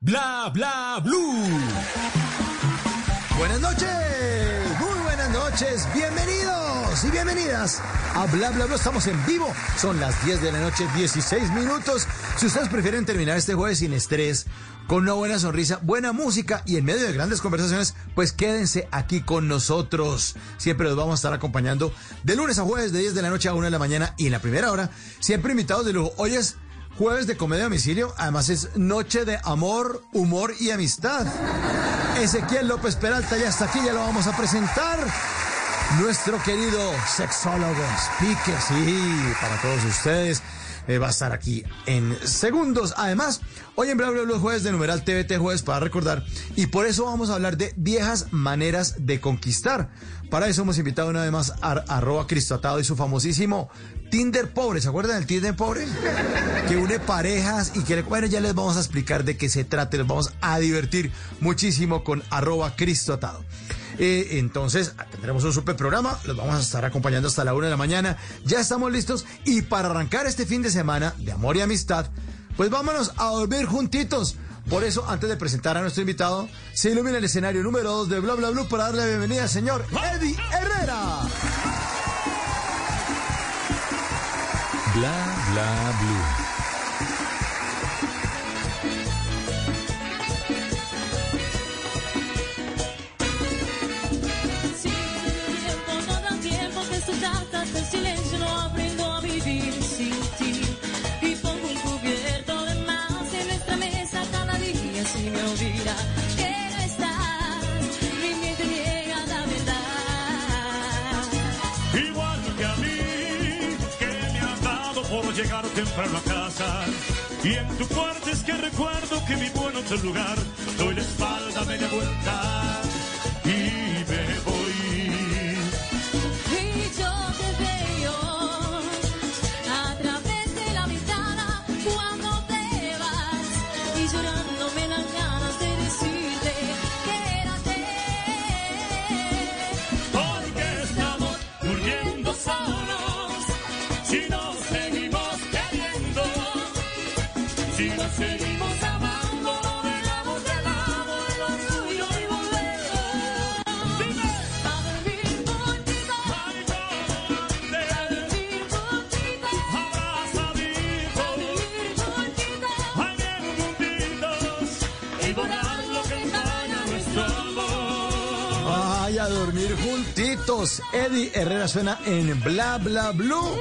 Bla bla blue. Buenas noches, muy buenas noches, bienvenidos y bienvenidas a Bla Bla Bla. Estamos en vivo, son las 10 de la noche, 16 minutos. Si ustedes prefieren terminar este jueves sin estrés, con una buena sonrisa, buena música y en medio de grandes conversaciones, pues quédense aquí con nosotros. Siempre los vamos a estar acompañando de lunes a jueves, de 10 de la noche a 1 de la mañana y en la primera hora, siempre invitados de lujo. Hoy es jueves de comedia a domicilio, además es noche de amor, humor y amistad. Ezequiel López Peralta ya está aquí, ya lo vamos a presentar. Nuestro querido sexólogo, speaker, sí, para todos ustedes. Eh, va a estar aquí en segundos. Además, hoy en Bla Bla jueves de numeral TVT jueves para recordar. Y por eso vamos a hablar de viejas maneras de conquistar. Para eso hemos invitado una vez más a arroba Cristo Atado y su famosísimo Tinder pobre. ¿Se acuerdan del Tinder pobre? Que une parejas y que, bueno, ya les vamos a explicar de qué se trata. Les vamos a divertir muchísimo con arroba Cristo Atado. Eh, entonces tendremos un super programa, los vamos a estar acompañando hasta la una de la mañana. Ya estamos listos y para arrancar este fin de semana de amor y amistad, pues vámonos a dormir juntitos. Por eso, antes de presentar a nuestro invitado, se ilumina el escenario número 2 de Bla Bla Blue para darle la bienvenida al señor Eddie Herrera. Bla bla blue. Silencio no aprendo a vivir sin ti. Y pongo un cubierto de más en nuestra mesa cada día si me olvida que no. Mi mente niega la verdad. Igual que a mí, que me ha dado por llegar temprano a casa. Y en tu cuarto es que recuerdo que vivo en otro lugar. Doy la espalda media vuelta y Eddie Herrera suena en Bla Bla Blue.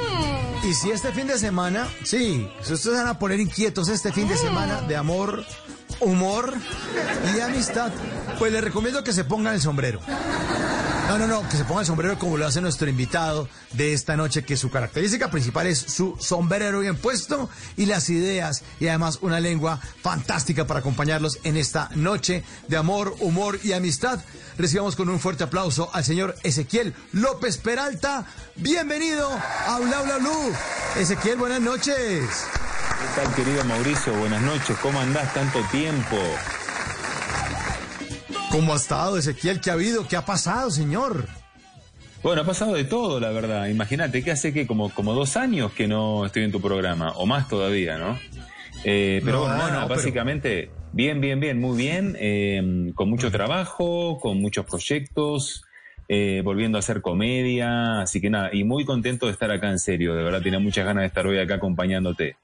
Y si este fin de semana, sí, si ustedes van a poner inquietos este fin de semana de amor, humor y amistad, pues les recomiendo que se pongan el sombrero. No, no, no, que se ponga el sombrero como lo hace nuestro invitado de esta noche, que su característica principal es su sombrero bien puesto y las ideas y además una lengua fantástica para acompañarlos en esta noche de amor, humor y amistad. Recibamos con un fuerte aplauso al señor Ezequiel López Peralta. Bienvenido a Bla Bla Blue. Ezequiel, buenas noches. ¿Qué tal, querido Mauricio? Buenas noches. ¿Cómo andás tanto tiempo? ¿Cómo ha estado Ezequiel? ¿Qué ha habido? ¿Qué ha pasado, señor? Bueno, ha pasado de todo, la verdad. Imagínate que hace que como, como dos años que no estoy en tu programa, o más todavía, ¿no? Eh, pero No, bueno, nada, no, pero- básicamente, bien, bien, bien, muy bien, eh, con mucho trabajo, con muchos proyectos, eh, volviendo a hacer comedia, así que nada, y muy contento de estar acá en serio, de verdad, tenía muchas ganas de estar hoy acá acompañándote.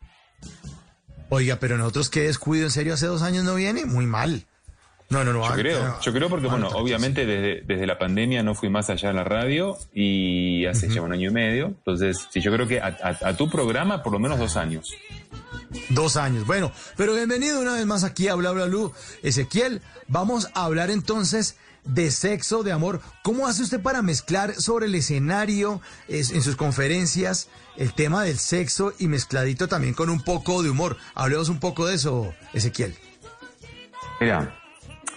Oiga, pero nosotros qué descuido, en serio, hace dos años no viene, muy mal. No, no, no. Yo creo, yo creo porque, bueno, obviamente desde, desde la pandemia no fui más allá de la radio y hace ya un año y medio. Entonces, sí, yo creo que a, a- a tu programa por lo menos dos años. Dos años. Bueno, pero bienvenido una vez más aquí a Bla Bla Blue. Ezequiel, vamos a hablar entonces de sexo, de amor. ¿Cómo hace usted para mezclar sobre el escenario, es- en sus conferencias, el tema del sexo y mezcladito también con un poco de humor? Hablemos un poco de eso, Ezequiel. Mira,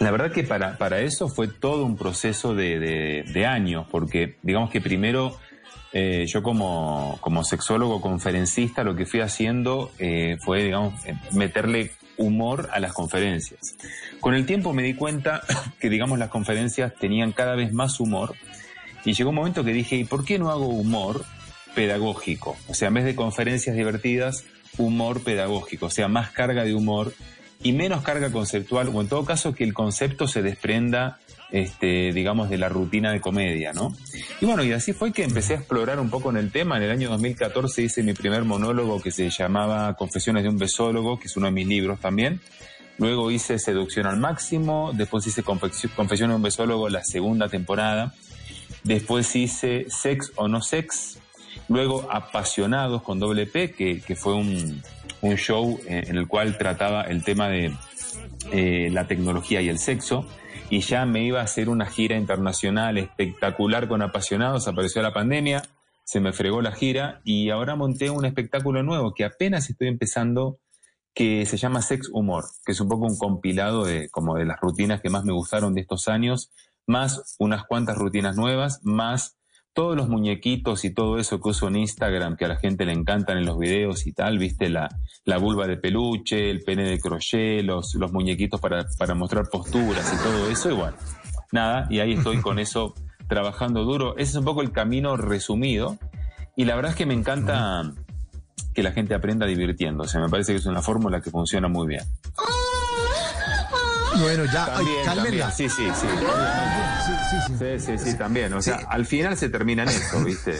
la verdad que para, para eso fue todo un proceso de, de- años, porque digamos que primero eh, yo como, como sexólogo conferencista lo que fui haciendo eh, fue, digamos, eh, meterle humor a las conferencias. Con el tiempo me di cuenta que, digamos, las conferencias tenían cada vez más humor y llegó un momento que dije, ¿y por qué no hago humor pedagógico? O sea, en vez de conferencias divertidas, humor pedagógico, o sea, más carga de humor y menos carga conceptual, o en todo caso que el concepto se desprenda, este, digamos, de la rutina de comedia, ¿no? Y bueno, y así fue que empecé a explorar un poco en el tema. En el año 2014 hice mi primer monólogo que se llamaba Confesiones de un besólogo, que es uno de mis libros también. Luego hice Seducción al máximo, después hice Confesiones de un besólogo la segunda temporada. Después hice Sex o no sex. Luego Apasionados con doble P, que, que fue un, un show eh, en el cual trataba el tema de eh, la tecnología y el sexo. Y ya me iba a hacer una gira internacional espectacular con Apasionados. Apareció la pandemia, se me fregó la gira y ahora monté un espectáculo nuevo que apenas estoy empezando que se llama Sex Humor, que es un poco un compilado de como de las rutinas que más me gustaron de estos años, más unas cuantas rutinas nuevas, más todos los muñequitos y todo eso que uso en Instagram, que a la gente le encantan en los videos y tal, viste la, la vulva de peluche, el pene de crochet, los, los muñequitos para, para mostrar posturas y todo eso, y bueno, nada, y ahí estoy con eso trabajando duro. Ese es un poco el camino resumido, y la verdad es que me encanta que la gente aprenda divirtiéndose, me parece que es una fórmula que funciona muy bien. Bueno, ya, ay, también, sí, sí, sí. Sí, sí, sí. Sí, sí, sí, también. O sea, al final se termina en eso, ¿viste?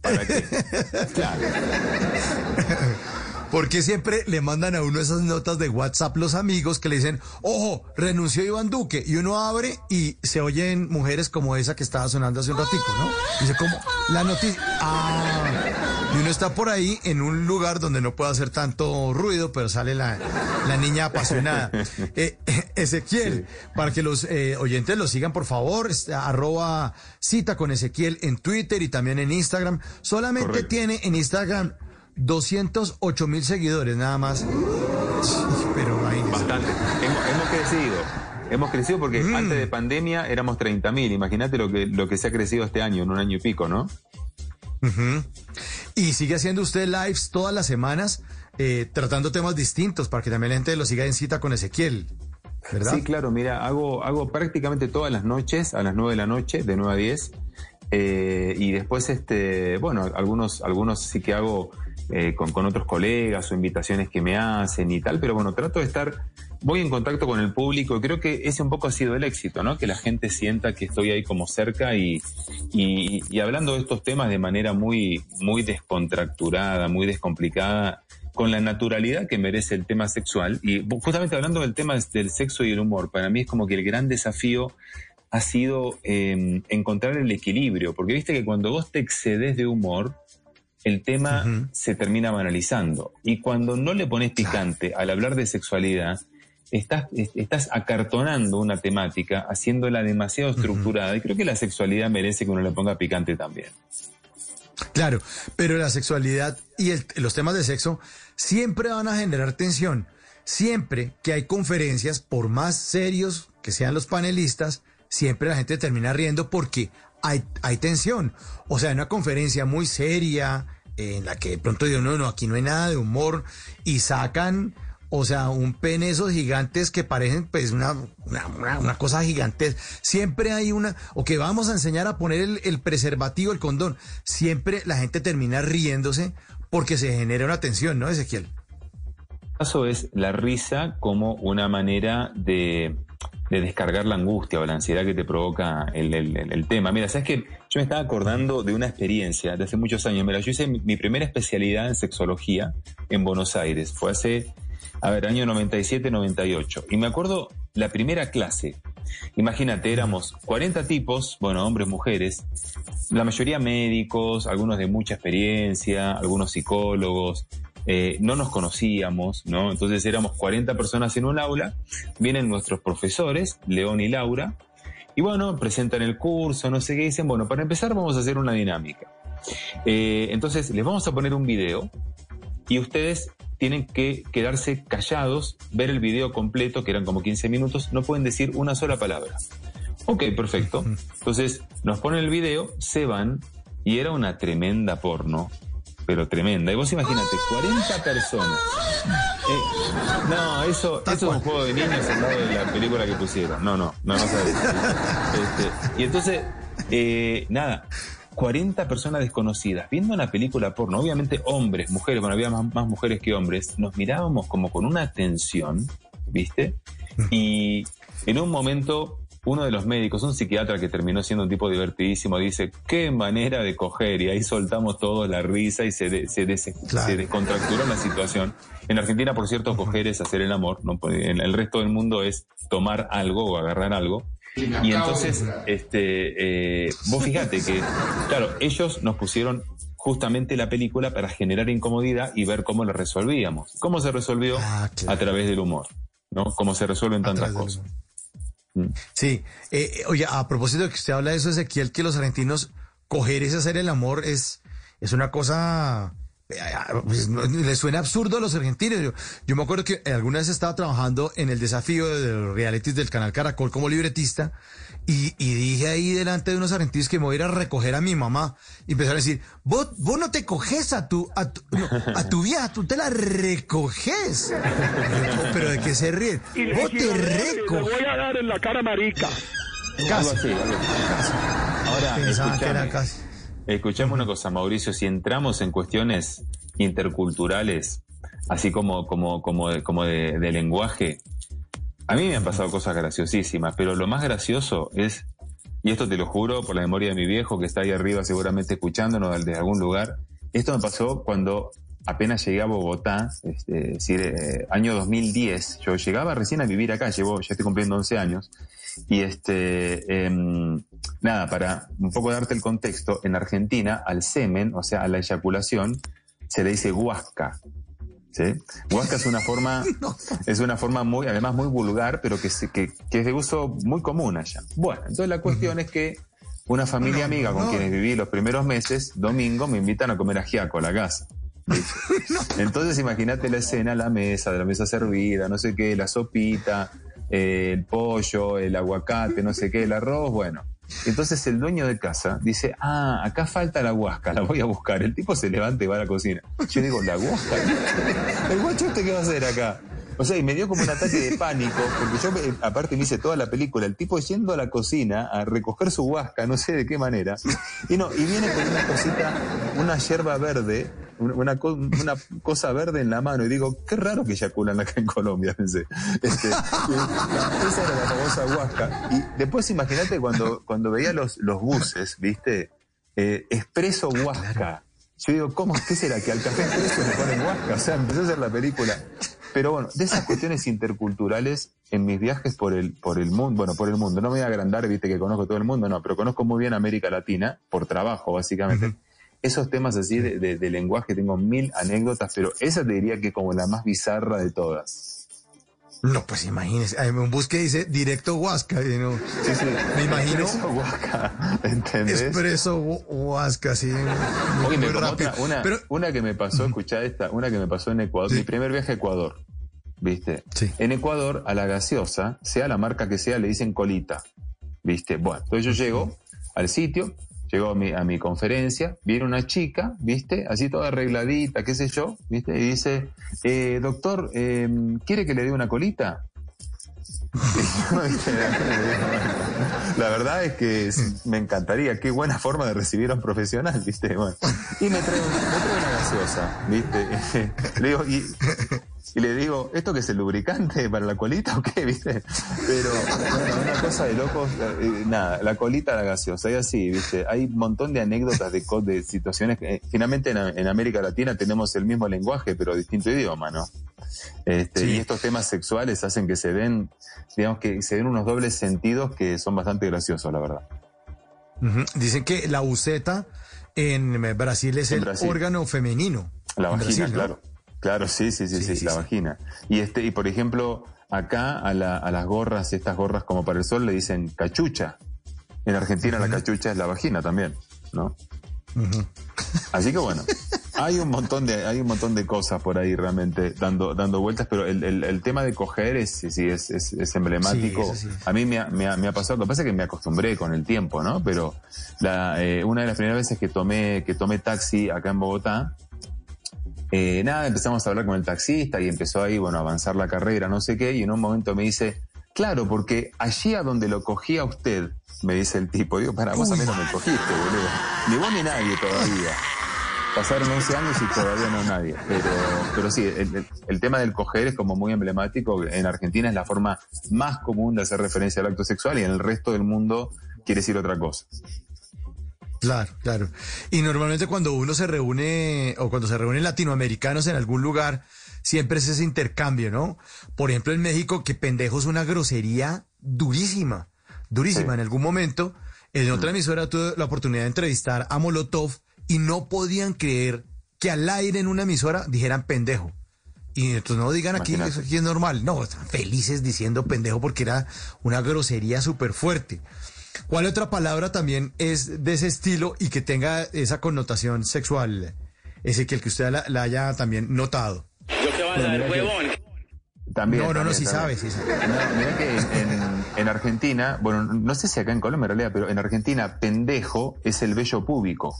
¿Para qué? Claro. Porque siempre le mandan a uno esas notas de WhatsApp los amigos que le dicen, ojo, renunció Iván Duque. Y uno abre y se oyen mujeres como esa que estaba sonando hace un ratico, ¿no? Dice, como la noticia. Ah. Y uno está por ahí en un lugar donde no puede hacer tanto ruido, pero sale la, la niña apasionada. Eh, Ezequiel, para que los eh, oyentes lo sigan, por favor, arroba cita con Ezequiel en Twitter y también en Instagram. Solamente Correcto. tiene en Instagram 208 mil seguidores nada más. Pero imagínese. Bastante. Hemos, hemos crecido. Hemos crecido porque Mm. antes de pandemia éramos 30.000. Imagínate lo que, lo que se ha crecido este año, en un año y pico, ¿no? Ujú. Y sigue haciendo usted lives todas las semanas eh, tratando temas distintos para que también la gente lo siga en cita con Ezequiel. ¿Verdad? Sí, claro, mira, hago, hago prácticamente todas las noches, a las 9 de la noche, de 9 a 10. eh, y después, este, bueno, algunos, algunos sí que hago eh, con, con otros colegas o invitaciones que me hacen y tal, pero bueno, trato de estar, voy en contacto con el público y creo que ese un poco ha sido el éxito, ¿no? Que la gente sienta que estoy ahí como cerca y, y, y hablando de estos temas de manera muy, muy descontracturada, muy descomplicada, con la naturalidad que merece el tema sexual. Y justamente hablando del tema del sexo y el humor, para mí es como que el gran desafío ha sido eh, encontrar el equilibrio, porque viste que cuando vos te excedes de humor, el tema se termina banalizando. Y cuando no le pones picante al hablar de sexualidad, estás, es- estás acartonando una temática, haciéndola demasiado estructurada. Y creo que la sexualidad merece que uno le ponga picante también. Claro, pero la sexualidad y el- los temas de sexo siempre van a generar tensión. Siempre que hay conferencias, por más serios que sean los panelistas, siempre la gente termina riendo porque hay, hay tensión. O sea, en una conferencia muy seria, en la que de pronto digo, no, no, aquí no hay nada de humor, y sacan, o sea, un pene esos gigantes que parecen pues una, una, cosa gigante. Siempre hay una, o que vamos a enseñar a poner el, preservativo, el condón. Siempre la gente termina riéndose porque se genera una tensión, ¿no, Ezequiel? caso es la risa como una manera de, de descargar la angustia o la ansiedad que te provoca el- el tema. Mira, sabes que yo me estaba acordando de una experiencia de hace muchos años. Mira, yo hice mi, mi primera especialidad en sexología en Buenos Aires. Fue hace, a ver, año 97-98. Y me acuerdo la primera clase. Imagínate, éramos 40 tipos, bueno, hombres, mujeres, la mayoría médicos, algunos de mucha experiencia, algunos psicólogos, eh, no nos conocíamos, ¿no? Entonces éramos 40 personas en un aula, vienen nuestros profesores, León y Laura, y bueno, presentan el curso, no sé qué, dicen, bueno, para empezar vamos a hacer una dinámica. Eh, entonces les vamos a poner un video y ustedes tienen que quedarse callados, ver el video completo, que eran como 15 minutos, no pueden decir una sola palabra. Ok, perfecto. Entonces nos ponen el video, se van y era una tremenda porno, pero tremenda. Y vos imagínate, 40 personas. Eh, no, eso, eso es un juego de niños al lado de la película que pusieron. No, no, no, no sabes. Este, y entonces, eh, nada, 40 personas desconocidas viendo una película porno, obviamente hombres, mujeres, bueno, había más, más mujeres que hombres, nos mirábamos como con una tensión, ¿viste? Y en un momento uno de los médicos, un psiquiatra que terminó siendo un tipo divertidísimo, dice, qué manera de coger, y ahí soltamos todos la risa y se, de- se, des- se descontracturó la situación. En Argentina, por cierto, coger es hacer el amor, ¿no? en el resto del mundo es tomar algo o agarrar algo. Y entonces, este, eh, vos fíjate que, claro, ellos nos pusieron justamente la película para generar incomodidad y ver cómo la resolvíamos. ¿Cómo se resolvió? Ah, A través del humor, ¿no? Como se resuelven tantas cosas. Sí, eh, eh, oye, a propósito de que usted habla de eso, Ezequiel, que los argentinos coger ese hacer el amor es, es una cosa, pues, no- le suena absurdo a los argentinos. Yo, yo me acuerdo que alguna vez estaba trabajando en el desafío de los realities del canal Caracol como libretista y, y dije ahí delante de unos argentinos que me voy a ir a recoger a mi mamá y empezaron a decir, vos, vos no te coges a tu, a tu, no, a tu vieja, tú te la recoges. Yo, Pero de qué se ríen. Vos te recoges. voy a dar en la cara marica. Algo así, algo así. Ahora, Pensaba que era casi. Escuchame una cosa, Mauricio, si entramos en cuestiones interculturales, así como, como, como, de, como de, lenguaje, a mí me han pasado cosas graciosísimas, pero lo más gracioso es, y esto te lo juro por la memoria de mi viejo que está ahí arriba seguramente escuchándonos desde algún lugar, esto me pasó cuando apenas llegué a Bogotá, este, es decir, eh, año 2010, yo llegaba recién a vivir acá, llevo, ya estoy cumpliendo 11 años, y este, em, nada, para un poco darte el contexto, en Argentina al semen, o sea, a la eyaculación, se le dice huasca. ¿sí? Huasca es una forma, es una forma muy, además muy vulgar, pero que, se- que, que es de uso muy común allá. Bueno, entonces la cuestión es que una familia amiga con quienes viví los primeros meses, domingo, me invitan a comer ajiaco a la casa. Entonces imagínate la escena, la mesa, de la mesa servida, no sé qué, la sopita, eh, el pollo, el aguacate, no sé qué, el arroz, bueno. Entonces el dueño de casa dice, ah, acá falta la huasca, la voy a buscar. El tipo se levanta y va a la cocina. Yo digo, ¿la huasca? ¿El guacho este qué va a hacer acá? O sea, y me dio como un ataque de pánico, porque yo, me- aparte me hice toda la película, el tipo yendo a la cocina a recoger su huasca, no sé de qué manera, y no, y viene con una cosita, una yerba verde, una, co- una cosa verde en la mano, y digo, qué raro que eyaculan acá en Colombia, pensé. Este, esa era la famosa huasca. Y después imagínate cuando, cuando veía los, los buses, ¿viste? Eh, expreso huasca. Yo digo, ¿cómo? ¿Qué será? Que al café expreso le ponen huasca. O sea, empecé a hacer la película. Pero bueno, de esas cuestiones interculturales en mis viajes por el, por el mundo, bueno, por el mundo, no me voy a agrandar, viste que conozco todo el mundo, no, pero conozco muy bien América Latina, por trabajo, básicamente. Esos temas así de, de- de lenguaje, tengo mil anécdotas, pero esa te diría que como la más bizarra de todas. No, pues imagínese. Hay un bus que dice directo Huasca. y no- Sí, sí. Me imagino. Expreso huasca, ¿entendés? Expreso Hu- Huasca, sí. Muy, Oye, muy rápido. otra- una, Pero, una que me pasó, escuchá esta, una que me pasó en Ecuador, mi primer viaje a Ecuador, ¿viste? Sí. En Ecuador, a la gaseosa, sea la marca que sea, le dicen colita, ¿viste? Bueno, entonces yo llego al sitio, llego a mi, a mi conferencia, viene una chica, ¿viste? Así toda arregladita, qué sé yo, ¿viste? Y dice, eh, doctor, eh, ¿quiere que le dé una colita? La verdad es que me encantaría, qué buena forma de recibir a un profesional, ¿viste? Bueno, y me trae, me trae una gaseosa, ¿viste? Le digo, y, y le digo, ¿esto que es el lubricante para la colita o qué, viste? Pero, bueno, una cosa de locos, eh, nada, la colita, la gaseosa, y así, ¿viste? Hay un montón de anécdotas de, situaciones que, eh, finalmente en, en América Latina tenemos el mismo lenguaje, pero distinto idioma, ¿no? Este, Y estos temas sexuales hacen que se den, digamos que se den unos dobles sentidos que son bastante graciosos, la verdad. Ujú. Dicen que la buceta en Brasil es En el Brasil. órgano femenino. La vagina, Brasil, ¿no? claro. Claro, sí, sí, sí, sí, Sí, sí, la sí. vagina. Y este, y por ejemplo, acá a, la- a las gorras, estas gorras como para el sol, le dicen cachucha. En Argentina la cachucha es la vagina también, ¿no? Así que bueno, Hay un montón de, hay un montón de cosas por ahí realmente dando, dando vueltas, pero el, el- el tema de coger es, sí, es, es, es emblemático. Sí. A mí me ha, me, ha, me ha pasado, lo que pasa es que me acostumbré con el tiempo, ¿no? Pero la, eh, una de las primeras veces que tomé, que tomé taxi acá en Bogotá, eh, nada, empezamos a hablar con el taxista y empezó ahí, bueno, a avanzar la carrera, no sé qué, y en un momento me dice, claro, porque allí a donde lo cogía usted, me dice el tipo, digo, para vos a mí no me cogiste, boludo. Ni vos ni nadie todavía. Pasaron 11 años y todavía no nadie. Pero, pero sí, el tema del coger es como muy emblemático. En Argentina es la forma más común de hacer referencia al acto sexual y en el resto del mundo quiere decir otra cosa. Claro, claro. Y normalmente cuando uno se reúne o cuando se reúnen latinoamericanos en algún lugar, siempre es ese intercambio, ¿no? Por ejemplo, en México, que pendejo es una grosería durísima, durísima. Sí. En algún momento, en otra emisora tuve la oportunidad de entrevistar a Molotov y no podían creer que al aire en una emisora dijeran pendejo. Y entonces no digan aquí, Imagínate. eso aquí es normal. No, están felices diciendo pendejo porque era una grosería súper fuerte. ¿Cuál otra palabra también es de ese estilo y que tenga esa connotación sexual? Ese que el que usted la, la haya también notado. Bueno, mira que- También, No, no, no, también, sí sabe, sí sabe. No, mira que en, en- en Argentina, bueno, no sé si acá en Colombia en realidad, pero en Argentina, pendejo es el vello púbico.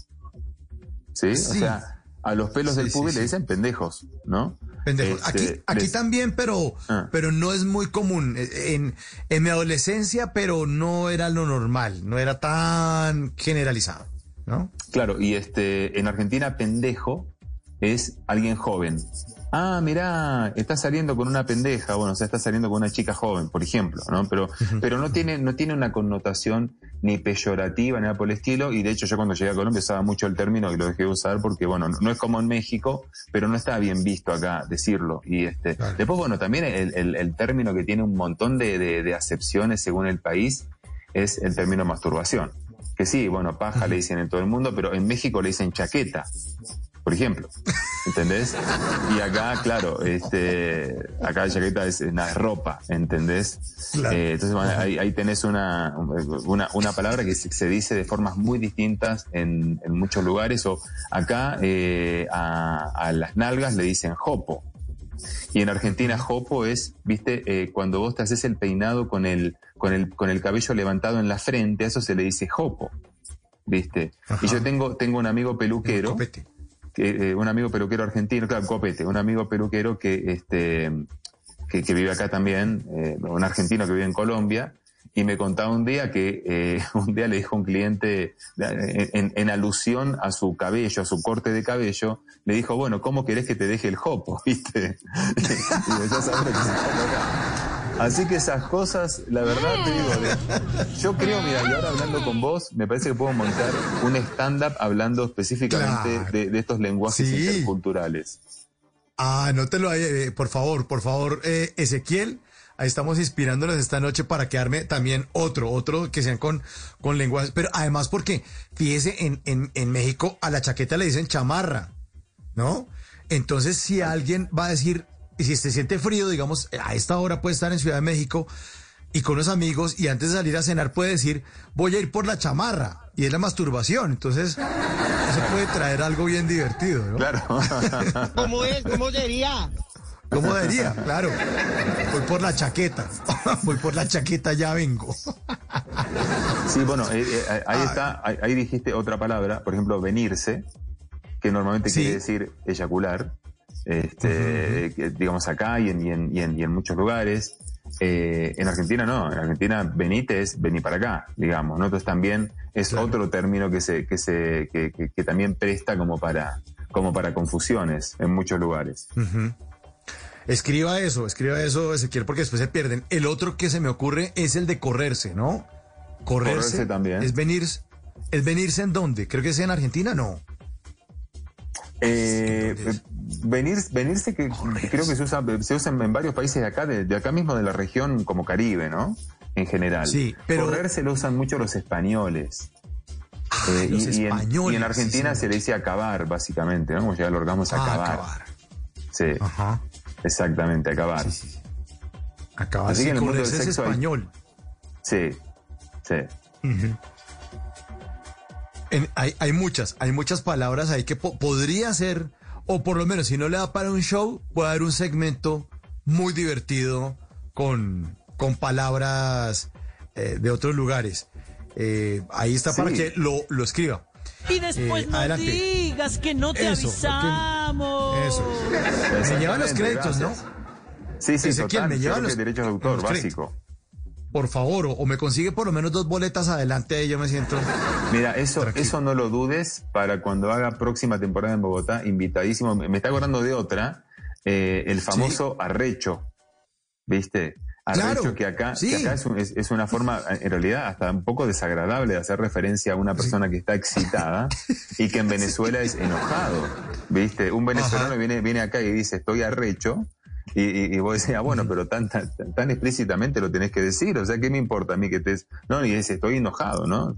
¿Sí? O Sí. sea, a los pelos Sí, del sí. le dicen pendejos, ¿no? Pendejo. Este, aquí aquí les- también, pero, Ah. pero no es muy común. Eh, En, en mi adolescencia, pero no era lo normal, no era tan generalizado, ¿no? Claro, y este, en Argentina, pendejo es alguien joven. Ah, mirá, está saliendo con una pendeja, bueno, o sea, está saliendo con una chica joven, por ejemplo, ¿no? Pero, pero no tiene, no tiene una connotación ni peyorativa ni nada por el estilo, y de hecho yo cuando llegué a Colombia usaba mucho el término y lo dejé de usar porque, bueno, no es como en México, pero no está bien visto acá decirlo. Y este, Claro. después, bueno, también el, el- el término que tiene un montón de, de- de acepciones según el país es el término masturbación. Que sí, bueno, paja le dicen en todo el mundo, pero en México le dicen chaqueta, por ejemplo. ¿Entendés? Y acá, claro, este, acá chaqueta es, es ropa, ¿entendés? Claro. Eh, entonces, bueno, ahí, ahí tenés una, una, una palabra que se, se dice de formas muy distintas en, en muchos lugares. O acá eh, a, a las nalgas le dicen jopo. Y en Argentina, jopo es, viste, eh, cuando vos te haces el peinado con el, con el, con el cabello levantado en la frente, a eso se le dice jopo. ¿Viste? Ajá. Y yo tengo, tengo un amigo peluquero. Eh, un amigo peluquero argentino, claro, copete, un amigo peluquero que, este, que, vive acá también, eh, un argentino que vive en Colombia, y me contaba un día que eh, un día le dijo un cliente, eh, en, alusión a su cabello, a su corte de cabello, le dijo, bueno, ¿cómo querés que te deje el jopo? ¿Viste? y ya sabes que se. Así que esas cosas, la verdad te digo, yo creo, mira, y ahora hablando con vos, me parece que puedo montar un stand-up hablando específicamente Claro. de, de estos lenguajes Sí. interculturales. Ah, no te lo eh, por favor, por favor, eh, Ezequiel. Ahí estamos inspirándonos esta noche para quedarme también otro, otro que sean con, con lenguajes. Pero además porque, fíjese, en, en, en México a la chaqueta le dicen chamarra, ¿no? Entonces, si alguien va a decir, y si se siente frío, digamos, a esta hora puede estar en Ciudad de México y con los amigos y antes de salir a cenar puede decir, voy a ir por la chamarra. Y es la masturbación. Entonces, eso puede traer algo bien divertido, ¿no? Claro. ¿Cómo es? ¿Cómo sería? ¿Cómo diría? Claro. Voy por la chaqueta. Voy por la chaqueta, ya vengo. Sí, bueno, eh, eh, ahí Ah. está, ahí, ahí dijiste otra palabra, por ejemplo, venirse, que normalmente Sí. quiere decir eyacular, este, digamos acá y en, y en, y en, y en muchos lugares. Eh, en Argentina no, en Argentina venite es venir para acá, digamos, ¿no? Entonces también es Claro. otro término que se, que se, que, que- que también presta como para, como para confusiones en muchos lugares. Escriba eso, escriba eso, Ezequiel, porque después se pierden. El otro que se me ocurre es el de correrse, ¿no? Correrse, Correrse también. Es venirse. ¿Es venirse en dónde? Creo que es en Argentina, no. Eh, venir, venirse que creo que se usa, se usa en, varios países de acá, de, de acá mismo de la región como Caribe, ¿no? En general. Sí, pero- Correrse lo usan mucho los españoles. Ah, Eh, los y, y en, españoles. y en Argentina sí, se le dice acabar, básicamente, ¿no? Como llegar al orgasmo es Ah, acabar. acabar. Sí, Ajá. exactamente, acabar. Sí, sí. Acabar. Así sí, que en el mundo del es sexo hay- español. Sí, sí. Ujú. En- hay, hay muchas, hay muchas palabras ahí que po- podría ser, o por lo menos si no le da para un show, puede haber un segmento muy divertido con, con palabras eh, de otros lugares. Eh, ahí está para que lo, lo escriba. Y después Eh, no adelante. digas que no te Eso, porque- avisamos. Eso. Me llevan los créditos, ¿no? Sí, sí, Ezequiel, total. me llevan los- derechos de autor, los créditos. Por favor, o, o me consigue por lo menos dos boletas adelante y yo me siento. Mira, eso, Tranquilo. eso no lo dudes para cuando haga próxima temporada en Bogotá, invitadísimo. Me está acordando de otra, eh, el famoso arrecho, ¿viste? Arrecho Claro, que acá, sí. que acá es, un- es- es una forma, en realidad, hasta un poco desagradable de hacer referencia a una persona que está excitada y que en Venezuela es enojado, ¿viste? Un venezolano Ajá. viene, viene acá y dice, estoy arrecho. Y, y, y vos decís, ah, bueno, pero tan, tan, tan explícitamente lo tenés que decir, o sea, ¿qué me importa a mí que estés? No, y dice, estoy enojado, ¿no?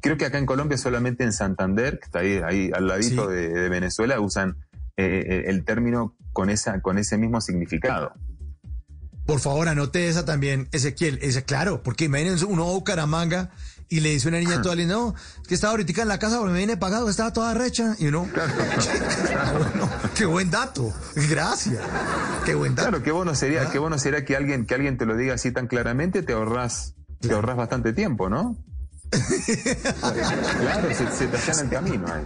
Creo que acá en Colombia solamente en Santander, que está ahí, ahí al ladito Sí. de, de Venezuela, usan eh, eh, el término con, esa, con ese mismo significado. Por favor, anote esa también, Ezequiel. Ese, claro, porque imagínense uno a Bucaramanga y le dice una niña toda linda, no, que estaba ahorita en la casa porque me viene pagado, estaba toda recha. Y uno, bueno, qué buen dato. Gracias. Qué buen dato. Claro, qué bueno sería, Ah. qué bueno sería que alguien, que alguien te lo diga así tan claramente, te ahorras, te ahorras bastante tiempo, ¿no? claro, se, se te allana el camino ahí.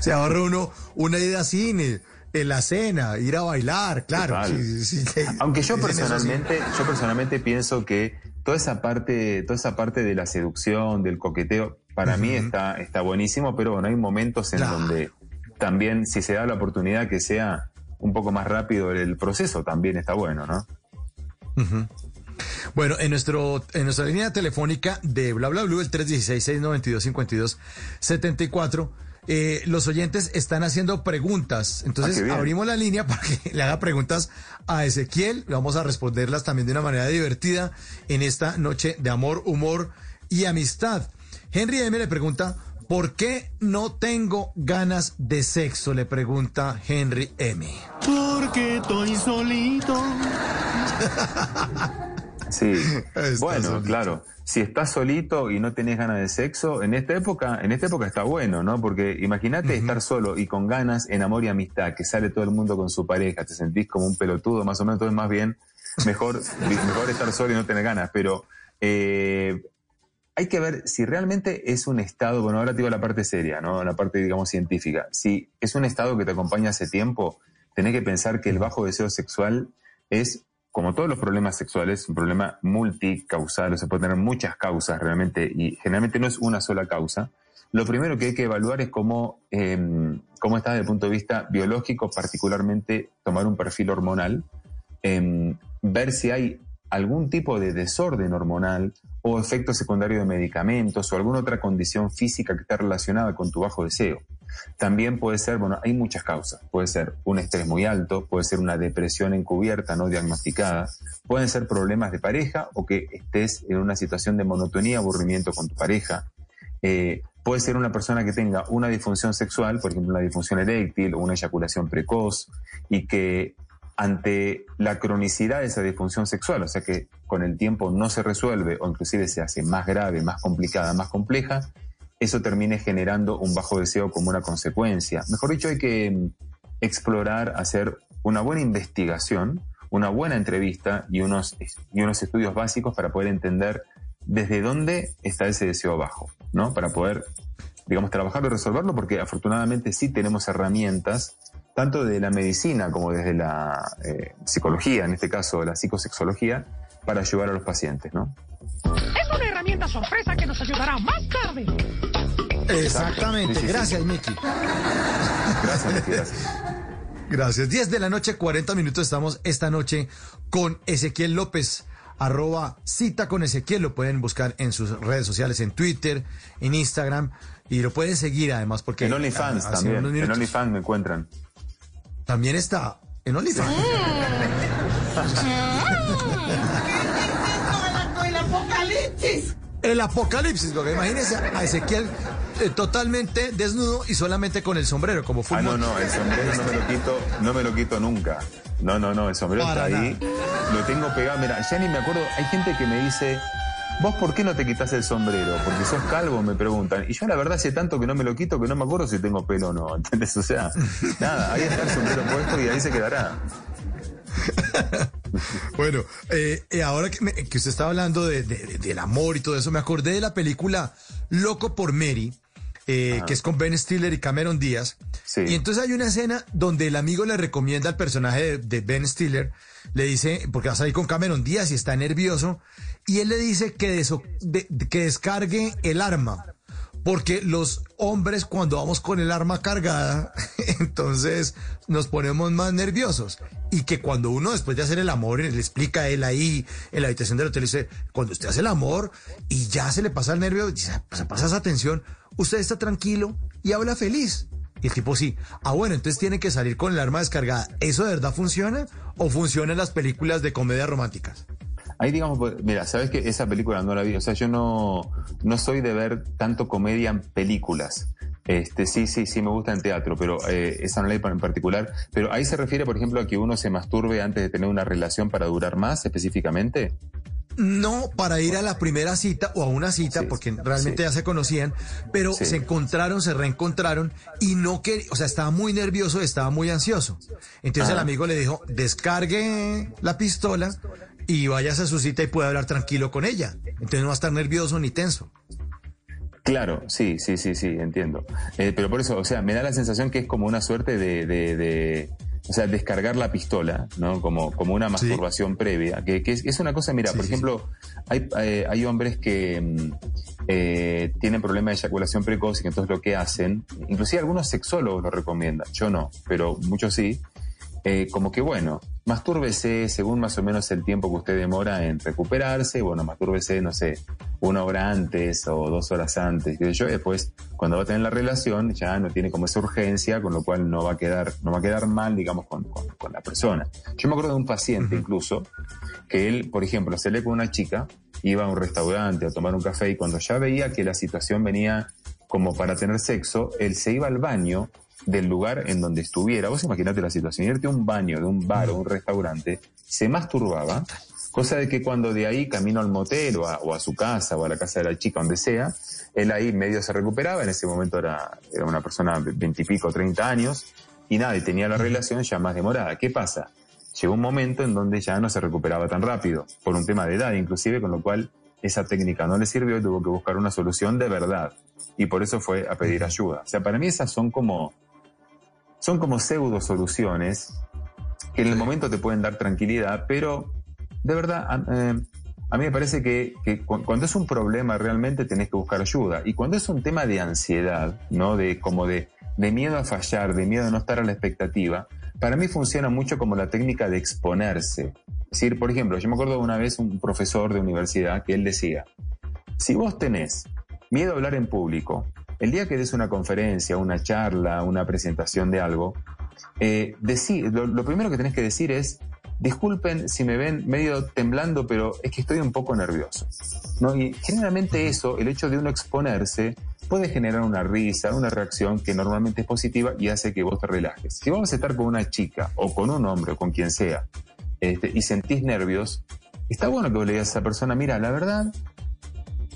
Se ahorra uno una ida a cine, en la cena, ir a bailar, claro. Total. sí, sí, sí. Aunque yo personalmente, yo personalmente pienso que toda esa parte, toda esa parte de la seducción, del coqueteo, para mí está, está buenísimo, pero bueno, hay momentos en Claro. donde también, si se da la oportunidad que sea un poco más rápido el proceso, también está bueno, ¿no? Bueno, en, nuestro, en nuestra línea telefónica de Bla Bla Blue, el 316-692-5274, eh, los oyentes están haciendo preguntas. Entonces, Ah, abrimos la línea para que le haga preguntas a Ezequiel. Vamos a responderlas también de una manera divertida en esta noche de amor, humor y amistad. Henry M. le pregunta, ¿por qué no tengo ganas de sexo? Le pregunta Henry M. Porque estoy solito. Sí. Está bueno, solito. claro. Si estás solito y no tenés ganas de sexo, en esta época, en esta época está bueno, ¿no? Porque imagínate estar solo y con ganas en amor y amistad, que sale todo el mundo con su pareja, te sentís como un pelotudo, más o menos, entonces más bien, mejor, mejor estar solo y no tener ganas. Pero eh, hay que ver si realmente es un estado, bueno, ahora te digo la parte seria, ¿no? La parte, digamos, científica. Si es un estado que te acompaña hace tiempo, tenés que pensar que el bajo deseo sexual es, como todos los problemas sexuales, un problema multicausal, o sea, puede tener muchas causas realmente, y generalmente no es una sola causa. Lo primero que hay que evaluar es cómo, eh, cómo está desde el punto de vista biológico, particularmente tomar un perfil hormonal, em, ver si hay algún tipo de desorden hormonal o efecto secundario de medicamentos o alguna otra condición física que esté relacionada con tu bajo deseo. También puede ser, bueno, hay muchas causas. Puede ser un estrés muy alto, puede ser una depresión encubierta, no diagnosticada, pueden ser problemas de pareja o que estés en una situación de monotonía, aburrimiento con tu pareja. Eh, puede ser una persona que tenga una disfunción sexual, por ejemplo, una disfunción eréctil o una eyaculación precoz, y que ante la cronicidad de esa disfunción sexual, o sea que con el tiempo no se resuelve o inclusive se hace más grave, más complicada, más compleja, eso termine generando un bajo deseo como una consecuencia. Mejor dicho, hay que mm, explorar, hacer una buena investigación, una buena entrevista y unos, y unos estudios básicos para poder entender desde dónde está ese deseo bajo, ¿no? Para poder, digamos, trabajarlo y resolverlo, porque afortunadamente sí tenemos herramientas, tanto de la medicina como desde la eh, psicología, en este caso la psicosexología, para ayudar a los pacientes, ¿no? Es una herramienta sorpresa que nos ayudará más tarde. Exactamente. Sí, sí, sí. Gracias, Miki. Gracias, Miki, gracias. Gracias. 10 de la noche, 40 minutos. Estamos esta noche con Ezequiel López. Arroba cita con Ezequiel. Lo pueden buscar en sus redes sociales, en Twitter, en Instagram. Y lo pueden seguir además porque... En OnlyFans también, en OnlyFans me encuentran. También está en OnlyFans. ¡El apocalipsis! El apocalipsis, porque imagínense a Ezequiel eh, totalmente desnudo y solamente con el sombrero, como fue Ah, no, no, el sombrero no me lo quito, no me lo quito nunca. No, no, no, el sombrero Para está ahí. Lo tengo pegado, mira, ya ni me acuerdo, hay gente que me dice, ¿vos por qué no te quitas el sombrero? Porque sos calvo, me preguntan. Y yo la verdad hace tanto que no me lo quito que no me acuerdo si tengo pelo o no, ¿entendés? O sea, nada, ahí está el sombrero puesto y ahí se quedará. Bueno, eh, eh, ahora que, me- que usted estaba hablando de- de- del amor y todo eso, me acordé de la película Loco por Mary, eh, que es con Ben Stiller y Cameron Díaz. Y entonces hay una escena donde el amigo le recomienda al personaje de, de Ben Stiller, le dice, porque va a salir con Cameron Díaz y está nervioso, y él le dice que, que descargue el arma. Porque los hombres cuando vamos con el arma cargada, entonces nos ponemos más nerviosos. Y que cuando uno después de hacer el amor, le explica a él ahí en la habitación del hotel, dice, cuando usted hace el amor y ya se le pasa el nervio, se pasa esa tensión, usted está tranquilo y habla feliz. Y el tipo sí, ah bueno, entonces tiene que salir con el arma descargada. ¿Eso de verdad funciona o funciona en las películas de comedias románticas? Ahí digamos, pues, mira, sabes que esa película no la vi, o sea, yo no, no soy de ver tanto comedia en películas. Este, sí, sí, sí me gusta en teatro, pero eh, esa no la vi en particular. Pero ahí se refiere, por ejemplo, a que uno se masturbe antes de tener una relación para durar más específicamente. No para ir a la primera cita o a una cita, porque realmente ya se conocían, pero Sí. se encontraron, se reencontraron y no quería, o sea, estaba muy nervioso, estaba muy ansioso. Entonces el amigo le dijo, descargue la pistola y váyase a su cita y puede hablar tranquilo con ella. Entonces no va a estar nervioso ni tenso. Claro, sí, sí, sí, sí, entiendo. Eh, pero por eso, o sea, me da la sensación que es como una suerte de, de- de- o sea, descargar la pistola, ¿no? Como, como una masturbación previa, que, que es, es una cosa, mira, por ejemplo, hay, eh, hay hombres que mm, eh, tienen problemas de eyaculación precoz y que entonces lo que hacen, inclusive algunos sexólogos lo recomiendan, yo no, pero muchos sí, eh, como que bueno, mastúrbese según más o menos el tiempo que usted demora en recuperarse, bueno, mastúrbese, no sé, una hora antes o dos horas antes, qué sé yo, después cuando va a tener la relación ya no tiene como esa urgencia, con lo cual no va a quedar, no va a quedar mal, digamos, con, con- con la persona. Yo me acuerdo de un paciente incluso, que él, por ejemplo, se lee con una chica, iba a un restaurante a tomar un café y cuando ya veía que la situación venía como para tener sexo, él se iba al baño del lugar en donde estuviera. Vos imaginate la situación, irte a un baño de un bar o un restaurante, se masturbaba, cosa de que cuando de ahí camino al motel o a, o a su casa o a la casa de la chica, donde sea, él ahí medio se recuperaba, en ese momento era, era una persona de veintipico, treinta años, y nada, y tenía la relación ya más demorada. ¿Qué pasa? Llegó un momento en donde ya no se recuperaba tan rápido, por un tema de edad inclusive, con lo cual esa técnica no le sirvió y tuvo que buscar una solución de verdad. Y por eso fue a pedir ayuda. O sea, para mí esas son como, son como pseudo soluciones que en el momento te pueden dar tranquilidad, pero de verdad, a, eh, a mí me parece que, que cu- cuando es un problema realmente tenés que buscar ayuda. Y cuando es un tema de ansiedad, ¿no? De como de, de miedo a fallar, de miedo a no estar a la expectativa, para mí funciona mucho como la técnica de exponerse. Es decir, por ejemplo, yo me acuerdo una vez un profesor de universidad que él decía, si vos tenés miedo a hablar en público, el día que des una conferencia, una charla, una presentación de algo, eh, lo, lo primero que tenés que decir es, disculpen si me ven medio temblando, pero es que estoy un poco nervioso. ¿no? Y generalmente eso, el hecho de uno exponerse, puede generar una risa, una reacción que normalmente es positiva y hace que vos te relajes. Si vamos a estar con una chica o con un hombre o con quien sea este, y sentís nervios, está bueno que vos le digas a esa persona, mira, la verdad,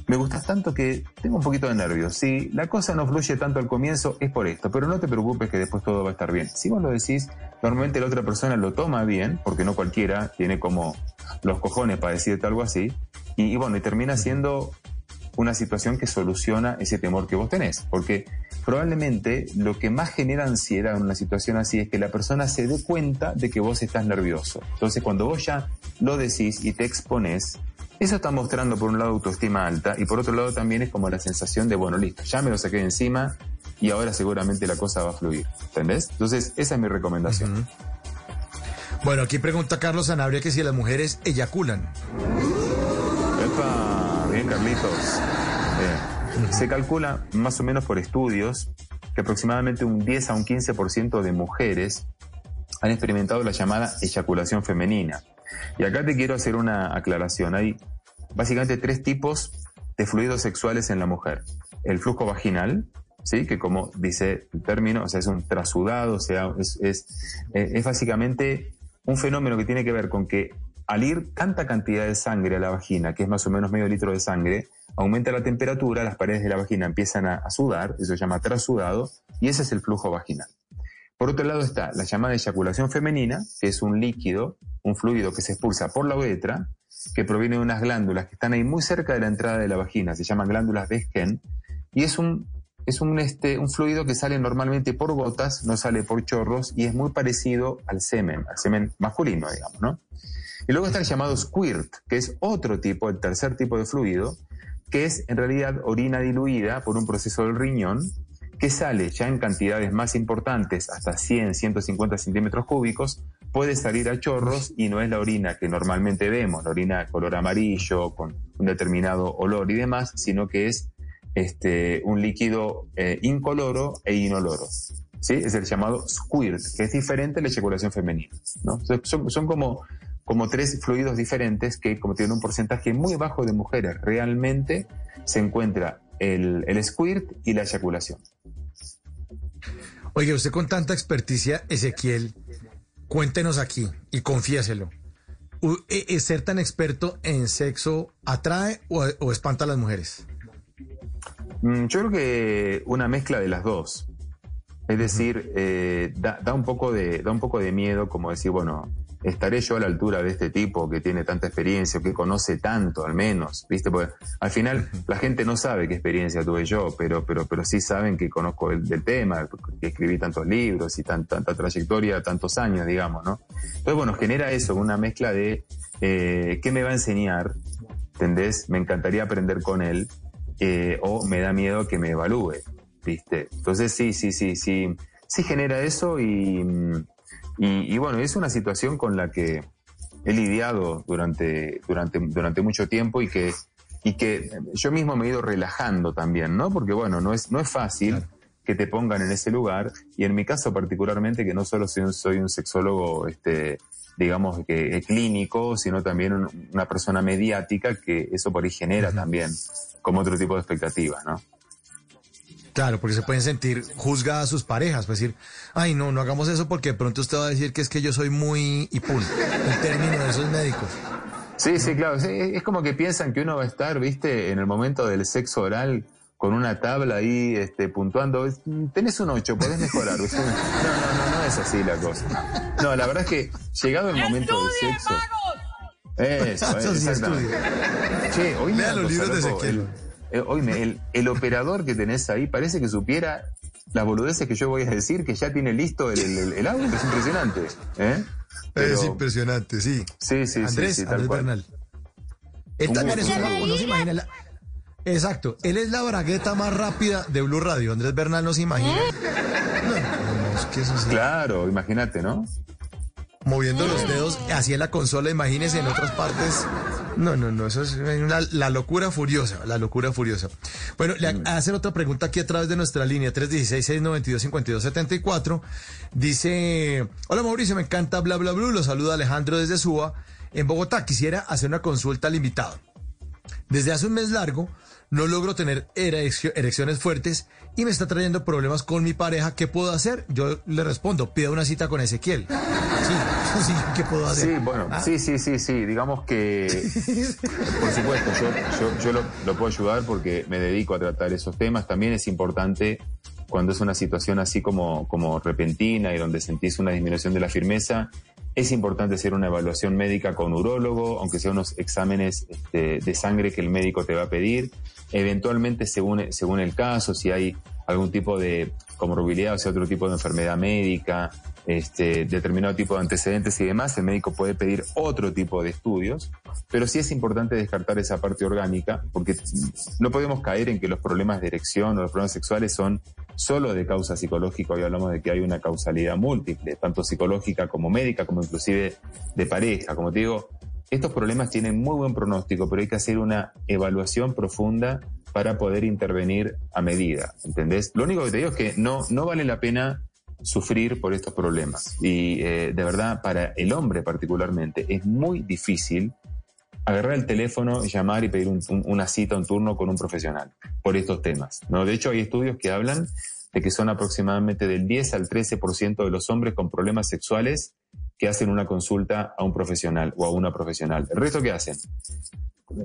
me gustas tanto que tengo un poquito de nervios. Si la cosa no fluye tanto al comienzo, es por esto, pero no te preocupes que después todo va a estar bien. Si vos lo decís, normalmente la otra persona lo toma bien, porque no cualquiera tiene como los cojones para decirte algo así, y, y bueno, y termina siendo una situación que soluciona ese temor que vos tenés, porque probablemente lo que más genera ansiedad en una situación así es que la persona se dé cuenta de que vos estás nervioso. Entonces, cuando vos ya lo decís y te expones, eso está mostrando por un lado autoestima alta y por otro lado también es como la sensación de, bueno, listo, ya me lo saqué de encima y ahora seguramente la cosa va a fluir. ¿Entendés? Entonces, esa es mi recomendación. Bueno, aquí pregunta Carlos Sanabria que si las mujeres eyaculan. Epa, bien Carlitos. Bien. Se calcula más o menos por estudios que aproximadamente un 10 a un 15% de mujeres han experimentado la llamada eyaculación femenina. Y acá te quiero hacer una aclaración. Hay básicamente tres tipos de fluidos sexuales en la mujer. El flujo vaginal, ¿sí? que como dice el término, o sea, es un trasudado, o sea, es, es, eh, es básicamente un fenómeno que tiene que ver con que al ir tanta cantidad de sangre a la vagina, que es más o menos medio litro de sangre, aumenta la temperatura, las paredes de la vagina empiezan a, a sudar, eso se llama trasudado, y ese es el flujo vaginal. Por otro lado está la llamada eyaculación femenina, que es un líquido, un fluido que se expulsa por la uretra, que proviene de unas glándulas que están ahí muy cerca de la entrada de la vagina, se llaman glándulas Besken, y es un, es un, este, un fluido que sale normalmente por gotas, no sale por chorros, y es muy parecido al semen, al semen masculino, digamos, ¿no? Y luego está el llamado squirt, que es otro tipo, el tercer tipo de fluido, que es en realidad orina diluida por un proceso del riñón, que sale ya en cantidades más importantes, hasta 100, 150 centímetros cúbicos, puede salir a chorros y no es la orina que normalmente vemos, la orina de color amarillo, con un determinado olor y demás, sino que es este, un líquido eh, incoloro e inoloro. ¿sí? Es el llamado squirt, que es diferente a la eyaculación femenina. ¿no? Son, como, como tres fluidos diferentes que, como tienen un porcentaje muy bajo de mujeres, realmente se encuentra el, el squirt y la eyaculación. Oye, usted con tanta experticia, Ezequiel, cuéntenos aquí y confiéselo. U- e- e- ¿Ser tan experto en sexo atrae o, o espanta a las mujeres? Mm, Yo creo que una mezcla de las dos. Es decir, eh, da, da un poco de, da un poco de miedo como decir, bueno, estaré yo a la altura de este tipo que tiene tanta experiencia, que conoce tanto al menos, ¿viste? Porque al final la gente no sabe qué experiencia tuve yo, pero, pero, pero sí saben que conozco el, del tema, que escribí tantos libros y tan- tanta trayectoria, tantos años, digamos, ¿no? Entonces, bueno, genera eso, una mezcla de eh, qué me va a enseñar, ¿entendés? Me encantaría aprender con él, eh, o me da miedo que me evalúe, ¿viste? Entonces sí, sí, sí, sí, sí genera eso y, y, y bueno, es una situación con la que he lidiado durante, durante, durante mucho tiempo y que, y que yo mismo me he ido relajando también, ¿no? Porque bueno, no es, no es fácil que te pongan en ese lugar y en mi caso particularmente que no solo soy un, soy un sexólogo, este, digamos que clínico, sino también un- una persona mediática que eso por ahí genera también como otro tipo de expectativas, ¿no? Claro, porque se pueden sentir juzgadas a sus parejas, pues decir, ay, no, no hagamos eso porque de pronto usted va a decir que es que yo soy muy y pum, el término de esos médicos. Sí, sí, claro. sí, es como que piensan que uno va a estar, viste, en el momento del sexo oral con una tabla ahí este, puntuando. es, "Mm, Tenés un 8, podés mejorar. ¿viste? No, no, no, no es así la cosa. No, la verdad es que llegado el momento del sexo. Eso, Eso sí, exactamente. Che, Lea los libros de Ezequiel. Eh, oíme, el, el operador que tenés ahí parece que supiera las boludeces que yo voy a decir, que ya tiene listo el, el, el audio, es impresionante. ¿eh? Pero- Es impresionante, sí. Sí, sí, sí, Andrés, sí, tal Andrés cual. Bernal. Él también es un loco, no se imagina. la- Exacto, él es la bragueta más rápida de Blue Radio. Andrés Bernal no se imagina. No, no, no, es que eso sí. Claro, imagínate, ¿no? Moviendo los dedos hacia la consola, imagínese en otras partes. No, no, no, eso es una- la locura furiosa, la locura furiosa. Bueno, le hacen otra pregunta aquí a través de nuestra línea 316-692-5274. Dice, hola Mauricio, me encanta bla bla bla, lo saluda Alejandro desde Suba. En Bogotá quisiera hacer una consulta al invitado. Desde hace un mes largo no logro tener ereccio- erecciones fuertes y me está trayendo problemas con mi pareja. ¿Qué puedo hacer? Yo le respondo, pida una cita con Ezequiel. Sí, sí, ¿qué puedo hacer? Sí, bueno, Ah, sí, sí, sí, sí. Digamos que, por supuesto, yo, yo, yo lo, lo puedo ayudar porque me dedico a tratar esos temas. También es importante cuando es una situación así como, como repentina y donde sentís una disminución de la firmeza, es importante hacer una evaluación médica con urólogo, aunque sea unos exámenes este, de sangre que el médico te va a pedir. Eventualmente, según, según el caso, si hay algún tipo de comorbilidad, o sea, otro tipo de enfermedad médica, este, determinado tipo de antecedentes y demás, el médico puede pedir otro tipo de estudios, pero sí es importante descartar esa parte orgánica, porque no podemos caer en que los problemas de erección o los problemas sexuales son solo de causa psicológica, hoy hablamos de que hay una causalidad múltiple, tanto psicológica como médica, como inclusive de pareja. Como te digo, estos problemas tienen muy buen pronóstico, pero hay que hacer una evaluación profunda para poder intervenir a medida, ¿entendés? Lo único que te digo es que no, no vale la pena sufrir por estos problemas. Y eh, de verdad, para el hombre particularmente, es muy difícil agarrar el teléfono, llamar y pedir un- un- una cita, un turno con un profesional por estos temas. ¿no? De hecho, hay estudios que hablan de que son aproximadamente del 10 al 13% de los hombres con problemas sexuales que hacen una consulta a un profesional o a una profesional. ¿El resto qué hacen?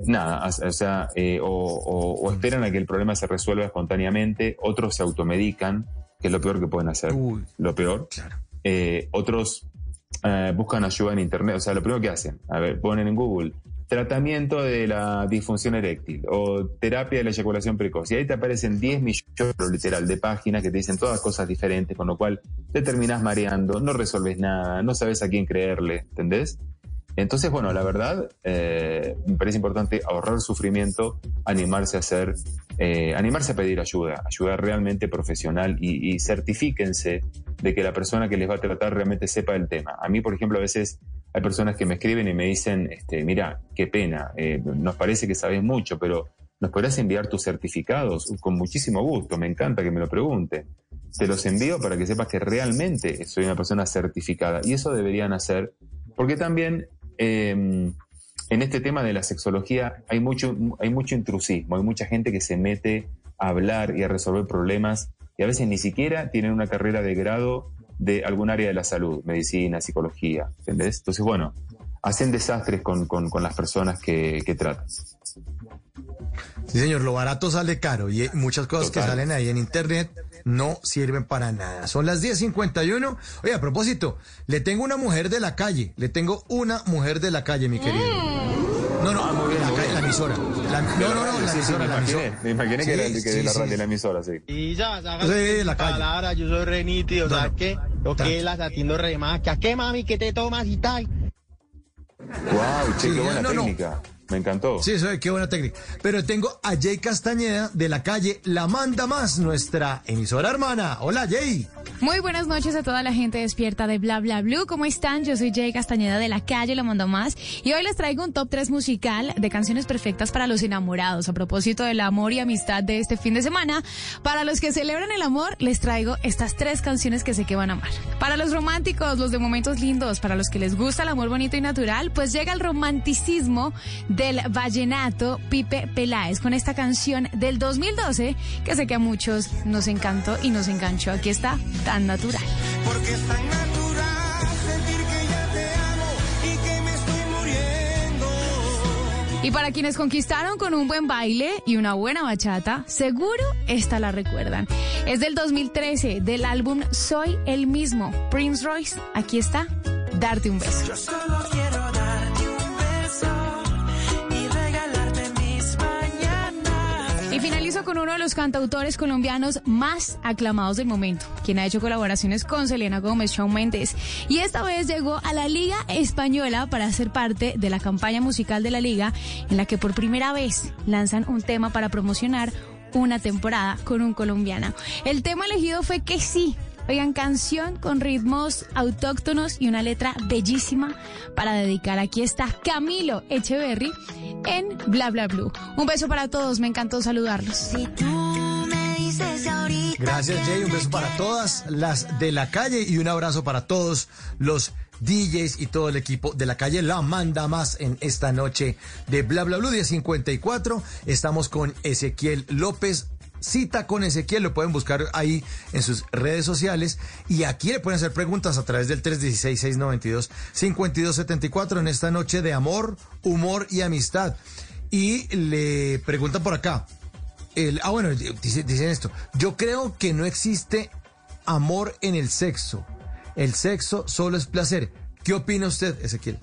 Nada, o sea, eh, o, o- o esperan a que el problema se resuelva espontáneamente, otros se automedican, que es lo peor que pueden hacer, lo peor. Eh, otros eh, buscan ayuda en internet, o sea, lo primero que hacen, a ver, ponen en Google tratamiento de la disfunción eréctil o terapia de la eyaculación precoz. Y ahí te aparecen 10 millones, literal, de páginas que te dicen todas cosas diferentes, con lo cual te terminás mareando, no resolves nada, no sabes a quién creerle, ¿entendés? Entonces, bueno, la verdad, eh, me parece importante ahorrar sufrimiento, animarse a hacer, eh, animarse a pedir ayuda, ayuda realmente profesional y, y certifíquense de que la persona que les va a tratar realmente sepa el tema. A mí, por ejemplo, a veces hay personas que me escriben y me dicen, este, mira, qué pena, eh, nos parece que sabes mucho, pero ¿nos podrás enviar tus certificados? Con muchísimo gusto, me encanta que me lo pregunten. Te los envío para que sepas que realmente soy una persona certificada. Y eso deberían hacer, porque también eh, en este tema de la sexología hay mucho, hay mucho intrusismo, hay mucha gente que se mete a hablar y a resolver problemas y a veces ni siquiera tienen una carrera de grado de algún área de la salud, medicina, psicología, ¿entendés? Entonces, bueno, hacen desastres con, con- con las personas que, que tratan. Sí, señor, lo barato sale caro y muchas cosas que salen ahí en internet no sirven para nada. Son las 10.51. Oye, a propósito, le tengo una mujer de la calle, le tengo una mujer de la calle, mi querido. No, no, la, calle, la emisora. La- no, no, no, la Sí, sí, emisora, me la imaginé, emisora. me imaginé que era el Sí, que de, sí, la, sí. de la emisora, sí. Y ya, ya Sí, la calle. palabra, yo soy re nítido, No, ¿sabes qué? Lo Tranqui. que las atiendo re más, que a qué mami, que te tomas y tal. Wow, che, Sí, qué buena no, no. técnica. Me encantó. Sí, eso qué buena técnica. Pero tengo a Jay Castañeda de la calle La Manda Más, nuestra emisora hermana. Hola, Jay. Muy buenas noches a toda la gente despierta de Bla Bla Blue. ¿Cómo están? Yo soy Jay Castañeda de la calle Lo Mando Más y hoy les traigo un top 3 musical de canciones perfectas para los enamorados. A propósito del amor y amistad de este fin de semana, para los que celebran el amor, les traigo estas tres canciones que sé que van a amar. Para los románticos, los de momentos lindos, para los que les gusta el amor bonito y natural, pues llega el romanticismo del vallenato Pipe Peláez con esta canción del 2012 que sé que a muchos nos encantó y nos enganchó. Aquí está, tan natural. Porque es tan natural sentir que ya te amo y que me estoy muriendo. Y para quienes conquistaron con un buen baile y una buena bachata, seguro esta la recuerdan. Es del 2013, del álbum Soy el mismo, Prince Royce. Aquí está, darte un beso. Yo solo finalizo con uno de los cantautores colombianos más aclamados del momento, quien ha hecho colaboraciones con Selena Gómez, Shawn Mendes, y esta vez llegó a la Liga Española para ser parte de la campaña musical de la Liga, en la que por primera vez lanzan un tema para promocionar una temporada con un colombiano. El tema elegido fue que sí. Oigan, canción con ritmos autóctonos y una letra bellísima para dedicar. Aquí está Camilo Echeverry en Bla Bla Blue. Un beso para todos, me encantó saludarlos. Gracias, Jay. Un beso para todas las de la calle y un abrazo para todos los DJs y todo el equipo de la calle La Manda Más en esta noche de Bla Bla Blue 1054. Estamos con Ezequiel López. Cita con Ezequiel, lo pueden buscar ahí en sus redes sociales y aquí le pueden hacer preguntas a través del 316-692-5274 en esta noche de amor, humor y amistad. Y le preguntan por acá, el, ah, bueno, dice- dicen esto. Yo creo que no existe amor en el sexo. El sexo solo es placer. ¿Qué opina usted, Ezequiel?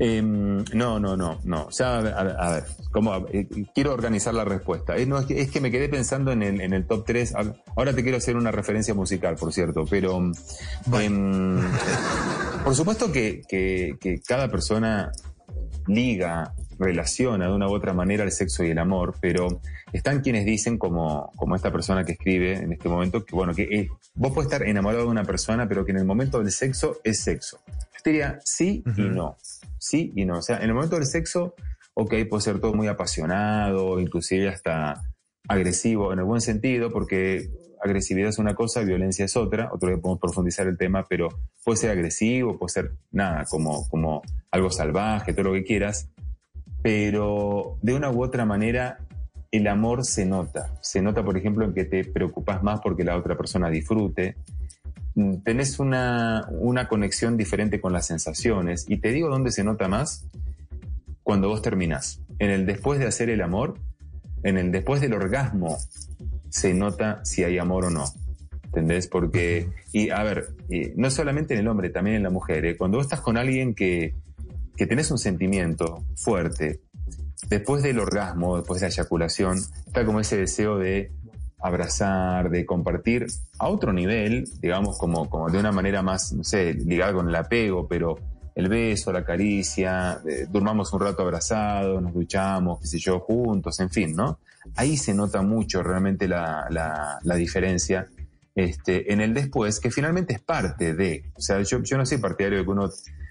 Em, no, no, no, no. O sea, a ver, a ver. Eh, quiero organizar la respuesta. Eh, no, es, que, es que me quedé pensando en el, en el top 3. A- Ahora te quiero hacer una referencia musical, por cierto, pero em, por supuesto que, que- que cada persona liga, relaciona de una u otra manera el sexo y el amor, pero están quienes dicen, como, como esta persona que escribe en este momento, que bueno, que eh, vos puedes estar enamorado de una persona, pero que en el momento del sexo es sexo. Yo te diría sí y no. Sí y no. O sea, en el momento del sexo, ok, puede ser todo muy apasionado, inclusive hasta agresivo en el buen sentido, porque agresividad es una cosa, violencia es otra, otro día podemos profundizar el tema, pero puede ser agresivo, puede ser nada, como, como algo salvaje, todo lo que quieras, pero de una u otra manera el amor se nota. Se nota, por ejemplo, en que te preocupas más porque la otra persona disfrute. Mm, tenés una, una conexión diferente con las sensaciones. Y te digo dónde se nota más cuando vos terminás. En el después de hacer el amor, en el después del orgasmo, se nota si hay amor o no. ¿Entendés? Porque, y a ver, y no solamente en el hombre, también en la mujer. ¿eh? Cuando vos estás con alguien que, que tenés un sentimiento fuerte, después del orgasmo, después de la eyaculación, está como ese deseo de abrazar, de compartir a otro nivel, digamos, como, como de una manera más, no sé, ligada con el apego, pero el beso, la caricia, eh, durmamos un rato abrazados, nos duchamos, qué sé yo, juntos, en fin, ¿no? Ahí se nota mucho realmente la, la, la diferencia este, en el después, que finalmente es parte de, o sea, yo, yo no soy partidario de que uno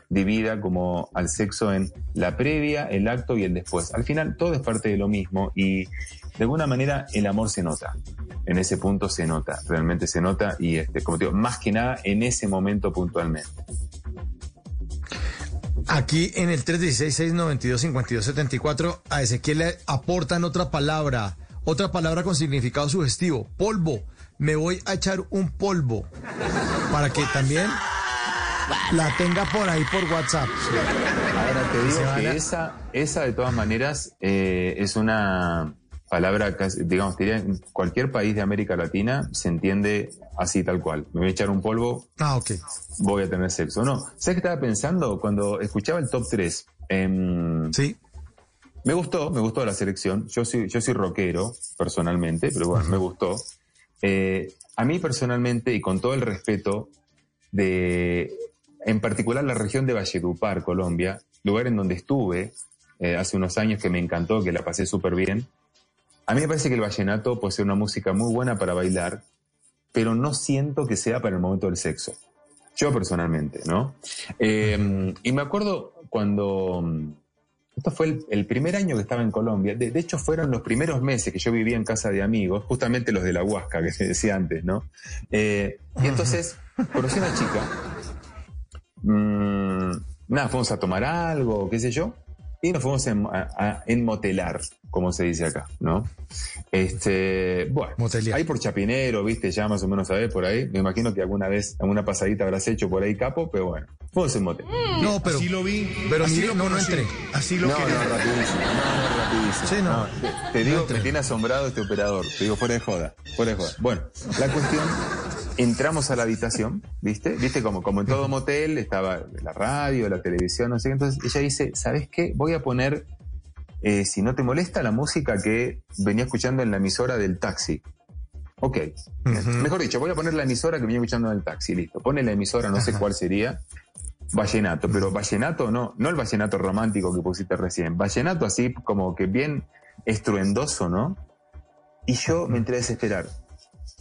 divida como al sexo en la previa, el acto y el después. Al final todo es parte de lo mismo y de alguna manera el amor se nota. En ese punto se nota, realmente se nota y este, como te digo, más que nada en ese momento puntualmente. Aquí en el 316-692-5274 a Ezequiel le aportan otra palabra, otra palabra con significado sugestivo, polvo. Me voy a echar un polvo para que también la tenga por ahí por WhatsApp. Ahora te digo que esa, esa de todas maneras eh, es una palabra, casi- digamos, diría, en cualquier país de América Latina se entiende así tal cual. Me voy a echar un polvo, Ah, ok. voy a tener sexo. No, ¿sabes qué estaba pensando cuando escuchaba el top 3? sí. Me gustó, me gustó la selección. Yo soy, yo soy rockero, personalmente, pero bueno, me gustó. Eh, a mí personalmente, y con todo el respeto de, en particular la región de Valledupar, Colombia, lugar en donde estuve eh, hace unos años que me encantó, que la pasé súper bien. A mí me parece que el vallenato puede ser una música muy buena para bailar, pero no siento que sea para el momento del sexo. Yo personalmente, ¿no? Eh, y me acuerdo cuando... Esto fue el, primer año que estaba en Colombia. De, de hecho, fueron los primeros meses que yo vivía en casa de amigos, justamente los de la Huasca que se decía antes, ¿no? Eh, y entonces conocí a una chica. Mm, nada, fuimos a tomar algo, qué sé yo, y nos fuimos en- a, a enmotelar, como se dice acá, ¿no? Este, bueno, ahí por Chapinero, viste, ya más o menos sabés por ahí. Me imagino que alguna vez, alguna pasadita habrás hecho por ahí, capo, pero bueno, fuimos en motel. No, pero. Así lo vi. Pero así mire, lo no, no entré. Así lo no, quería. no, rapidísimo. No, no, rapidísimo. Sí, no. te, te digo, me tiene asombrado este operador. Te digo, fuera de joda, fuera de joda. Bueno, la cuestión, entramos a la habitación, ¿viste? ¿Viste? Como, como en todo motel, estaba la radio, la televisión, no sé qué. Entonces ella dice, ¿sabes qué? Voy a poner, eh, si no te molesta, la música que venía escuchando en la emisora del taxi. Ok. Mejor dicho, voy a poner la emisora que venía escuchando en el taxi, listo. Pone la emisora, no sé cuál sería. Vallenato, pero vallenato no, no el vallenato romántico que pusiste recién, vallenato así como que bien estruendoso, ¿no? Y yo me entré a desesperar.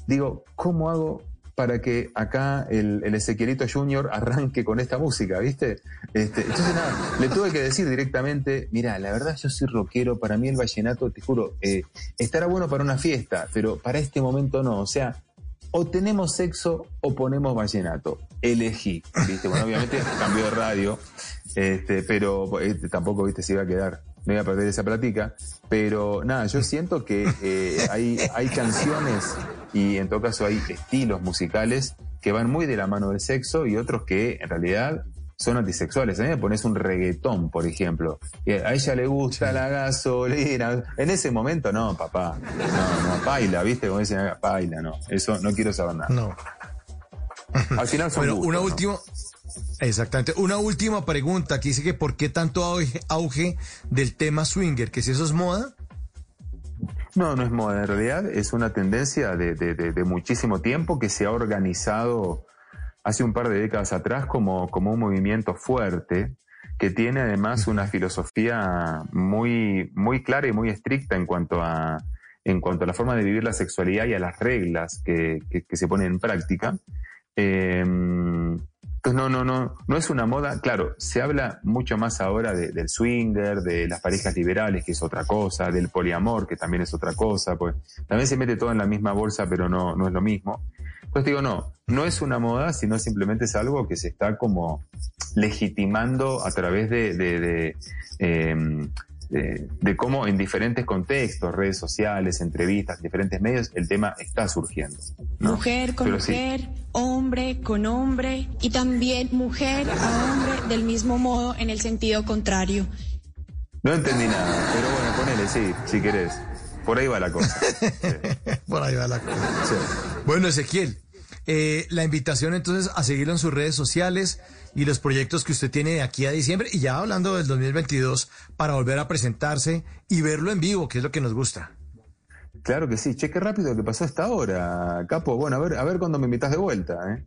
Digo, ¿cómo hago para que acá el, el Ezequielito Junior arranque con esta música, ¿viste? Este, entonces nada, le tuve que decir directamente, mira, la verdad yo soy rockero, para mí el vallenato, te juro, eh, estará bueno para una fiesta, pero para este momento no, o sea, o tenemos sexo o ponemos vallenato. Elegí, ¿viste? Bueno, obviamente cambió de radio, este, pero este, tampoco, ¿viste? Se iba a quedar, no iba a perder esa platica. Pero nada, yo siento que eh, hay, hay canciones y en todo caso hay estilos musicales que van muy de la mano del sexo y otros que en realidad son antisexuales. A mí me pones un reggaetón, por ejemplo. y a ella le gusta la gasolina. En ese momento, no, papá. No, no, baila, ¿viste? Como dicen, baila, no. Eso no quiero saber nada. No. Al final son Bueno, gustos, una ¿no? última. Exactamente. Una última pregunta que dice que ¿por qué tanto auge, auge del tema swinger? Que si eso es moda. No, no es moda. En realidad es una tendencia de, de- de- de muchísimo tiempo que se ha organizado hace un par de décadas atrás como, como un movimiento fuerte que tiene además una filosofía muy, muy clara y muy estricta en cuanto a, en cuanto a la forma de vivir la sexualidad y a las reglas que, que- que se ponen en práctica. Eh, entonces, no, no, no, no es una moda. Claro, se habla mucho más ahora de- del swinger, de las parejas liberales, que es otra cosa, del poliamor, que también es otra cosa. Pues también se mete todo en la misma bolsa, pero no, no es lo mismo. Entonces digo, no, no es una moda, sino simplemente es algo que se está como legitimando a través de, de- de, eh, de cómo en diferentes contextos, redes sociales, entrevistas, diferentes medios, el tema está surgiendo. ¿no? Mujer con Pero sí, mujer, hombre con hombre y también mujer a hombre del mismo modo en el sentido contrario. no entendí nada, pero bueno, ponele, sí, si querés. Por ahí va la cosa. Por ahí va la cosa. Bueno, Ezequiel, eh, la invitación entonces a seguirlo en sus redes sociales y los proyectos que usted tiene de aquí a diciembre y ya hablando del 2022 para volver a presentarse y verlo en vivo, que es lo que nos gusta. Claro que sí, che, qué rápido que pasó esta hora, Capo. Bueno, a ver, a ver cuándo me invitas de vuelta, ¿eh?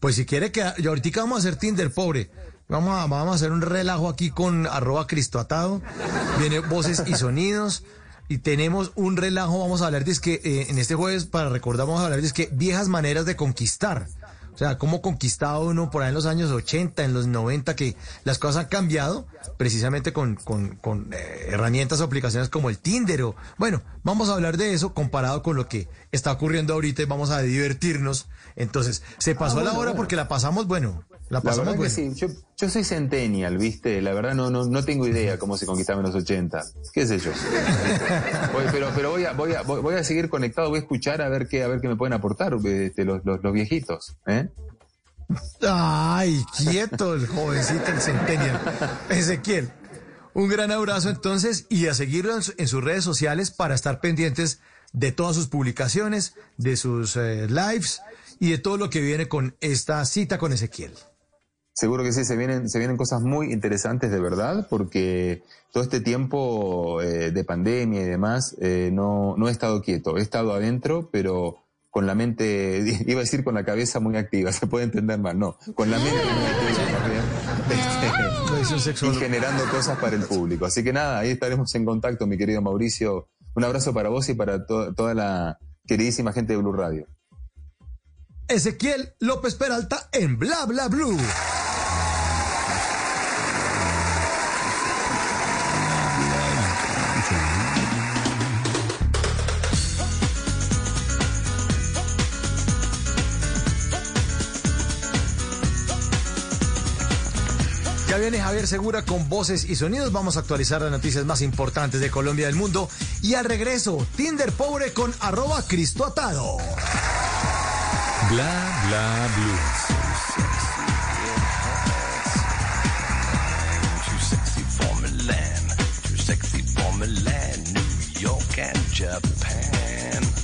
Pues si quiere que yo ahorita vamos a hacer Tinder, pobre. Vamos a, vamos a hacer un relajo aquí con arroba Cristo Atado. Viene voces y sonidos. Y tenemos un relajo, vamos a hablar de es que eh, en este jueves, para recordar, vamos a hablar de es que viejas maneras de conquistar. O sea, cómo conquistaba uno por ahí en los años 80, en los 90, que las cosas han cambiado precisamente con, con, con eh, herramientas o aplicaciones como el Tinder. O, bueno, vamos a hablar de eso comparado con lo que está ocurriendo ahorita y vamos a divertirnos. Entonces, se pasó Ah, la hora bueno. porque la pasamos, bueno, la que sí, yo, yo soy centennial, ¿viste? La verdad no, no, no tengo idea cómo se conquistaba en los 80. ¿Qué sé yo? Voy- pero pero voy, a, voy, a, voy voy a seguir conectado, voy a escuchar a ver qué, a ver qué me pueden aportar este, los, los, los viejitos. ¿eh? Ay, quieto el jovencito, el centennial. Ezequiel, un gran abrazo entonces y a seguirlo en, su- en sus redes sociales para estar pendientes de todas sus publicaciones, de sus eh, lives y de todo lo que viene con esta cita con Ezequiel. Seguro que sí, se vienen, se vienen cosas muy interesantes de verdad, porque todo este tiempo eh, de pandemia y demás, eh, no, no he estado quieto, he estado adentro, pero con la mente, iba a decir con la cabeza muy activa, se puede entender más, no, con la mente muy activa este, y generando cosas para el público. Así que nada, ahí estaremos en contacto, mi querido Mauricio. Un abrazo para vos y para to- toda la queridísima gente de Blue Radio. Ezequiel López Peralta en Bla Bla Blue. Segura con voces y sonidos. Vamos a actualizar las noticias más importantes de Colombia y del mundo. Y al regreso, Tinder pobre con arroba Cristo Atado. Bla bla Japan.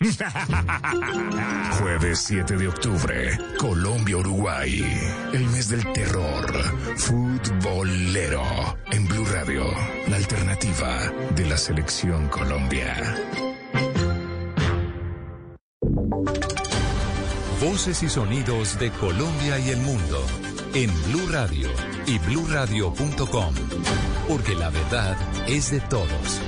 Jueves 7 de octubre, Colombia-Uruguay. El mes del terror. Futbolero. En Blue Radio. La alternativa de la selección Colombia. Voces y sonidos de Colombia y el mundo en Blue Radio y bluradio.com, porque la verdad es de todos.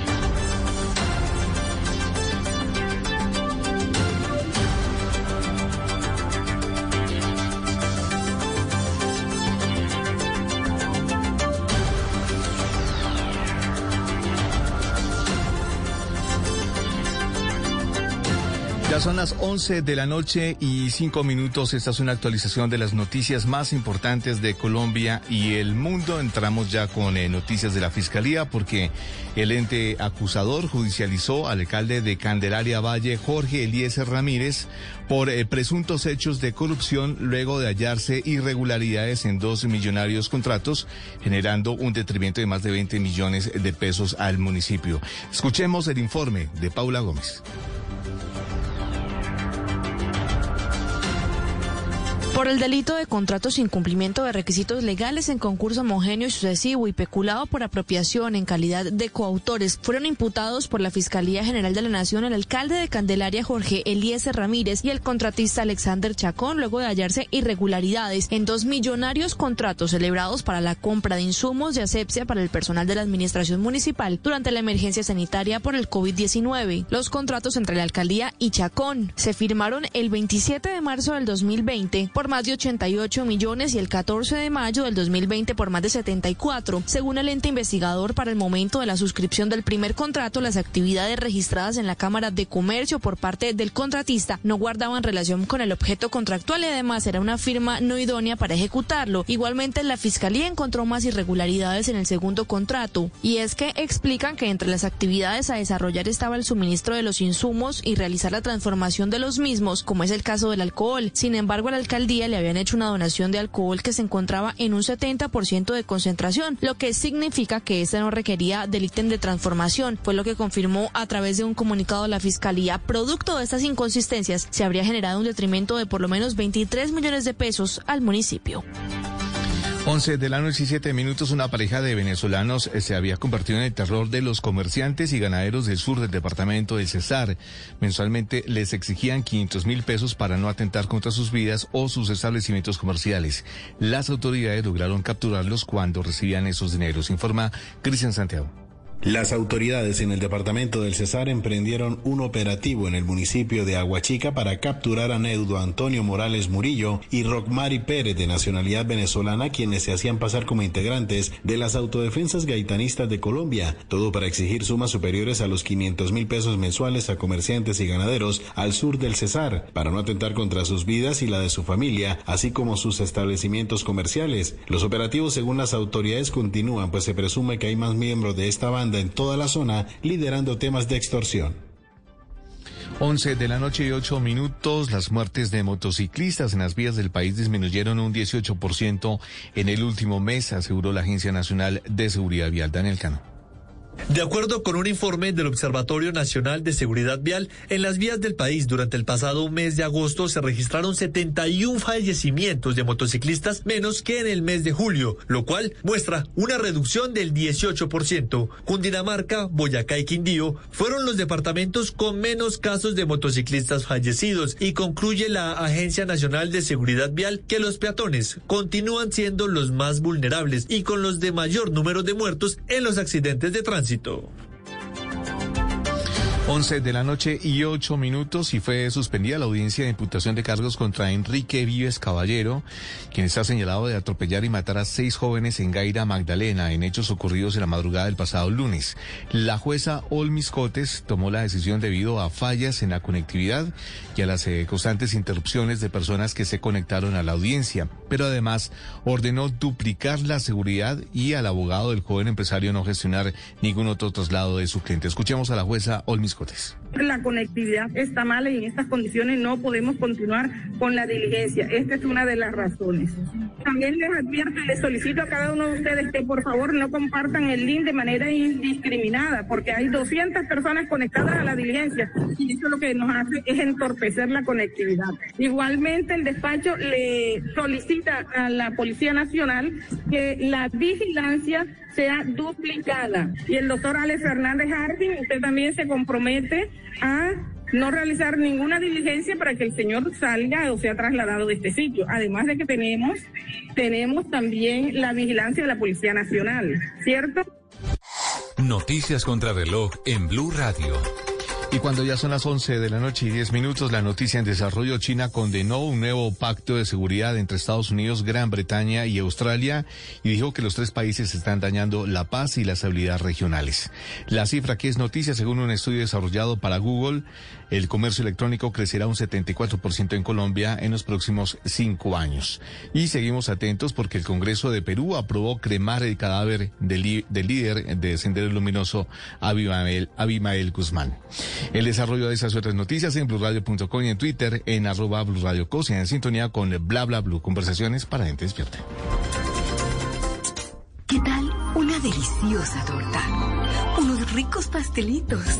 Son las 11 de la noche y 5 minutos. Esta es una actualización de las noticias más importantes de Colombia y el mundo. Entramos ya con eh, noticias de la Fiscalía porque el ente acusador judicializó al alcalde de Candelaria Valle, Jorge Eliezer Ramírez, por eh, presuntos hechos de corrupción luego de hallarse irregularidades en dos millonarios contratos, generando un detrimento de más de 20 millones de pesos al municipio. Escuchemos el informe de Paula Gómez. Por el delito de contratos sin cumplimiento de requisitos legales en concurso homogéneo y sucesivo y peculado por apropiación en calidad de coautores, fueron imputados por la Fiscalía General de la Nación el alcalde de Candelaria Jorge Eliezer Ramírez y el contratista Alexander Chacón luego de hallarse irregularidades en dos millonarios contratos celebrados para la compra de insumos de asepsia para el personal de la administración municipal durante la emergencia sanitaria por el COVID-19. Los contratos entre la alcaldía y Chacón se firmaron el 27 de marzo del 2020 por más de 88 millones y el 14 de mayo del 2020 por más de 74. Según el ente investigador, para el momento de la suscripción del primer contrato, las actividades registradas en la Cámara de Comercio por parte del contratista no guardaban relación con el objeto contractual y además era una firma no idónea para ejecutarlo. Igualmente, la Fiscalía encontró más irregularidades en el segundo contrato y es que explican que entre las actividades a desarrollar estaba el suministro de los insumos y realizar la transformación de los mismos, como es el caso del alcohol. Sin embargo, la alcaldía le habían hecho una donación de alcohol que se encontraba en un 70% de concentración, lo que significa que este no requería del ítem de transformación. Fue lo que confirmó a través de un comunicado la Fiscalía. Producto de estas inconsistencias, se habría generado un detrimento de por lo menos 23 millones de pesos al municipio. 11 de la noche y 7 minutos, una pareja de venezolanos eh, se había convertido en el terror de los comerciantes y ganaderos del sur del departamento del Cesar. Mensualmente les exigían 500 mil pesos para no atentar contra sus vidas o sus establecimientos comerciales. Las autoridades lograron capturarlos cuando recibían esos dineros, informa Cristian Santiago. Las autoridades en el departamento del Cesar emprendieron un operativo en el municipio de Aguachica para capturar a Neudo Antonio Morales Murillo y Rockmari Pérez de nacionalidad venezolana quienes se hacían pasar como integrantes de las autodefensas gaitanistas de Colombia, todo para exigir sumas superiores a los 500 mil pesos mensuales a comerciantes y ganaderos al sur del Cesar, para no atentar contra sus vidas y la de su familia, así como sus establecimientos comerciales. Los operativos según las autoridades continúan, pues se presume que hay más miembros de esta banda en toda la zona liderando temas de extorsión. 11 de la noche y 8 minutos, las muertes de motociclistas en las vías del país disminuyeron un 18% en el último mes, aseguró la Agencia Nacional de Seguridad Vial. Daniel Cano. De acuerdo con un informe del Observatorio Nacional de Seguridad Vial, en las vías del país durante el pasado mes de agosto se registraron 71 fallecimientos de motociclistas menos que en el mes de julio, lo cual muestra una reducción del 18%. Cundinamarca, Boyacá y Quindío fueron los departamentos con menos casos de motociclistas fallecidos y concluye la Agencia Nacional de Seguridad Vial que los peatones continúan siendo los más vulnerables y con los de mayor número de muertos en los accidentes de tránsito. trânsito. 11 de la noche y 8 minutos y fue suspendida la audiencia de imputación de cargos contra Enrique Vives Caballero, quien está señalado de atropellar y matar a seis jóvenes en Gaira Magdalena en hechos ocurridos en la madrugada del pasado lunes. La jueza Olmis Cotes tomó la decisión debido a fallas en la conectividad y a las eh, constantes interrupciones de personas que se conectaron a la audiencia, pero además ordenó duplicar la seguridad y al abogado del joven empresario no gestionar ningún otro traslado de su cliente. Escuchemos a la jueza Olmis Cotes. La conectividad está mala y en estas condiciones no podemos continuar con la diligencia. Esta es una de las razones. También les advierto y les solicito a cada uno de ustedes que por favor no compartan el link de manera indiscriminada, porque hay 200 personas conectadas a la diligencia y eso lo que nos hace es entorpecer la conectividad. Igualmente el despacho le solicita a la Policía Nacional que la vigilancia sea duplicada. Y el doctor Alex Fernández Harding, usted también se compromete a no realizar ninguna diligencia para que el señor salga o sea trasladado de este sitio. Además de que tenemos, tenemos también la vigilancia de la Policía Nacional, ¿cierto? Noticias contra reloj en Blue Radio. Y cuando ya son las 11 de la noche y 10 minutos, la noticia en desarrollo, China condenó un nuevo pacto de seguridad entre Estados Unidos, Gran Bretaña y Australia y dijo que los tres países están dañando la paz y la estabilidad regionales. La cifra que es noticia, según un estudio desarrollado para Google, el comercio electrónico crecerá un 74% en Colombia en los próximos cinco años. Y seguimos atentos porque el Congreso de Perú aprobó cremar el cadáver del, líder de Sendero Luminoso, Abimael, Guzmán. El desarrollo de esas otras noticias en blurradio.com y en Twitter en arroba en sintonía con bla bla blue. Conversaciones para gente despierta. ¿Qué tal una deliciosa torta? Unos ricos pastelitos,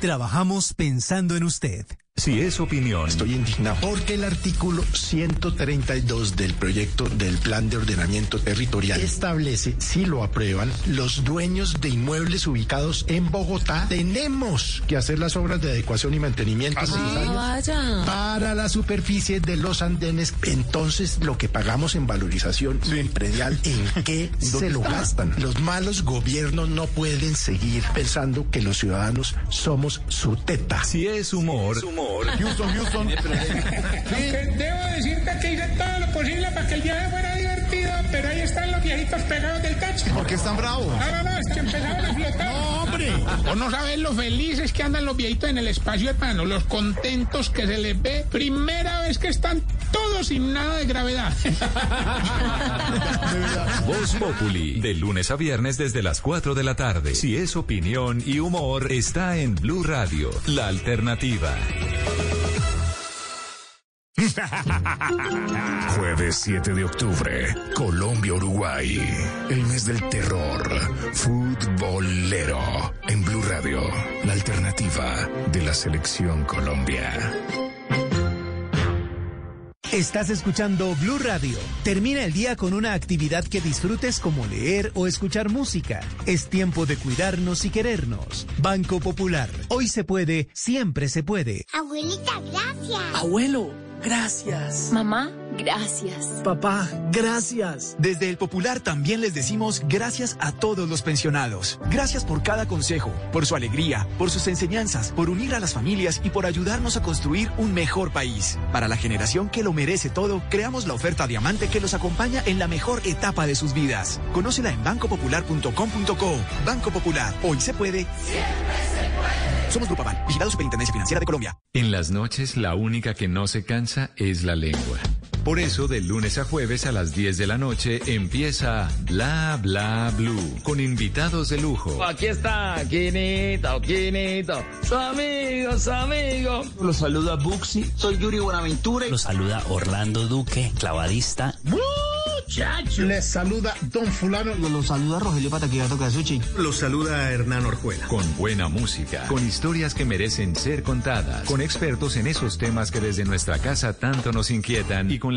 Trabajamos pensando en usted. Si es opinión. Estoy indignado porque el artículo 132 del proyecto del Plan de Ordenamiento Territorial establece, si lo aprueban, los dueños de inmuebles ubicados en Bogotá tenemos que hacer las obras de adecuación y mantenimiento necesarias para la superficie de los andenes. Entonces, lo que pagamos en valorización predial, ¿en qué se lo gastan? Los malos gobiernos no pueden seguir pensando que los ciudadanos somos su teta. Si es humor. humor. Houston, Houston. Debo decirte que hice todo lo posible para que el viaje fuera divertido, pero ahí están los viejitos pegados del techo. ¿Por qué están bravos? No, no, no, es que empezaron a flotar. No, hombre. Vos no sabes lo felices que andan los viejitos en el espacio, hermano. Los contentos que se les ve. Primera vez que están todos sin nada de gravedad. Voz Populi, de lunes a viernes desde las 4 de la tarde. Si es opinión y humor, está en Blue Radio, la alternativa. Jueves 7 de octubre, Colombia-Uruguay. El mes del terror. Futbolero. En Blue Radio, la alternativa de la selección Colombia. Estás escuchando Blue Radio. Termina el día con una actividad que disfrutes como leer o escuchar música. Es tiempo de cuidarnos y querernos. Banco Popular. Hoy se puede, siempre se puede. Abuelita, gracias. Abuelo, gracias. Mamá, gracias. Papá, gracias. Desde el Popular también les decimos gracias a todos los pensionados. Gracias por cada consejo, por su alegría, por sus enseñanzas, por unir a las familias y por ayudarnos a construir un mejor país. Para la generación que lo merece todo, creamos la oferta Diamante que los acompaña en la mejor etapa de sus vidas. Conócela en bancopopular.com.co. Banco Popular. Hoy se puede. Siempre se puede. Somos Grupo Aval, vigilado Superintendencia Financiera de Colombia. En las noches, la única que no se cansa es la lengua. Por eso, de lunes a jueves a las 10 de la noche empieza Bla Bla Blue con invitados de lujo. Aquí está, Quinito, Quinito, su amigo, su amigo. Los saluda Buxi, soy Yuri Buenaventura. Los saluda Orlando Duque, clavadista. Muchacho. Les saluda Don Fulano. Los saluda Rogelio Pataquigato Casuchi. Los saluda Hernán Orjuela. Con buena música, con historias que merecen ser contadas, con expertos en esos temas que desde nuestra casa tanto nos inquietan y con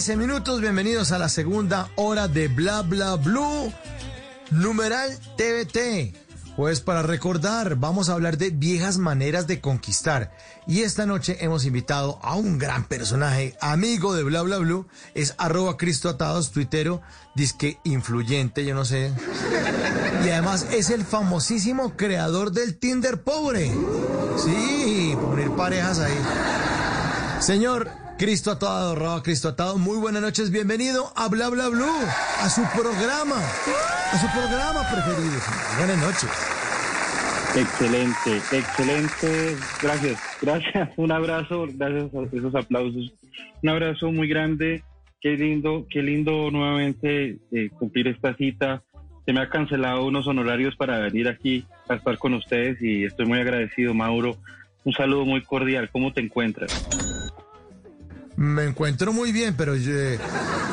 15 minutos. Bienvenidos a la segunda hora de Bla Bla Blue. Numeral TVT. Pues para recordar, vamos a hablar de viejas maneras de conquistar. Y esta noche hemos invitado a un gran personaje, amigo de Bla Bla Blue. Es arroba Cristo Atados, tuitero, disque influyente, yo no sé. Y además es el famosísimo creador del Tinder pobre. Sí, poner parejas ahí. Señor Cristo Atado, arroba Cristo Atado, muy buenas noches, bienvenido a Bla Bla Blue, a su programa, a su programa preferido. Buenas noches. Excelente, excelente. Gracias, gracias. Un abrazo, gracias a esos aplausos. Un abrazo muy grande. Qué lindo, qué lindo nuevamente eh, cumplir esta cita. Se me ha cancelado unos honorarios para venir aquí a estar con ustedes y estoy muy agradecido, Mauro. Un saludo muy cordial. ¿Cómo te encuentras? Me encuentro muy bien, pero eh,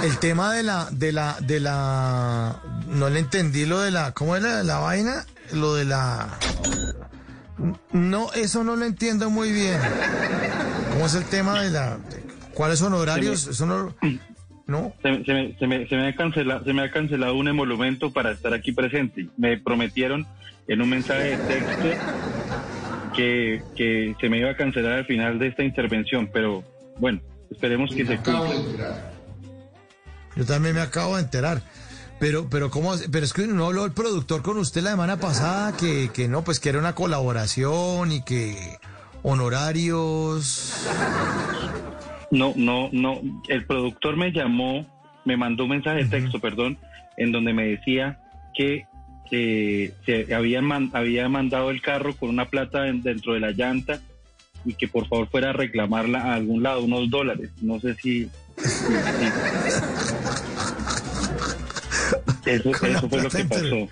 el tema de la, de la, de la, no le entendí lo de la, ¿cómo era la vaina? Lo de la, no, eso no lo entiendo muy bien. ¿Cómo es el tema de la, cuáles son horarios? Eso no, no. Se, me- se me, se, me, se me ha cancelado, se me ha cancelado un emolumento para estar aquí presente. Me prometieron en un mensaje de texto que, que se me iba a cancelar al final de esta intervención, pero bueno, esperemos que se cumpla. Yo también me acabo de enterar. Pero, pero cómo, pero es que no habló el productor con usted la semana pasada que, que no, pues que era una colaboración y que honorarios. No, no, no. El productor me llamó, me mandó un mensaje de texto, perdón, en donde me decía que eh, se habían man- había mandado el carro con una plata en- dentro de la llanta y que por favor fuera a reclamarla a algún lado, unos dólares. No sé si... Eso, eso fue lo que pasó.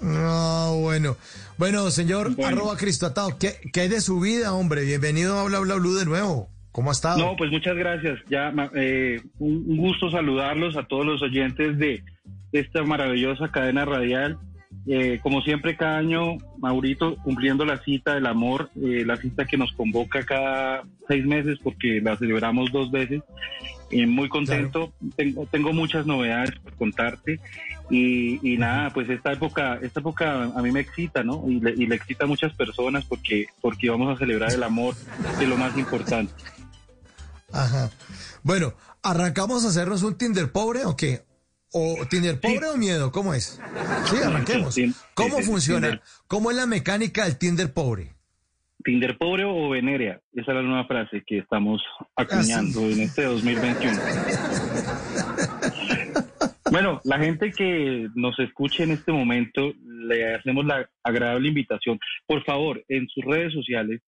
No, bueno. Bueno, señor, arroba Cristo Atado, ¿qué, ¿qué hay de su vida, hombre? Bienvenido a Bla Bla Blue de nuevo. ¿Cómo ha estado? No, pues muchas gracias. Ya, eh, un gusto saludarlos a todos los oyentes de esta maravillosa cadena radial. Eh, como siempre, cada año, Maurito, cumpliendo la cita del amor, eh, la cita que nos convoca cada seis meses porque la celebramos dos veces. Eh, muy contento, tengo, tengo muchas novedades por contarte y, y nada, pues esta época, esta época a mí me excita, ¿no? Y le, y le excita a muchas personas porque, porque vamos a celebrar el amor, que es lo más importante. Ajá. Bueno, ¿arrancamos a hacernos un Tinder pobre o qué? ¿O Tinder pobre o miedo? ¿Cómo es? Sí, arranquemos. ¿Cómo funciona? ¿Cómo es la mecánica del Tinder pobre? Tinder pobre o venerea, esa es la nueva frase que estamos acuñando Ah, en este 2021. bueno, la gente que nos escuche en este momento, le hacemos la agradable invitación. Por favor, en sus redes sociales,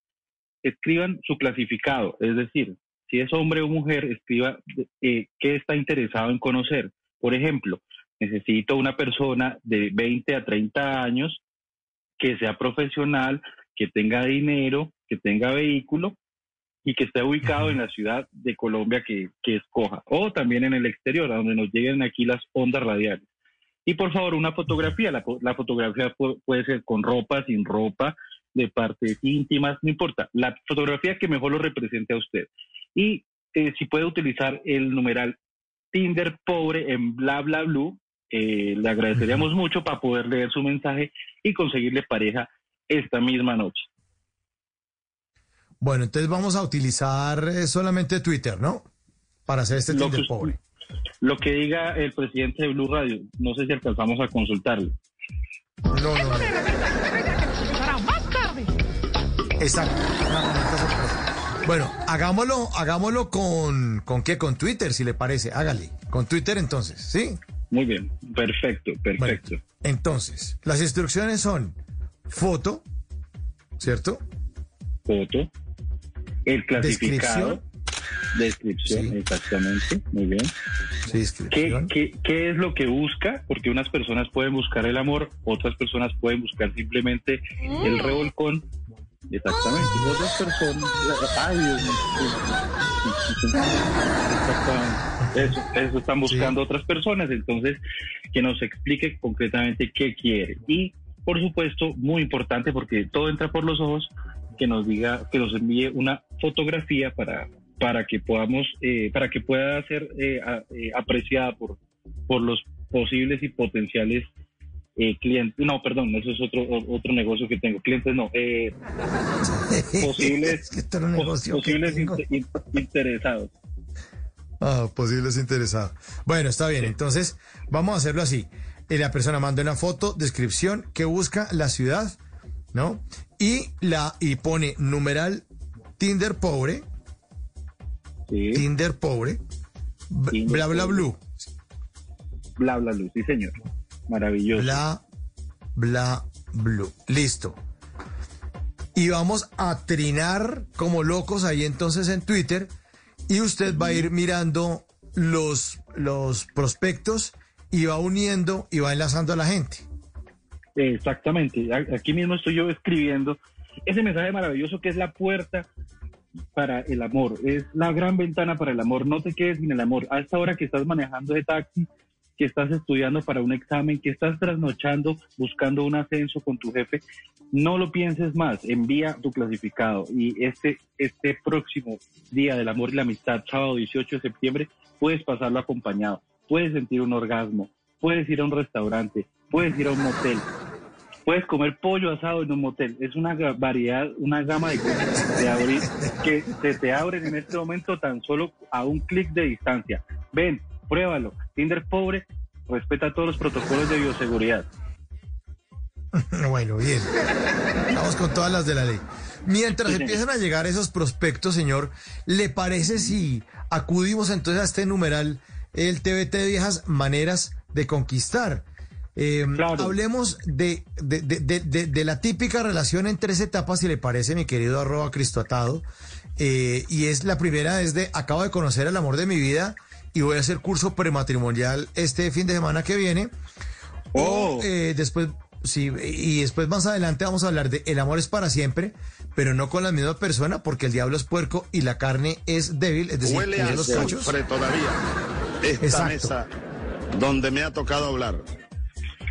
escriban su clasificado, es decir, si es hombre o mujer, escriba eh, qué está interesado en conocer. Por ejemplo, necesito una persona de 20 a 30 años que sea profesional, que tenga dinero, que tenga vehículo y que esté ubicado en la ciudad de Colombia que, que escoja, o también en el exterior, a donde nos lleguen aquí las ondas radiales. Y por favor, una fotografía. La, fo- la fotografía pu- puede ser con ropa, sin ropa, de partes íntimas, no importa. La fotografía que mejor lo represente a usted. Y eh, si puede utilizar el numeral Tinder pobre en bla bla blue, eh, le agradeceríamos mucho para poder leer su mensaje y conseguirle pareja esta misma noche. Bueno, entonces vamos a utilizar eh, solamente Twitter, ¿no? Para hacer este Lo Tinder que- pobre. Lo que diga el presidente de Blue Radio, no sé si alcanzamos a consultarlo. No, no, no. Exacto. Bueno, hagámoslo, hagámoslo con, ¿con qué? Con Twitter, si le parece. Hágale. Con Twitter entonces, ¿sí? Muy bien, perfecto, perfecto. Entonces, las instrucciones son foto, ¿cierto? Foto, el clasificado, descripción, exactamente, muy bien. ¿Qué, qué, qué es lo que busca? Porque unas personas pueden buscar el amor, otras personas pueden buscar simplemente el revolcón. Exactamente. Y otras personas. Ay, Dios mío. Exactamente. Eso, eso están buscando otras personas. Entonces, que nos explique concretamente qué quiere. Y, por supuesto, muy importante, porque todo entra por los ojos, que nos diga, que nos envíe una fotografía para para que podamos, eh, para que pueda ser eh, a- eh, apreciada por, por los posibles y potenciales eh, clientes. No, perdón, eso es otro otro negocio que tengo. Clientes no, eh, posibles, Es que negocio posibles tengo. inter- in- interesados. Ah, posibles interesados. Bueno, está bien. Entonces, vamos a hacerlo así. Eh, La persona manda una foto, descripción, que busca la ciudad, ¿no? Y la y pone numeral Tinder pobre. Tinder pobre. Tinder bla bla blue. Bla, bla, bla, sí, señor. Maravilloso. Bla bla blue. Listo. Y vamos a trinar como locos ahí entonces en Twitter. Y usted va a ir mirando los, los prospectos y va uniendo y va enlazando a la gente. Exactamente. Aquí mismo estoy yo escribiendo ese mensaje maravilloso que es la puerta para el amor. Es la gran ventana para el amor. No te quedes sin el amor. A esta hora que estás manejando de taxi, que estás estudiando para un examen, que estás trasnochando buscando un ascenso con tu jefe, no lo pienses más. Envía tu clasificado. Y este, este próximo día del amor y la amistad, sábado 18 de septiembre, puedes pasarlo acompañado. Puedes sentir un orgasmo. Puedes ir a un restaurante. Puedes ir a un motel. Puedes comer pollo asado en un motel. Es una variedad, una gama de cosas te abrir- que se te abren en este momento tan solo a un clic de distancia. Ven, pruébalo. Tinder pobre respeta todos los protocolos de bioseguridad. Bueno, bien. Vamos con todas las de la ley. Mientras Sí, señor. empiezan a llegar esos prospectos, señor, ¿le parece si acudimos entonces a este numeral, el TBT de viejas maneras de conquistar? Eh, Hablemos de, de, de- de- la típica relación en tres etapas, si le parece, mi querido arroba cristoatado. Eh, y es la primera, es de acabo de conocer el amor de mi vida y voy a hacer curso prematrimonial este fin de semana que viene. O eh, después, sí, y después más adelante vamos a hablar de el amor es para siempre, pero no con la misma persona, porque el diablo es puerco y la carne es débil, es decir, Huele a los cachos. todavía. Esta Exacto. mesa donde me ha tocado hablar.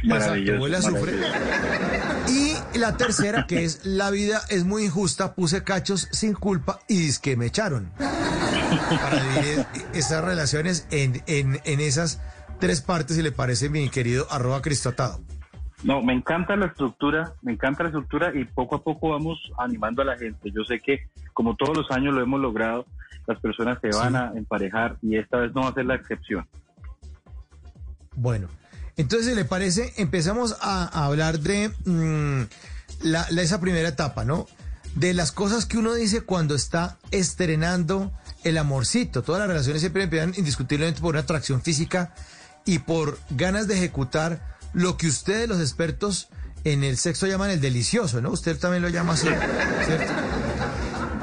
Exacto, azufre. Y la tercera, que es la vida es muy injusta, puse cachos sin culpa y es que me echaron. Para dividir esas relaciones en, en, en esas tres partes, si le parece, mi querido arroba cristoatado. No, me encanta la estructura, me encanta la estructura y poco a poco vamos animando a la gente. Yo sé que como todos los años lo hemos logrado, las personas se van a emparejar y esta vez no va a ser la excepción. Bueno, entonces, si le parece, empezamos a, a hablar de mm, la, la- esa primera etapa, ¿no? De las cosas que uno dice cuando está estrenando el amorcito. Todas las relaciones siempre empiezan indiscutiblemente por una atracción física y por ganas de ejecutar lo que ustedes, los expertos en el sexo, llaman el delicioso, ¿no? Usted también lo llama así, ¿cierto?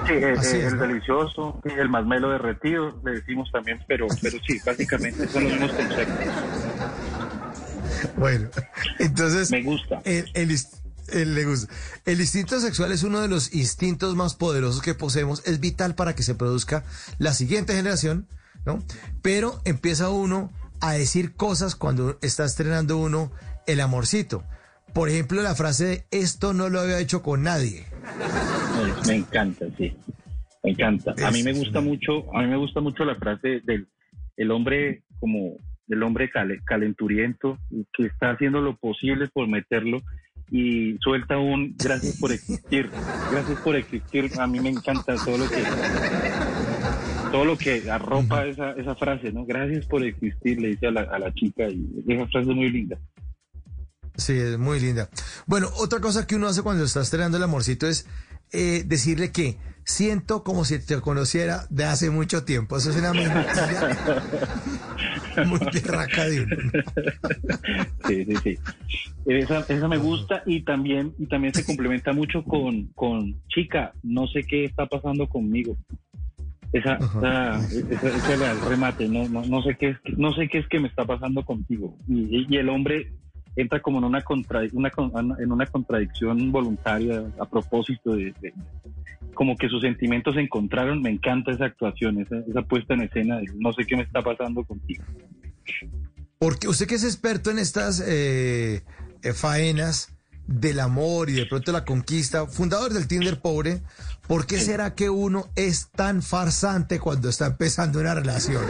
Sí, eh, Así eh, es, el ¿no? delicioso, el masmelo derretido, le decimos también, pero, pero sí, básicamente son los mismos conceptos. Bueno, entonces. Me gusta. El, el, le gusta. El instinto sexual es uno de los instintos más poderosos que poseemos. Es vital para que se produzca la siguiente generación, ¿no? Pero empieza uno a decir cosas cuando está estrenando uno el amorcito. Por ejemplo, la frase de esto no lo había hecho con nadie. Me, me encanta, sí. Me encanta. A mí me gusta mucho, a mí me gusta mucho la frase del el hombre como el hombre cale- calenturiento que está haciendo lo posible por meterlo y suelta un gracias por existir, gracias por existir. A mí me encanta todo lo que todo lo que arropa esa, esa frase, ¿no? Gracias por existir, le dice a la, a la chica y esa frase es muy linda. Sí, es muy linda. Bueno, otra cosa que uno hace cuando está estrenando el amorcito es eh, decirle que siento como si te conociera de hace mucho tiempo. Eso es una mentira muy berraca de uno. Sí, sí, sí. Esa, esa me gusta y también, y también se complementa mucho con, con chica, no sé qué está pasando conmigo. Esa, esa, esa- ese era el remate, no, no, no sé qué es, no sé qué es que me está pasando contigo. Y, y el hombre entra como en una, contra, una en una contradicción voluntaria a propósito de, de- como que sus sentimientos se encontraron. Me encanta esa actuación, esa, esa puesta en escena de no sé qué me está pasando contigo. Porque usted que es experto en estas eh, eh, faenas, del amor y de pronto la conquista, fundador del Tinder pobre, ¿por qué será que uno es tan farsante cuando está empezando una relación?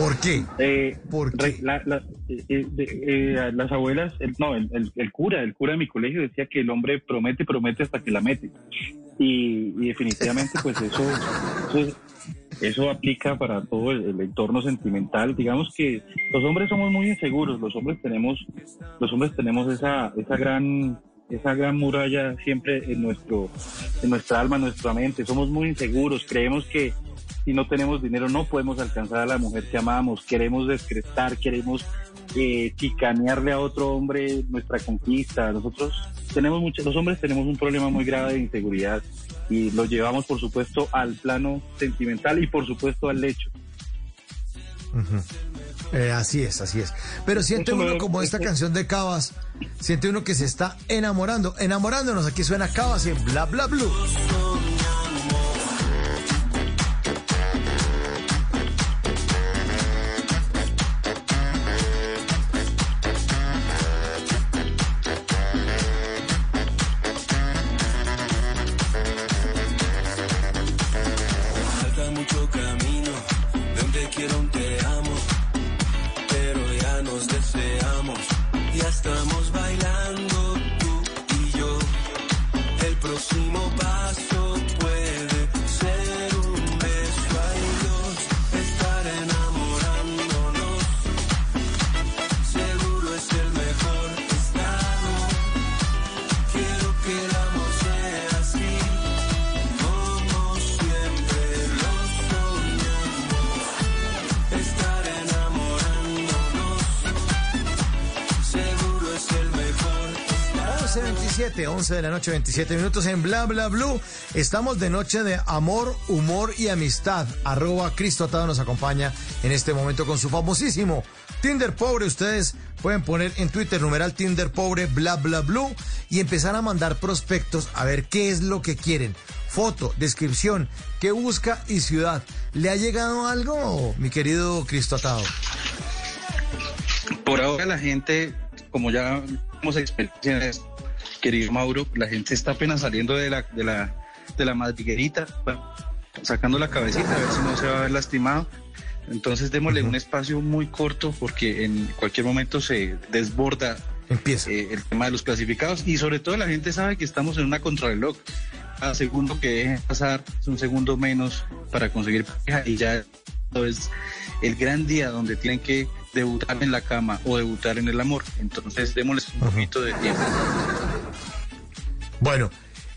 ¿Por qué? Eh, ¿Por re- la- la- eh, eh, eh, las abuelas, el- no, el, el- el cura, el cura de mi colegio decía que el hombre promete, promete hasta que la mete. Y, y definitivamente, pues eso, eso, eso aplica para todo el, el entorno sentimental. Digamos que los hombres somos muy inseguros, los hombres tenemos, los hombres tenemos esa, esa gran esa gran muralla siempre en nuestro en nuestra alma, en nuestra mente. Somos muy inseguros, creemos que si no tenemos dinero no podemos alcanzar a la mujer que amamos, queremos descrestar, queremos eh, chicanearle a otro hombre nuestra conquista. Nosotros tenemos muchos, los hombres tenemos un problema muy grave de inseguridad y lo llevamos por supuesto al plano sentimental y por supuesto al lecho. Ujú. Eh, así es, así es. Pero siente uno como esta canción de Cabas, siente uno que se está enamorando, enamorándonos. Aquí suena Cabas en Bla Bla Blue. 11.27, 11 de la noche, 27 minutos en Bla Bla Blue. Estamos de noche de amor, humor y amistad. Arroba Cristo Atado nos acompaña en este momento con su famosísimo Tinder Pobre. Ustedes pueden poner en Twitter numeral Tinder Pobre Bla Bla Blue y empezar a mandar prospectos a ver qué es lo que quieren. Foto, descripción, qué busca y ciudad. ¿Le ha llegado algo, mi querido Cristo Atado? Por ahora la gente, como ya tenemos experiencia en esto, querido Mauro, la gente está apenas saliendo de la, de la, de la madriguerita, sacando la cabecita a ver si no se va a ver lastimado. Entonces démosle un espacio muy corto porque en cualquier momento se desborda eh, el tema de los clasificados y sobre todo la gente sabe que estamos en una contrarreloj. Cada segundo que dejen pasar es un segundo menos para conseguir pareja y ya es el gran día donde tienen que debutar en la cama o debutar en el amor. Entonces démosles un poquito de tiempo. Bueno,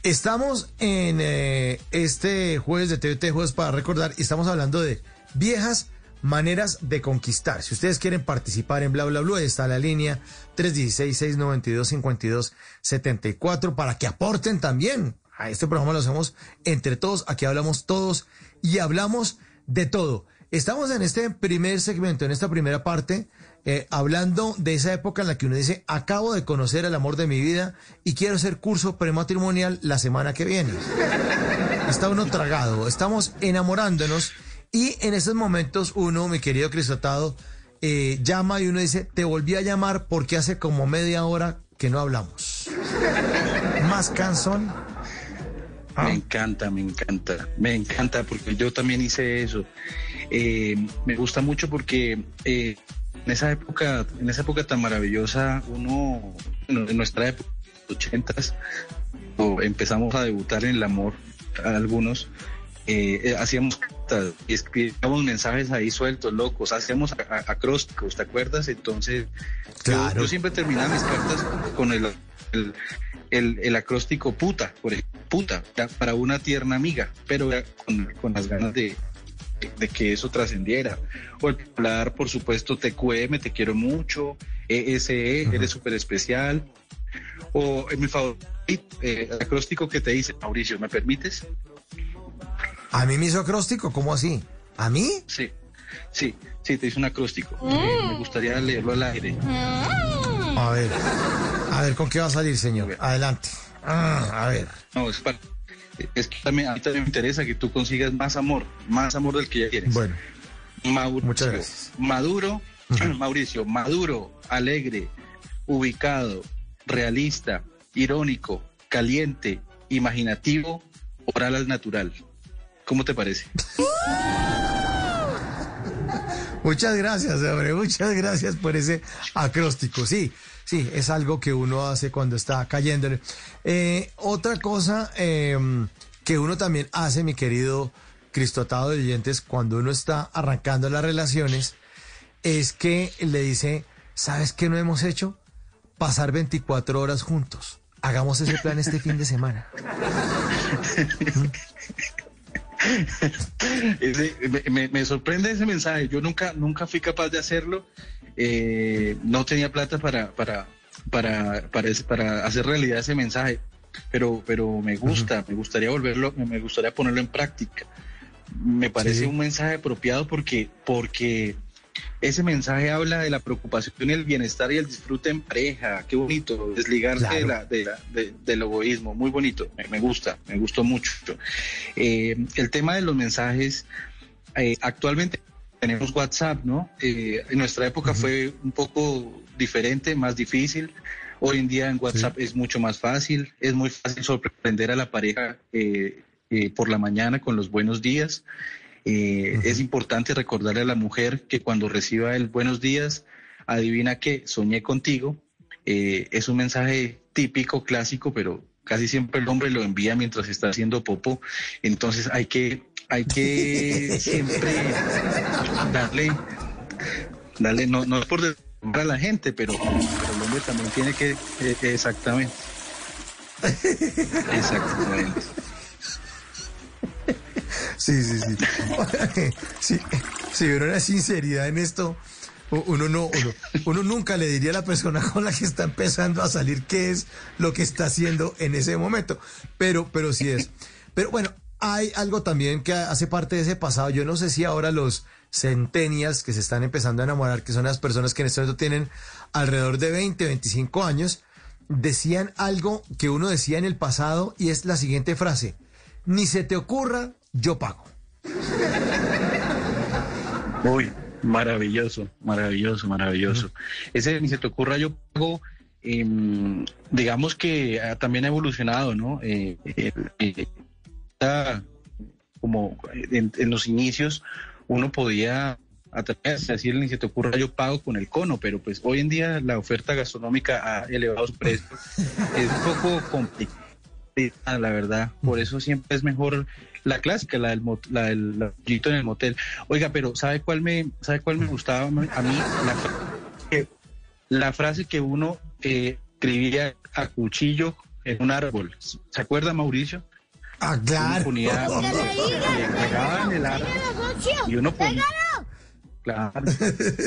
estamos en eh, este jueves de TVT, jueves para recordar, estamos hablando de viejas maneras de conquistar. Si ustedes quieren participar en Bla Bla Bla, está la línea 316-692-5274 para que aporten también. A este programa lo hacemos entre todos, aquí hablamos todos y hablamos de todo. Estamos en este primer segmento, en esta primera parte, eh, hablando de esa época en la que uno dice, acabo de conocer el amor de mi vida y quiero hacer curso prematrimonial la semana que viene. Está uno tragado, estamos enamorándonos y en esos momentos uno, mi querido Cristotado, eh, llama y uno dice, te volví a llamar porque hace como media hora que no hablamos. Más canción. Me encanta, me encanta, me encanta porque yo también hice eso. Eh, me gusta mucho porque eh, en esa época, en esa época tan maravillosa, uno, en nuestra época, los ochentas, empezamos a debutar en el amor, a algunos, eh, eh, hacíamos cartas y escribíamos mensajes ahí sueltos, locos, hacíamos acrósticos, ¿te acuerdas? Entonces, yo- yo, siempre terminaba mis cartas con el, el, el- el acróstico puta, por ejemplo, puta, ya, para una tierna amiga, pero con, con las ganas de, de que eso trascendiera. O el popular, por supuesto, TQM, te quiero mucho, ESE, eres súper especial. O en mi favorito, eh, el acróstico que te dice, Mauricio, ¿me permites? ¿A mí me hizo acróstico? ¿Cómo así? ¿A mí? Sí, sí, sí, te hizo un acróstico. Eh, me gustaría leerlo al aire. A ver, ver, ¿con qué va a salir, señor? Adelante. Ah, a ver. No, es para... Es que también, a mí también me interesa que tú consigas más amor, más amor del que ya tienes. Bueno. Mauricio, Muchas gracias. Maduro, Mauricio, maduro, alegre, ubicado, realista, irónico, caliente, imaginativo, oral al natural. ¿Cómo te parece? Muchas gracias, hombre. Muchas gracias por ese acróstico. Sí, sí, es algo que uno hace cuando está cayendo. Eh, otra cosa em, que uno también hace, mi querido Cristotado de oyentes, cuando uno está arrancando las relaciones, es que le dice, ¿sabes qué no hemos hecho? Pasar 24 horas juntos. Hagamos ese plan este fin de semana. me, sorprende ese mensaje. Yo nunca, nunca fui capaz de hacerlo. Eh, no tenía plata para, para, para, para, hacer realidad ese mensaje. Pero, pero me gusta, me gustaría volverlo, me gustaría ponerlo en práctica. Me parece un mensaje apropiado porque, porque ese mensaje habla de la preocupación, el bienestar y el disfrute en pareja. Qué bonito, desligarse del egoísmo. Muy bonito, me, gusta, me gustó mucho. Eh, el tema de los mensajes, eh, actualmente tenemos WhatsApp, ¿no? Eh, en nuestra época fue un poco diferente, más difícil. Hoy en día en WhatsApp es mucho más fácil, es muy fácil sorprender a la pareja por la mañana con los buenos días. Eh, es importante recordarle a la mujer que cuando reciba el buenos días, adivina que soñé contigo. Eh, es un mensaje típico, clásico, pero casi siempre el hombre lo envía mientras está haciendo popo. Entonces hay que, hay que siempre darle, darle, no, no es por a la gente, pero, el hombre también tiene que, eh, exactamente. Exactamente. Sí, sí, sí. sí. Si hubiera una sinceridad en esto, uno no, uno, nunca le diría a la persona con la que está empezando a salir qué es lo que está haciendo en ese momento. Pero, pero sí es. Pero bueno, hay algo también que hace parte de ese pasado. Yo no sé si ahora los centenias que se están empezando a enamorar, que son las personas que en este momento tienen alrededor de 20, 25 años, decían algo que uno decía en el pasado y es la siguiente frase. Ni se te ocurra yo pago. Uy, maravilloso, maravilloso, maravilloso. Ese ni se te ocurra, yo pago. Em, digamos que también ha evolucionado, ¿no? Eh, eh, como en, los inicios uno podía atreverse a decirle se te ocurra yo pago con el cono, pero pues hoy en día la oferta gastronómica ha elevado su precio. es un poco complicada, la verdad. Por eso siempre es mejor la clásica, la del, la del en el motel. Oiga, pero ¿sabe cuál me, sabe cuál me gustaba a mí? La, frase que uno eh, escribía a cuchillo en un árbol. ¿Se acuerda, Mauricio? Ah, claro. Ponía, en el árbol y uno ponía... Claro,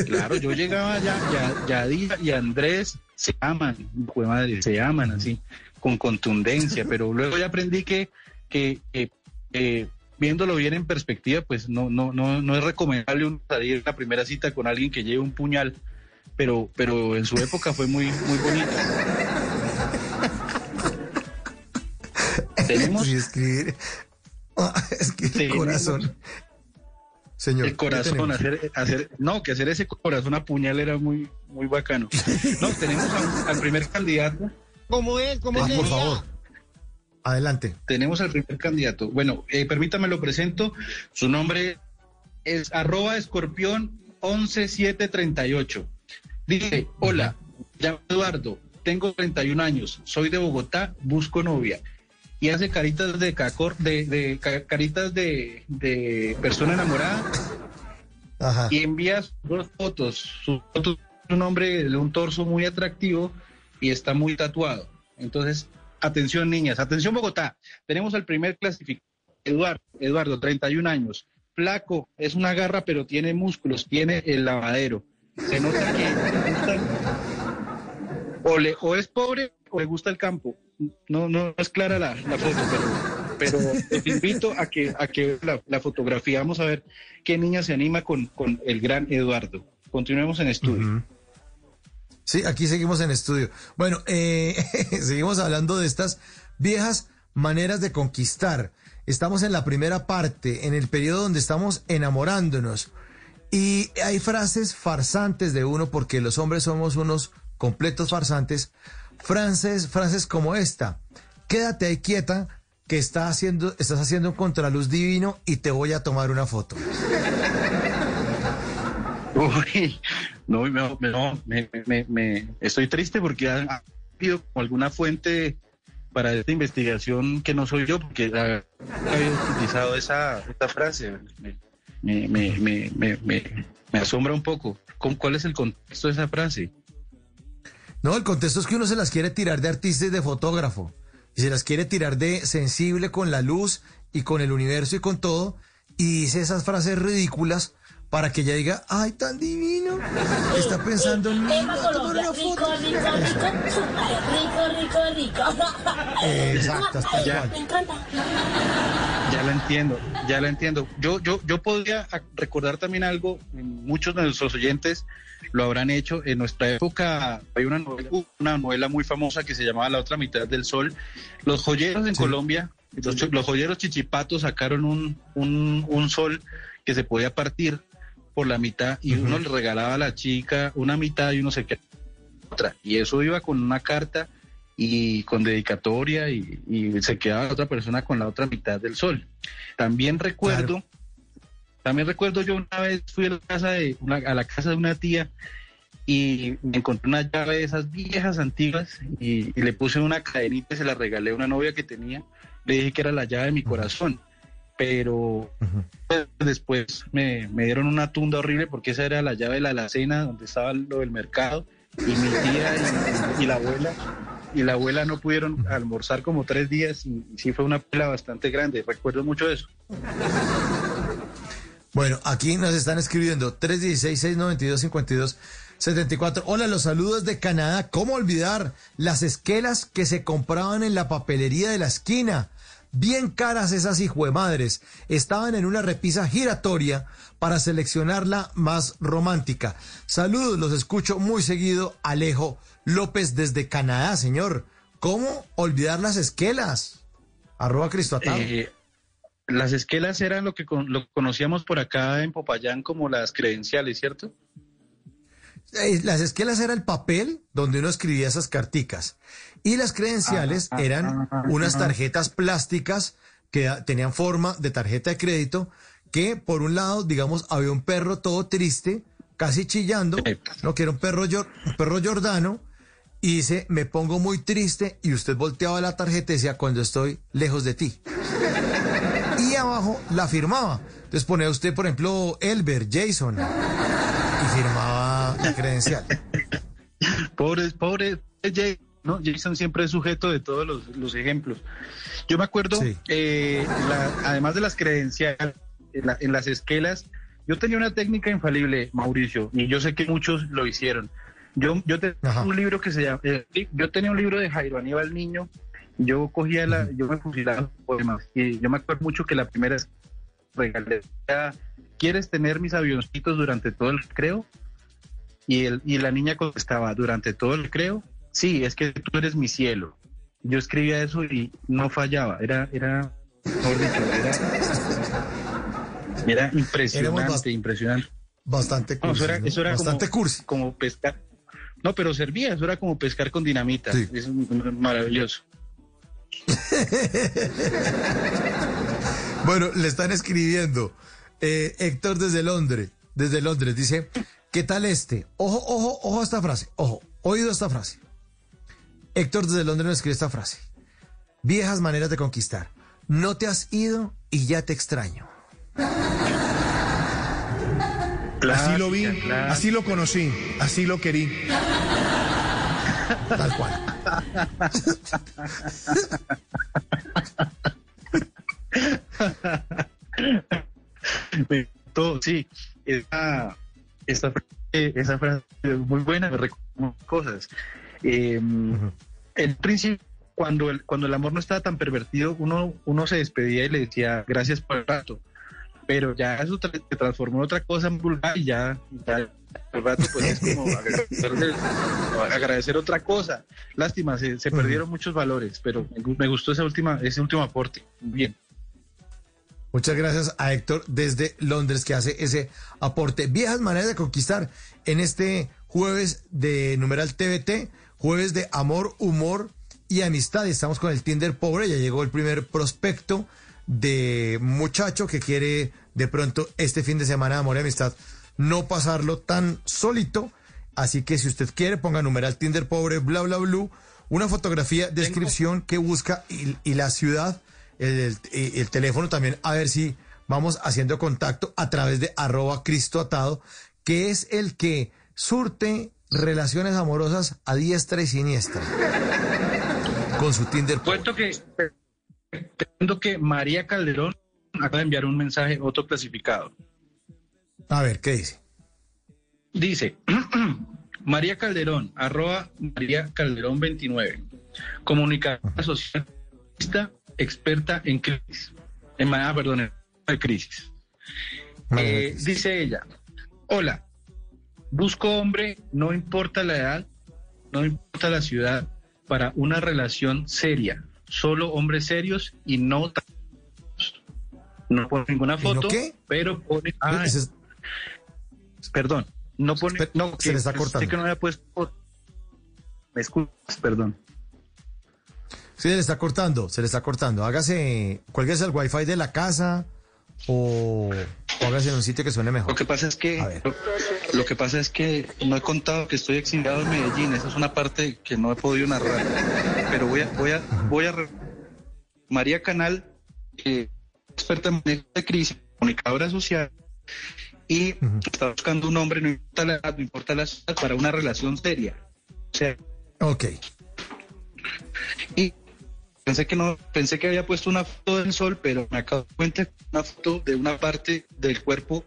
claro, yo llegaba ya, ya, ya y Andrés se aman, madre, se aman así, con contundencia, pero luego ya aprendí que, que, que eh, viéndolo bien en perspectiva, pues no, no, no, no es recomendable salir la primera cita con alguien que lleve un puñal, pero, pero en su época fue muy, muy bonito. Tenemos escribir, ah, el corazón. Señor, el corazón, hacer, hacer, no, que hacer ese corazón a puñal era muy, muy bacano. No, tenemos al primer candidato. ¿Cómo es? ¿Cómo es? Por favor. Adelante. Tenemos al primer candidato. Bueno, eh, permítame lo presento. Su nombre es arroba escorpión 11738. Dice, hola, llamo Eduardo, tengo 31 años, soy de Bogotá, busco novia. Y hace caritas de cacor, de, caritas de, de, persona enamorada. Y envía dos fotos. Su foto es un hombre de un torso muy atractivo y está muy tatuado. Entonces, Atención, niñas. Atención, Bogotá. Tenemos al primer clasificado. Eduardo, Eduardo, 31 años. Flaco, es una garra, pero tiene músculos, tiene el lavadero. Se nota que o, le, o es pobre o le gusta el campo. No, no es clara la, foto, pero, te invito a que, a que la, fotografía. Vamos a ver qué niña se anima con, con el gran Eduardo. Continuemos en estudio. Sí, aquí seguimos en estudio. Bueno, eh, seguimos hablando de estas viejas maneras de conquistar. Estamos en la primera parte, en el periodo donde estamos enamorándonos. Y hay frases farsantes de uno, porque los hombres somos unos completos farsantes, frases, frases como esta. Quédate ahí quieta que está haciendo, estás haciendo un contraluz divino y te voy a tomar una foto. Uy, no, no, me, me, me, estoy triste porque ha habido alguna fuente para esta investigación que no soy yo, porque había utilizado esa, frase. Me, me, me, asombra un poco. ¿Cuál es el contexto de esa frase? No, el contexto es que uno se las quiere tirar de artista y de fotógrafo. Y se las quiere tirar de sensible con la luz y con el universo y con todo. Y dice esas frases ridículas para que ella diga, ay, tan divino. Está pensando en mí. rico, rico, rico, rico, rico, Exacto, está ya, Me encanta. Ya la entiendo, ya la entiendo. Yo, yo, yo podría recordar también algo, muchos de nuestros oyentes lo habrán hecho. En nuestra época hay una novela, una novela muy famosa que se llamaba La otra mitad del sol. Los joyeros en Colombia, los, los, joyeros chichipatos sacaron un, un, un sol que se podía partir por la mitad y uno le regalaba a la chica una mitad y uno se quedaba otra. Y eso iba con una carta y con dedicatoria y, y, se quedaba otra persona con la otra mitad del sol. También recuerdo, también recuerdo yo una vez fui a la casa de una, a la casa de una tía y me encontré una llave de esas viejas antiguas y, y, le puse una cadenita y se la regalé a una novia que tenía. Le dije que era la llave de mi corazón pero uh -huh. después me, me, dieron una tunda horrible porque esa era la llave de la alacena donde estaba lo del mercado y mi tía y, y la abuela y la abuela no pudieron almorzar como tres días y, y sí fue una pela bastante grande, recuerdo mucho eso. Bueno, aquí nos están escribiendo 316-692-5274. Hola, los saludos de Canadá. ¿Cómo olvidar las esquelas que se compraban en la papelería de la esquina? Bien caras esas hijuemadres. Estaban en una repisa giratoria para seleccionar la más romántica. Saludos, los escucho muy seguido. Alejo López desde Canadá, señor. ¿Cómo olvidar las esquelas? Arroba Cristo eh, las esquelas eran lo que con, lo conocíamos por acá en Popayán como las credenciales, ¿cierto? Eh, las esquelas era el papel donde uno escribía esas carticas. Y las credenciales ah, eran ah, unas ah. tarjetas plásticas que tenían forma de tarjeta de crédito, que por un lado, digamos, había un perro todo triste, casi chillando, no que era un perro, un perro jordano, y dice, me pongo muy triste, y usted volteaba la tarjeta y decía, cuando estoy lejos de ti. Y abajo la firmaba. Entonces ponía usted, por ejemplo, Elber, Jason, y firmaba la credencial. Pobre, pobre Jason. ¿No? Jason siempre es sujeto de todos los, los ejemplos. Yo me acuerdo, sí. eh, la, además de las credenciales, en, la, en, las esquelas, yo tenía una técnica infalible, Mauricio, y yo sé que muchos lo hicieron. Yo, yo tenía Ajá. un libro que se llama, eh, yo tenía un libro de Jairo Aníbal Niño, yo cogía la, yo me fusilaba poemas, y yo me acuerdo mucho que la primera regalé, ¿quieres tener mis avioncitos durante todo el recreo? Y, el, y la niña contestaba, durante todo el recreo, sí, es que tú eres mi cielo. Yo escribía eso y no fallaba, era, era, mejor dicho, era, era impresionante, bast impresionante. Bastante cursi. No, eso era, eso era bastante como, cursi. como pescar. No, pero servía, eso era como pescar con dinamita. Sí. Es maravilloso. bueno, le están escribiendo. Eh, Héctor desde Londres, desde Londres, dice, ¿qué tal este? Ojo, ojo, ojo a esta frase, ojo, oído esta frase. Héctor desde Londres nos escribe esta frase. Viejas maneras de conquistar. No te has ido y ya te extraño. Clásica, así lo vi, clásica. así lo conocí, así lo querí. Tal cual. Todo, sí, esa, esa, esa frase es muy buena, me recuerda cosas. Eh, uh -huh. En principio, cuando el, cuando el amor no estaba tan pervertido, uno, uno se despedía y le decía gracias por el rato. Pero ya eso tra se transformó en otra cosa en vulgar y ya, ya el rato pues es como agradecer, agradecer otra cosa. Lástima, se, se perdieron muchos valores, pero me, me gustó esa última, ese último aporte. Bien. Muchas gracias a Héctor desde Londres que hace ese aporte. Viejas maneras de conquistar en este jueves de numeral TVT jueves de amor, humor y amistad. Estamos con el Tinder pobre, ya llegó el primer prospecto de muchacho que quiere de pronto este fin de semana de amor y amistad no pasarlo tan solito. Así que si usted quiere, ponga numeral Tinder pobre, bla, bla, bla, una fotografía, descripción que busca y, la ciudad, el, el, teléfono también, a ver si vamos haciendo contacto a través de arroba Cristo Atado, que es el que surte relaciones amorosas a diestra y siniestra. Con su Tinder. Cuento que, que María Calderón acaba de enviar un mensaje otro clasificado. A ver, ¿qué dice? Dice, María Calderón, arroba María Calderón 29, comunicadora socialista, experta en crisis, en ah, perdón, en crisis. Eh, dice ella, hola, busco hombre, no importa la edad, no importa la ciudad, para una relación seria, solo hombres serios y no no pone ninguna foto, pero pone ah, perdón, no pone no se le está cortando. que no había puesto me escuchas, perdón. Se le está cortando, se le está cortando. Hágase, cuélguese el wifi de la casa o, hágase en un sitio que suene mejor. Lo que pasa es que lo, que pasa es que no he contado que estoy exiliado en Medellín. Esa es una parte que no he podido narrar. Pero voy a voy a voy a María Canal, experta en manejo de crisis, comunicadora social y está buscando un hombre, no importa la edad, no importa la ciudad, para una relación seria. O sea, ok. Y pensé que no, pensé que había puesto una foto del sol, pero me acabo de cuenta una foto de una parte del cuerpo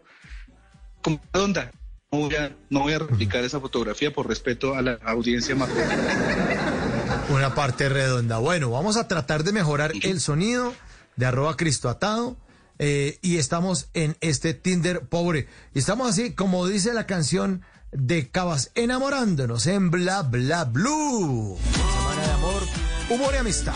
redonda. No voy a, no voy a replicar esa fotografía por respeto a la audiencia más Una parte redonda. Bueno, vamos a tratar de mejorar el sonido de arroba Cristo Atado. Eh, y estamos en este Tinder pobre. Y estamos así, como dice la canción de Cabas, enamorándonos en Bla Bla Blue. Semana de amor, humor y amistad.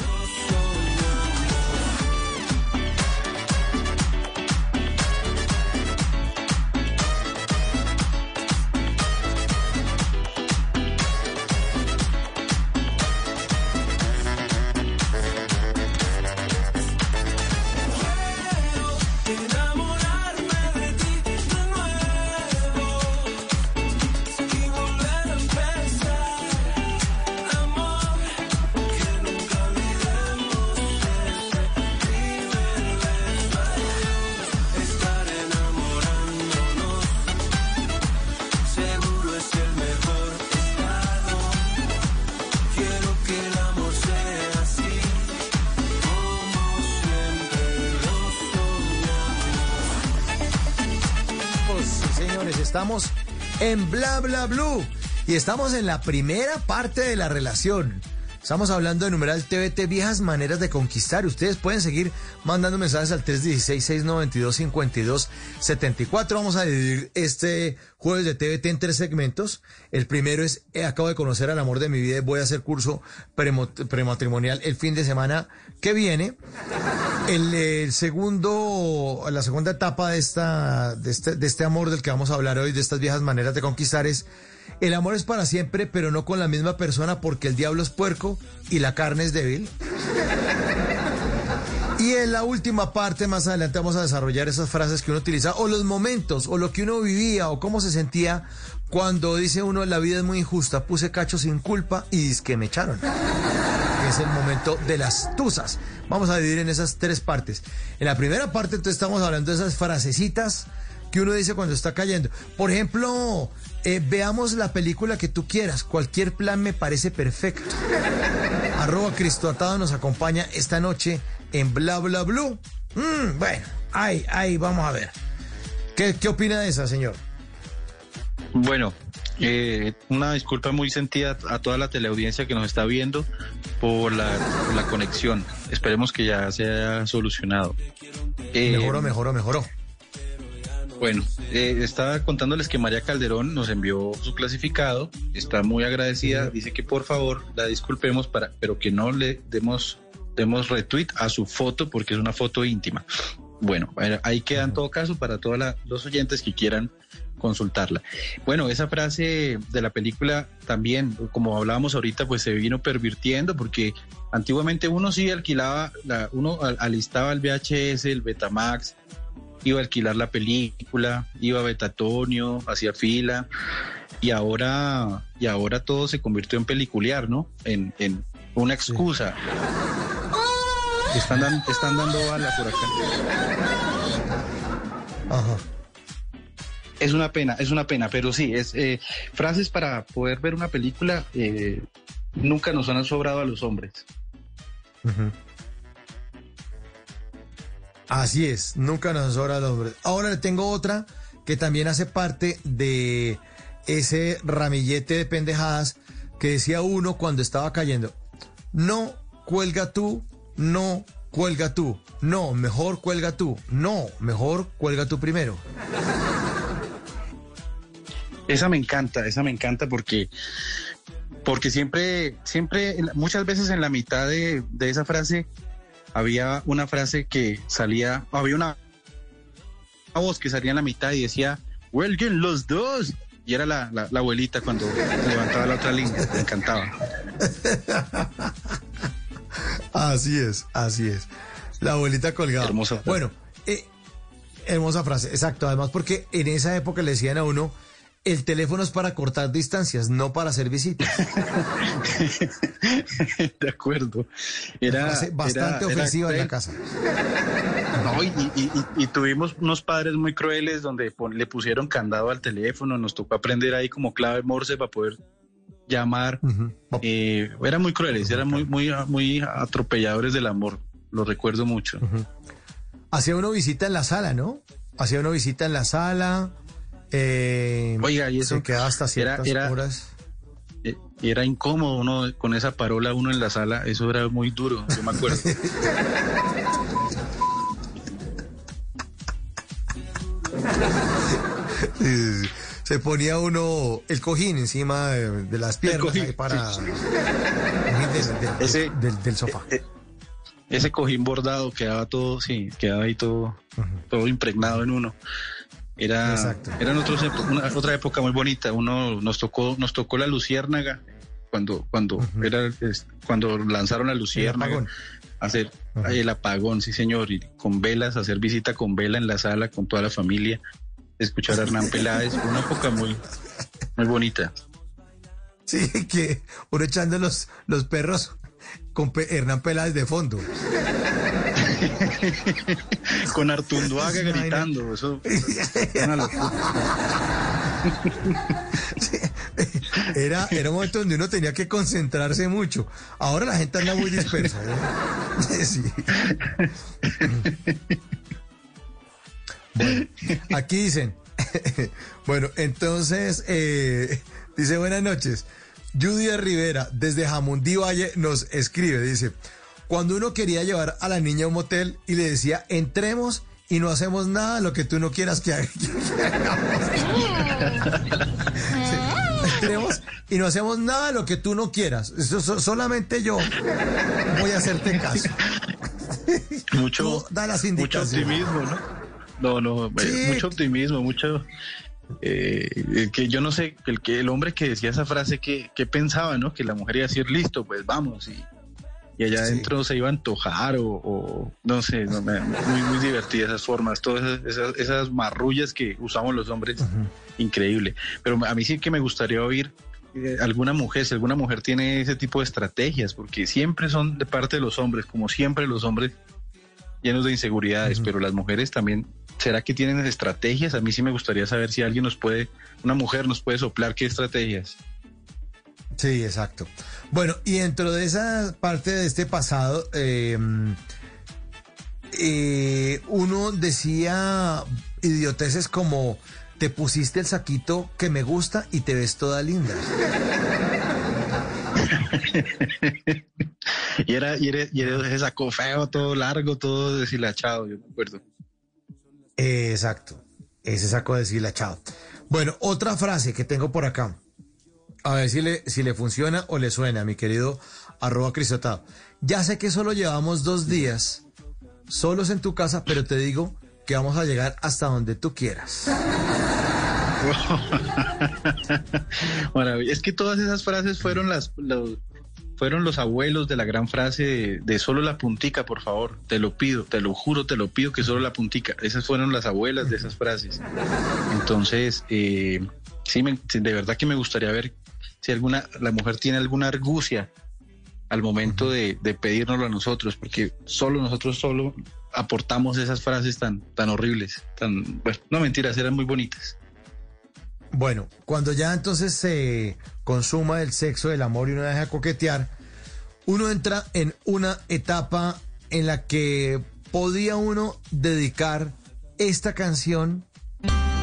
En Bla Bla Blue y estamos en la primera parte de la relación. Estamos hablando de numeral TVT, viejas maneras de conquistar. Ustedes pueden seguir mandando mensajes al 316-692-5274. Vamos a dividir este jueves de TVT en tres segmentos. El primero es, eh, acabo de conocer al amor de mi vida y voy a hacer curso prematrimonial el fin de semana que viene. El, segundo, la segunda etapa de esta, de este, de este amor del que vamos a hablar hoy, de estas viejas maneras de conquistar es, el amor es para siempre, pero no con la misma persona porque el diablo es puerco y la carne es débil. Y en la última parte, más adelante, vamos a desarrollar esas frases que uno utiliza, o los momentos, o lo que uno vivía, o cómo se sentía cuando dice uno, la vida es muy injusta, puse cacho sin culpa y es que me echaron es el momento de las tusas. Vamos a dividir en esas tres partes. En la primera parte, entonces, estamos hablando de esas frasecitas que uno dice cuando está cayendo. Por ejemplo, eh, veamos la película que tú quieras. Cualquier plan me parece perfecto. Arroba Cristo Atado nos acompaña esta noche en Bla Bla Blue. Mm, bueno, ahí, ahí, vamos a ver. ¿Qué, ¿Qué opina de esa, señor? Bueno, eh, una disculpa muy sentida a toda la teleaudiencia que nos está viendo por la, conexión. Esperemos que ya se haya solucionado. Eh, mejoró, mejoró, mejoró. Bueno, eh, estaba contándoles que María Calderón nos envió su clasificado, está muy agradecida, dice que por favor la disculpemos, para, pero que no le demos, demos retweet a su foto porque es una foto íntima. Bueno, ahí queda en todo caso para todos los oyentes que quieran consultarla. Bueno, esa frase de la película también, como hablábamos ahorita, pues se vino pervirtiendo porque antiguamente uno sí alquilaba, la, uno alistaba el VHS, el Betamax, iba a alquilar la película, iba a Betatonio, hacía fila y ahora y ahora todo se convirtió en peliculear, ¿no? En, en una excusa. Están, están dando balas por acá. Ajá. Es una pena, es una pena, pero sí, es eh, frases para poder ver una película eh, nunca nos han sobrado a los hombres. Así es, nunca nos han sobrado a los hombres. Ahora le tengo otra que también hace parte de ese ramillete de pendejadas que decía uno cuando estaba cayendo. No, cuelga tú, no, cuelga tú, no, mejor cuelga tú, no, mejor cuelga tú primero. Esa me encanta, esa me encanta porque, porque siempre, siempre, muchas veces en la mitad de, esa frase había una frase que salía, había una, voz que salía en la mitad y decía, huelguen los dos. Y era la, abuelita cuando levantaba la otra línea, me encantaba. Así es, así es. La abuelita colgada. Hermosa. Bueno, eh, hermosa frase, exacto. Además, porque en esa época le decían a uno, el teléfono es para cortar distancias, no para hacer visitas. de acuerdo. Era bastante ofensiva en la casa. No, y, tuvimos unos padres muy crueles donde le pusieron candado al teléfono, nos tocó aprender ahí como clave Morse para poder llamar. Eh, eran muy crueles, eran muy, muy, muy atropelladores del amor. Lo recuerdo mucho. Hacía uno visita en la sala, ¿no? Hacía uno visita en la sala eh, Oiga, y eso que hasta ciertas era, horas. Eh, era incómodo uno con esa parola uno en la sala, eso era muy duro, yo me acuerdo. Se ponía uno el cojín encima de, las piernas para del, sofá. Eh, ese cojín bordado quedaba todo, sí, quedaba ahí todo, todo impregnado en uno. Era, eran otros, una, otra época muy bonita. Uno nos tocó, nos tocó la luciérnaga cuando, cuando era, cuando lanzaron la luciérnaga. Hacer el apagón, sí señor, y con velas, hacer visita con vela en la sala con toda la familia, escuchar a Hernán Peláez, una época muy, muy bonita. Sí, que uno echando los, los perros con Hernán Peláez de fondo. Con Artunduaga gritando, eso Era, era un momento donde uno tenía que concentrarse mucho. Ahora la gente anda muy dispersa. aquí dicen. bueno, entonces, eh, dice buenas noches. Judy Rivera, desde Jamundí Valle, nos escribe, dice, cuando uno quería llevar a la niña a un motel y le decía, entremos y no hacemos nada lo que tú no quieras que, hagamos. entremos y no hacemos nada lo que tú no quieras. Eso, solamente yo voy a hacerte caso. Mucho, mucho optimismo, ¿no? No, no, eh, mucho optimismo, mucho... Eh, que yo no sé, el, que el hombre que decía esa frase, que, que pensaba, ¿no? Que la mujer iba a decir, listo, pues vamos, y, y allá adentro se iba a antojar o, no sé, muy, muy divertidas esas formas, todas esas, marrullas que usamos los hombres, increíble. Pero a mí sí que me gustaría oír eh, alguna mujer, si alguna mujer tiene ese tipo de estrategias, porque siempre son de parte de los hombres, como siempre los hombres llenos de inseguridades, pero las mujeres también, ¿será que tienen estrategias? A mí sí me gustaría saber si alguien nos puede, una mujer nos puede soplar qué estrategias. Sí, exacto. Bueno, y dentro de esa parte de este pasado, em, eh, uno decía idioteces como te pusiste el saquito que me gusta y te ves toda linda. y era, y era, y era ese saco feo, todo largo, todo deshilachado, yo me acuerdo. exacto, ese saco deshilachado. Bueno, otra frase que tengo por acá. A ver si le, si le funciona o le suena, mi querido arroba cristotado. Ya sé que solo llevamos dos días, solos en tu casa, pero te digo que vamos a llegar hasta donde tú quieras. es que todas esas frases fueron las los, fueron los abuelos de la gran frase de, solo la puntica, por favor, te lo pido, te lo juro, te lo pido que solo la puntica. Esas fueron las abuelas de esas frases. Entonces, eh, sí, de verdad que me gustaría ver si alguna la mujer tiene alguna argucia al momento de, de pedírnoslo a nosotros, porque solo nosotros solo aportamos esas frases tan, tan horribles, tan, bueno, no mentiras, eran muy bonitas. Bueno, cuando ya entonces se consuma el sexo, el amor y uno deja coquetear, uno entra en una etapa en la que podía uno dedicar esta canción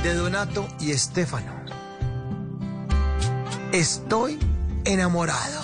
de Donato y Estefano. Estoy enamorado.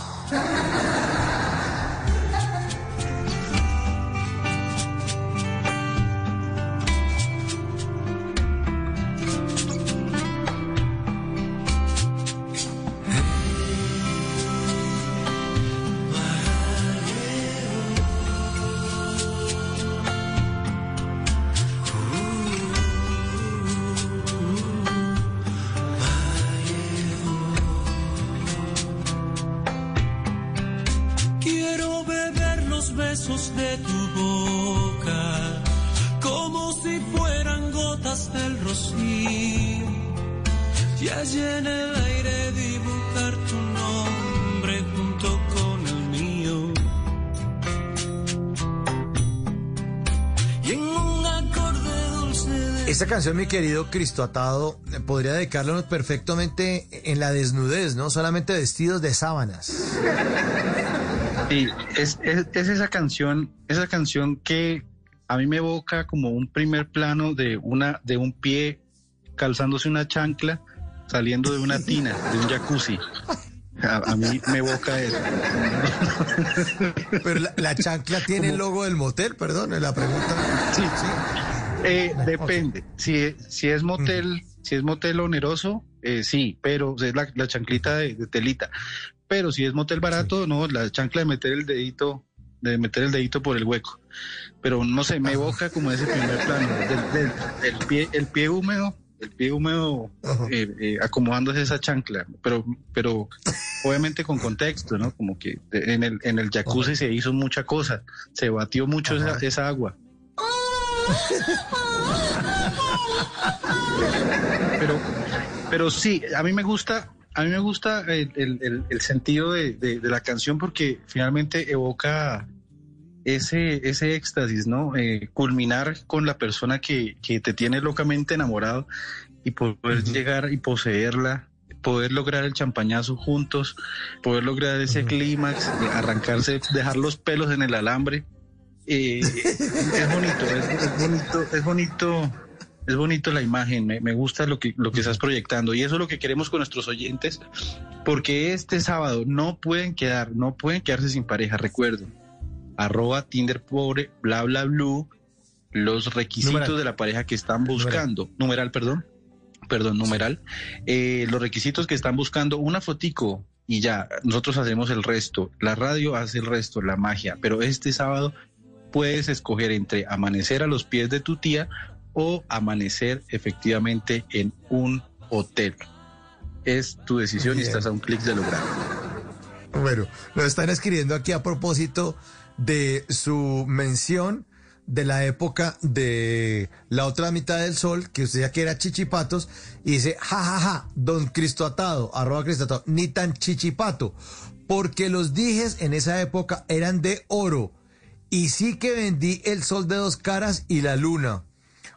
Canción, mi querido Cristo Atado, podría dedicarla perfectamente en la desnudez, ¿no? Solamente vestidos de sábanas. Sí, es, es, esa canción, esa canción que a mí me evoca como un primer plano de una, de un pie calzándose una chancla, saliendo de una tina, de un jacuzzi. A, mí me evoca eso. Pero la, chancla tiene el logo del motel, perdón, es la pregunta. Sí, sí. Eh, depende. Si, si es motel, si es motel oneroso, eh, sí, pero es la, la chanclita de, de, telita. Pero si es motel barato, no, la chancla de meter el dedito, de meter el dedito por el hueco. Pero no sé, me evoca como ese primer plano, del, pie, el pie húmedo, el pie húmedo eh, eh, acomodándose esa chancla, pero, pero obviamente con contexto, ¿no? Como que en el, en el jacuzzi se hizo mucha cosa, se batió mucho esa, esa agua. Pero, pero sí, a mí me gusta a mí me gusta el, sentido de, la canción porque finalmente evoca ese, ese éxtasis, ¿no? Eh, culminar con la persona que, te tiene locamente enamorado y poder llegar y poseerla, poder lograr el champañazo juntos, poder lograr ese clímax, arrancarse, dejar los pelos en el alambre. Eh, es bonito, es bonito, es bonito es bonito la imagen, me, gusta lo que, lo que estás proyectando. Y eso es lo que queremos con nuestros oyentes, porque este sábado no pueden quedar, no pueden quedarse sin pareja, recuerdo, arroba Tinder pobre, bla bla blue, los requisitos de la pareja que están buscando, numeral, perdón, perdón, numeral, eh, los requisitos que están buscando, una fotico y ya, nosotros hacemos el resto, la radio hace el resto, la magia, pero este sábado puedes escoger entre amanecer a los pies de tu tía o amanecer efectivamente en un hotel. Es tu decisión y estás a un clic de lograrlo. Bueno, lo están escribiendo aquí a propósito de su mención de la época de la otra mitad del sol, que usted ya que era chichipatos, y dice, jajaja, ja, ja, don Cristo Atado, arroba Cristo Atado, ni tan chichipato, porque los dijes en esa época eran de oro, y sí que vendí el sol de dos caras y la luna.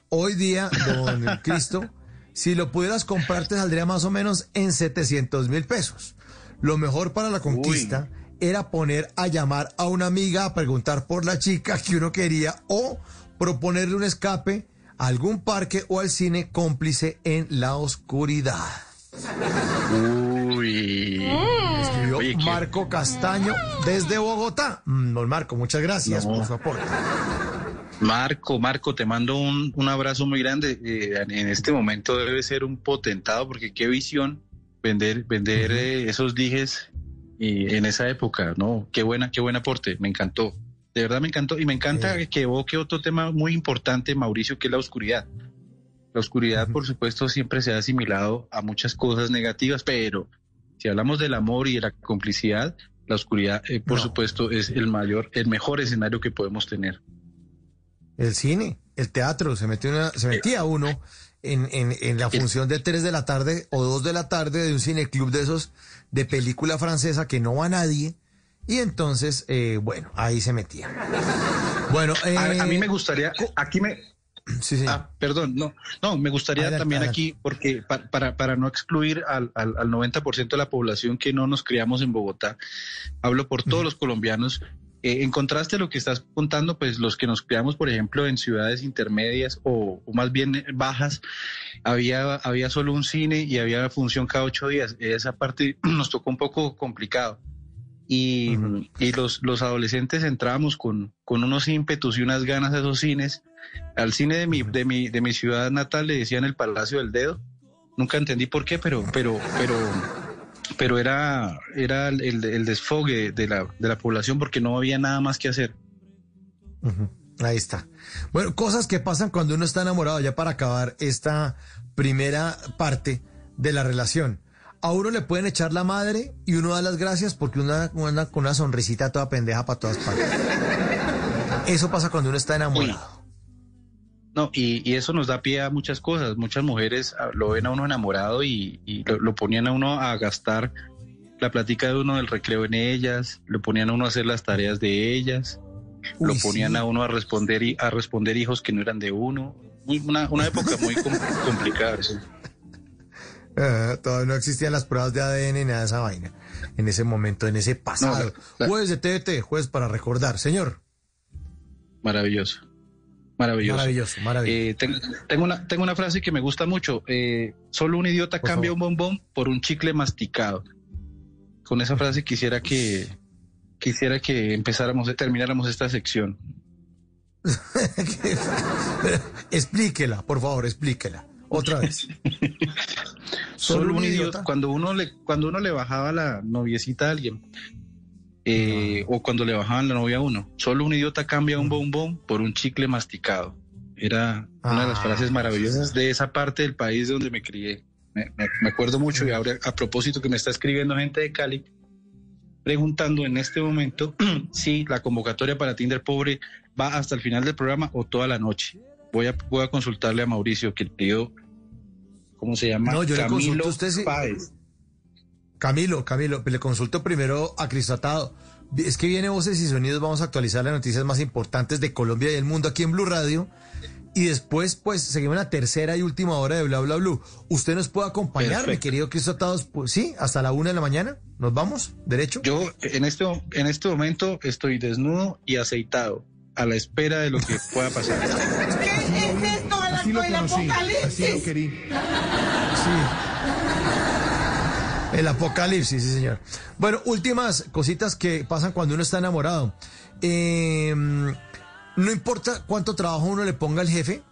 Hoy día, don Cristo, si lo pudieras comprar te saldría más o menos en 700 mil pesos. Lo mejor para la conquista era poner a llamar a una amiga a preguntar por la chica que uno quería o proponerle un escape a algún parque o al cine cómplice en la oscuridad. Uy. Escribió Marco Castaño desde Bogotá. Mm, don Marco, muchas gracias por su aporte. Marco, Marco, te mando un, un abrazo muy grande. Eh, en este momento debe ser un potentado porque qué visión vender, vender eh, esos dijes y en esa época, ¿no? Qué buena, qué buen aporte, me encantó. de verdad me encantó y me encanta que evoque otro tema muy importante, Mauricio, que es la oscuridad. La oscuridad, por supuesto, siempre se ha asimilado a muchas cosas negativas, pero si hablamos del amor y de la complicidad, la oscuridad, eh, por supuesto, es el mayor, el mejor escenario que podemos tener. El cine, el teatro, se metió una, se metía uno en, en, en la función de 3 de la tarde o 2 de la tarde de un cineclub de esos de película francesa que no va nadie. Y entonces, eh, bueno, ahí se metía. Bueno, a, mí me eh, gustaría, aquí me, Sí, sí. Ah, perdón, no, no, me gustaría también aquí, porque para, para, no excluir al, al, al 90% de la población que no nos criamos en Bogotá, hablo por todos los colombianos, eh, en contraste a lo que estás contando, pues los que nos criamos, por ejemplo, en ciudades intermedias o, más bien bajas, había, había solo un cine y había función cada ocho días. Esa parte nos tocó un poco complicado. Y, y los, los adolescentes entrábamos con, con unos ímpetus y unas ganas a esos cines. Al cine de mi, de mi, de mi ciudad natal le decían el Palacio del Dedo. Nunca entendí por qué, pero, pero, pero pero era, era el, desfogue de la, de la población porque no había nada más que hacer. Ahí está. Bueno, cosas que pasan cuando uno está enamorado, ya para acabar esta primera parte de la relación. A uno le pueden echar la madre y uno da las gracias porque uno anda con una sonrisita toda pendeja para todas partes. Eso pasa cuando uno está enamorado. No, y, eso nos da pie a muchas cosas. Muchas mujeres ah, lo ven a uno enamorado y, lo, ponían a uno a gastar la plática de uno del recreo en ellas, lo ponían a uno a hacer las tareas de ellas, lo ponían a uno a responder a responder hijos que no eran de uno. una, época muy complicada. Todavía no existían las pruebas de ADN ni nada de esa vaina en ese momento, en ese pasado. Jueves de TVT, jueves para recordar, señor. Maravilloso. Maravilloso. Maravilloso, maravilloso. Eh, tengo, una, tengo una frase que me gusta mucho. Eh, solo un idiota cambia un bombón por un chicle masticado. Con esa frase quisiera que quisiera que empezáramos, termináramos esta sección. explíquela, por favor, explíquela. Otra vez. Solo, un idiota, Cuando uno le, cuando uno le bajaba la noviecita a alguien, eh, o cuando le bajaban la novia a uno. Solo un idiota cambia un bombón por un chicle masticado. Era una de las frases maravillosas de esa parte del país donde me crié. Me, acuerdo mucho y ahora a propósito que me está escribiendo gente de Cali preguntando en este momento si la convocatoria para Tinder Pobre va hasta el final del programa o toda la noche. Voy a, voy a consultarle a Mauricio, que pidió, ¿cómo se llama? No, yo Camilo le usted Camilo, Camilo, le consulto primero a Cristatado. Es que viene Voces y Sonidos, vamos a actualizar las noticias más importantes de Colombia y el mundo aquí en Blue Radio. Y después, pues, seguimos la tercera y última hora de Bla Bla Blue. ¿Usted nos puede acompañar, mi querido Cristatado? Pues, sí, hasta la una de la mañana. ¿Nos vamos? ¿Derecho? Yo, en este, en este momento, estoy desnudo y aceitado, a la espera de lo que pueda pasar. Así lo conocí, así lo querí. Sí. El apocalipsis, sí, señor. Bueno, últimas cositas que pasan cuando uno está enamorado. Em, no importa cuánto trabajo uno le ponga al jefe,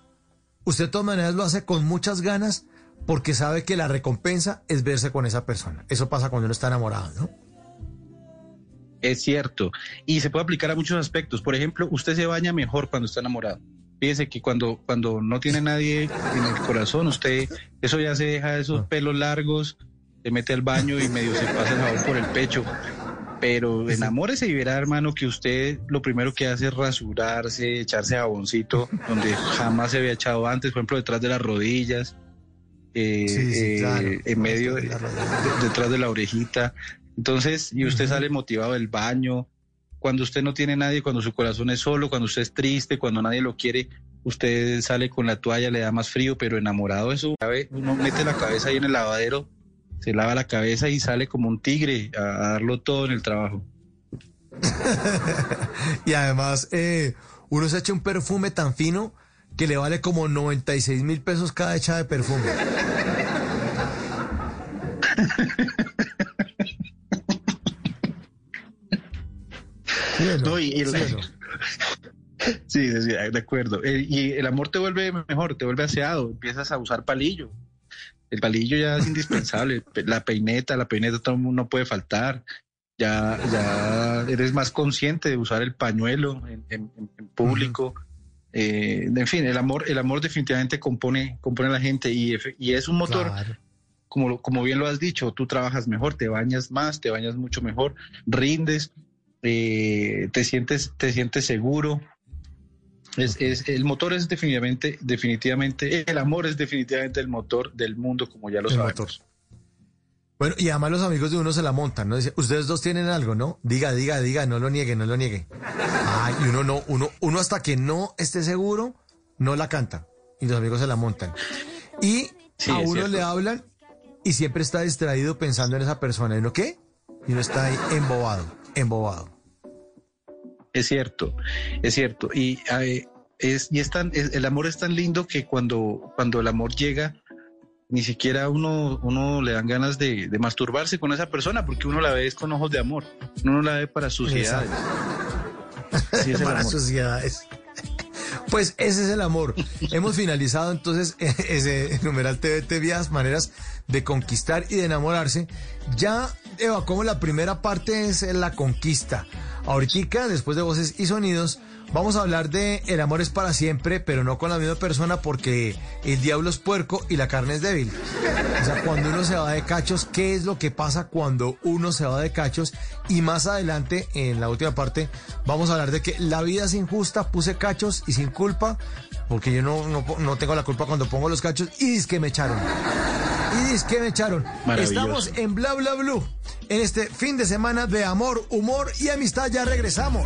usted de todas maneras lo hace con muchas ganas porque sabe que la recompensa es verse con esa persona. Eso pasa cuando uno está enamorado, ¿no? Es cierto. Y se puede aplicar a muchos aspectos. Por ejemplo, usted se baña mejor cuando está enamorado. Fíjese que cuando, cuando no tiene nadie en el corazón, usted, eso ya se deja esos ah. pelos largos, se mete al baño y medio se pasa el jabón por el pecho. Pero enamórese y verá, hermano, que usted lo primero que hace es rasurarse, echarse jaboncito donde jamás se había echado antes, por ejemplo, detrás de las rodillas, eh, eh, en medio, detrás de la orejita. Entonces, y usted sale motivado del baño, cuando usted no tiene nadie, cuando su corazón es solo, cuando usted es triste, cuando nadie lo quiere, usted sale con la toalla, le da más frío, pero enamorado de su uno mete la cabeza ahí en el lavadero se lava la cabeza y sale como un tigre a, darlo todo en el trabajo. y además, eh, uno se echa un perfume tan fino que le vale como 96 mil pesos cada hecha de perfume. ¿Sí, sí, de acuerdo. Eh, y el amor te vuelve mejor, te vuelve aseado, empiezas a usar palillo. El palillo ya es indispensable. la peineta, la peineta todo el mundo no puede faltar. ya, ya eres más consciente de usar el pañuelo en, público. Eh, en fin, el amor, el amor definitivamente compone, compone a la gente y, y es un motor. Como, como bien lo has dicho, tú trabajas mejor, te bañas más, te bañas mucho mejor, rindes, eh, te sientes, te sientes seguro. Es, es, el motor es definitivamente, definitivamente, el amor es definitivamente el motor del mundo, como ya lo sabemos. Bueno, y además los amigos de uno se la montan, ¿no? Dice, ustedes dos tienen algo, ¿no? Diga, diga, diga, no lo niegue, no lo niegue. Ay, y uno no, uno, uno hasta que no esté seguro, no la canta. Y los amigos se la montan. Y a uno le hablan y siempre está distraído pensando en esa persona. ¿Y no qué? Y uno está ahí embobado, embobado. Es cierto, es cierto. Y, es, y es tan, el amor es tan lindo que cuando, cuando el amor llega, ni siquiera uno, uno le dan ganas de, masturbarse con esa persona porque uno la ve con ojos de amor, uno no la ve para suciedades. para suciedades. Pues ese es el amor. Hemos finalizado entonces ese numeral TVT vías, maneras de conquistar y de enamorarse. Ya evacuamos la primera parte, es la conquista. Ahorita, después de voces y sonidos, Vamos a hablar de el amor es para siempre, pero no con la misma persona porque el diablo es puerco y la carne es débil. O sea, cuando uno se va de cachos, ¿qué es lo que pasa cuando uno se va de cachos? Y más adelante, en la última parte, vamos a hablar de que la vida es injusta, puse cachos y sin culpa, porque yo no, no, tengo la culpa cuando pongo los cachos y dice que me echaron. Y dice que me echaron. Estamos en Bla Bla Blue, en este fin de semana de amor, humor y amistad. Ya regresamos.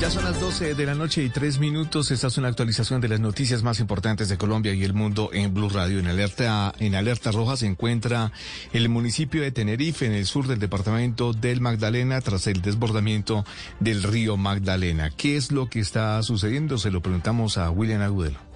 Ya son las 12 de la noche y tres minutos. Esta es una actualización de las noticias más importantes de Colombia y el mundo en Blue Radio. En alerta, en alerta roja se encuentra el municipio de Tenerife, en el sur del departamento del Magdalena, tras el desbordamiento del río Magdalena. ¿Qué es lo que está sucediendo? Se lo preguntamos a William Agudelo.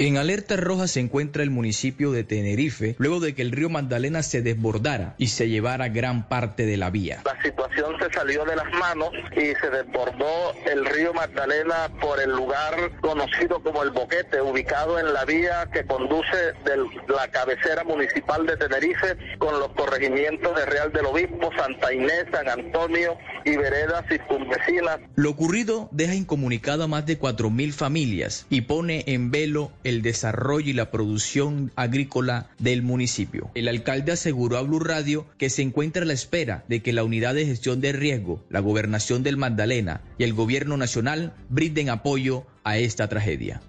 En alerta roja se encuentra el municipio de Tenerife luego de que el río Magdalena se desbordara y se llevara gran parte de la vía. La situación se salió de las manos y se desbordó el río Magdalena por el lugar conocido como el Boquete, ubicado en la vía que conduce de la cabecera municipal de Tenerife con los corregimientos de Real del Obispo, Santa Inés, San Antonio y veredas circunvecinas. Lo ocurrido deja incomunicado a más de 4.000 familias y pone en velo el desarrollo y la producción agrícola del municipio. El alcalde aseguró a Blue Radio que se encuentra a la espera de que la unidad de gestión de riesgo, la gobernación del Magdalena y el gobierno nacional brinden apoyo a esta tragedia.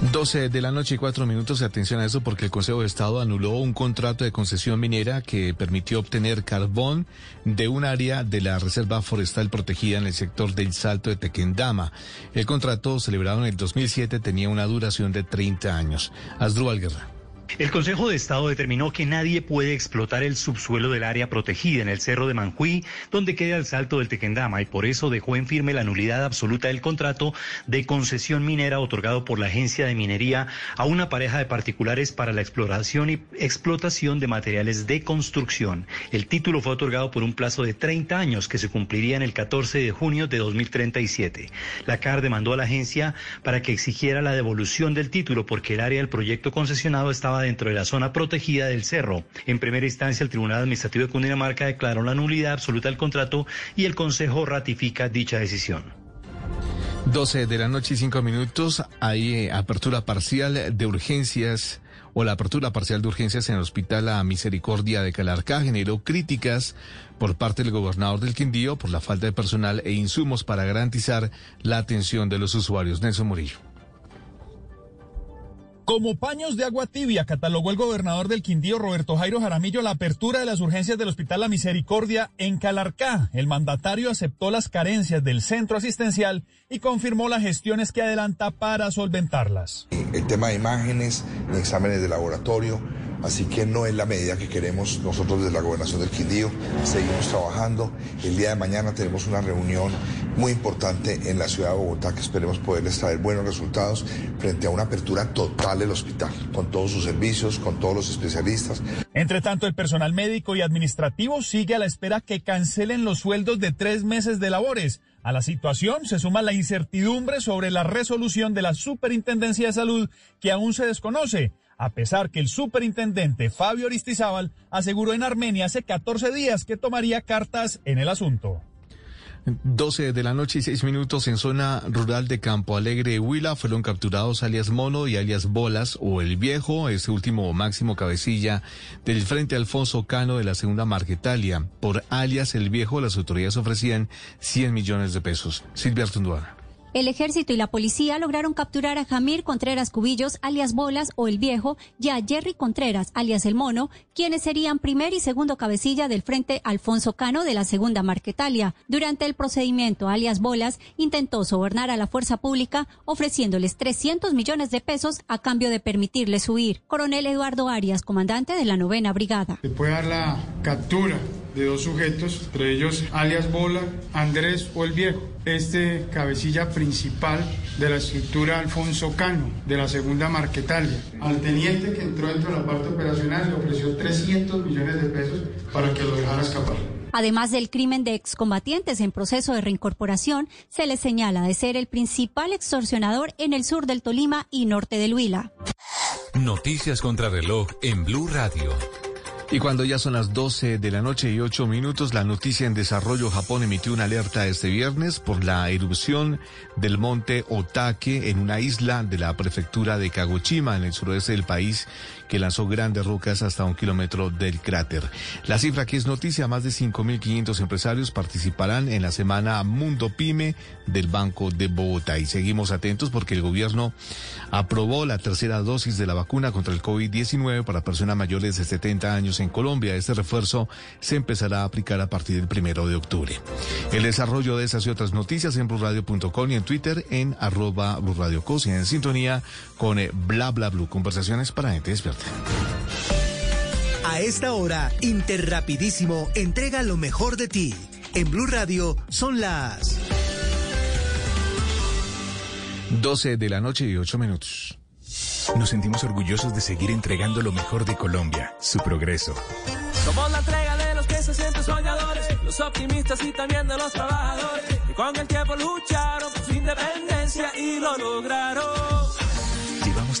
12 de la noche y cuatro minutos. Atención a eso porque el Consejo de Estado anuló un contrato de concesión minera que permitió obtener carbón de un área de la Reserva Forestal protegida en el sector del Salto de Tequendama. El contrato celebrado en el 2007 tenía una duración de 30 años. Asdrúbal Guerra. El Consejo de Estado determinó que nadie puede explotar el subsuelo del área protegida en el Cerro de Manjuí, donde queda el salto del Tequendama, y por eso dejó en firme la nulidad absoluta del contrato de concesión minera otorgado por la Agencia de Minería a una pareja de particulares para la exploración y explotación de materiales de construcción. El título fue otorgado por un plazo de 30 años que se cumpliría en el 14 de junio de 2037. La CAR demandó a la agencia para que exigiera la devolución del título porque el área del proyecto concesionado estaba dentro de la zona protegida del cerro. En primera instancia, el Tribunal Administrativo de Cundinamarca declaró la nulidad absoluta del contrato y el Consejo ratifica dicha decisión. 12 de la noche y 5 minutos, hay eh, apertura parcial de urgencias o la apertura parcial de urgencias en el Hospital La Misericordia de Calarcá generó críticas por parte del gobernador del Quindío por la falta de personal e insumos para garantizar la atención de los usuarios. Nelson Murillo. Como paños de agua tibia, catalogó el gobernador del Quindío, Roberto Jairo Jaramillo, la apertura de las urgencias del Hospital La Misericordia en Calarcá. El mandatario aceptó las carencias del centro asistencial y confirmó las gestiones que adelanta para solventarlas. El tema de imágenes, exámenes de laboratorio, Así que no es la medida que queremos nosotros desde la gobernación del Quindío. Seguimos trabajando. El día de mañana tenemos una reunión muy importante en la ciudad de Bogotá que esperemos poderles traer buenos resultados frente a una apertura total del hospital, con todos sus servicios, con todos los especialistas. Entre tanto, el personal médico y administrativo sigue a la espera que cancelen los sueldos de tres meses de labores. A la situación se suma la incertidumbre sobre la resolución de la Superintendencia de Salud que aún se desconoce a pesar que el superintendente Fabio Aristizábal aseguró en Armenia hace 14 días que tomaría cartas en el asunto. 12 de la noche y 6 minutos en zona rural de Campo Alegre, Huila, fueron capturados alias Mono y alias Bolas o El Viejo, este último máximo cabecilla del Frente Alfonso Cano de la Segunda Marquetalia. Por alias El Viejo, las autoridades ofrecían 100 millones de pesos. Silvia Artunduana. El ejército y la policía lograron capturar a Jamir Contreras Cubillos, alias Bolas o El Viejo, y a Jerry Contreras, alias El Mono, quienes serían primer y segundo cabecilla del Frente Alfonso Cano de la Segunda Marquetalia. Durante el procedimiento, alias Bolas intentó sobornar a la fuerza pública ofreciéndoles 300 millones de pesos a cambio de permitirles huir. Coronel Eduardo Arias, comandante de la novena brigada. Se puede dar la captura de dos sujetos, entre ellos alias Bola, Andrés o el Viejo. Este cabecilla principal de la estructura Alfonso Cano, de la segunda Marquetalia. Al teniente que entró dentro de la parte operacional le ofreció 300 millones de pesos para que lo dejara escapar. Además del crimen de excombatientes en proceso de reincorporación, se le señala de ser el principal extorsionador en el sur del Tolima y norte del Huila. Noticias contra reloj en Blue Radio. Y cuando ya son las 12 de la noche y 8 minutos, la noticia en desarrollo Japón emitió una alerta este viernes por la erupción del monte Otake en una isla de la prefectura de Kagoshima en el suroeste del país que lanzó grandes rocas hasta un kilómetro del cráter. La cifra que es noticia, más de 5.500 empresarios participarán en la semana Mundo Pyme del Banco de Bogotá. Y seguimos atentos porque el gobierno aprobó la tercera dosis de la vacuna contra el COVID-19 para personas mayores de 70 años en Colombia. Este refuerzo se empezará a aplicar a partir del primero de octubre. El desarrollo de esas y otras noticias en blurradio.com y en Twitter en arroba blurradiocos y en sintonía con eh, bla bla blue. Conversaciones para gente despierta. A esta hora, Interrapidísimo entrega lo mejor de ti. En Blue Radio son las 12 de la noche y 8 minutos. Nos sentimos orgullosos de seguir entregando lo mejor de Colombia, su progreso. Somos la entrega de los que se sienten soñadores, los optimistas y también de los trabajadores, que con el tiempo lucharon por su independencia y lo lograron. Llevamos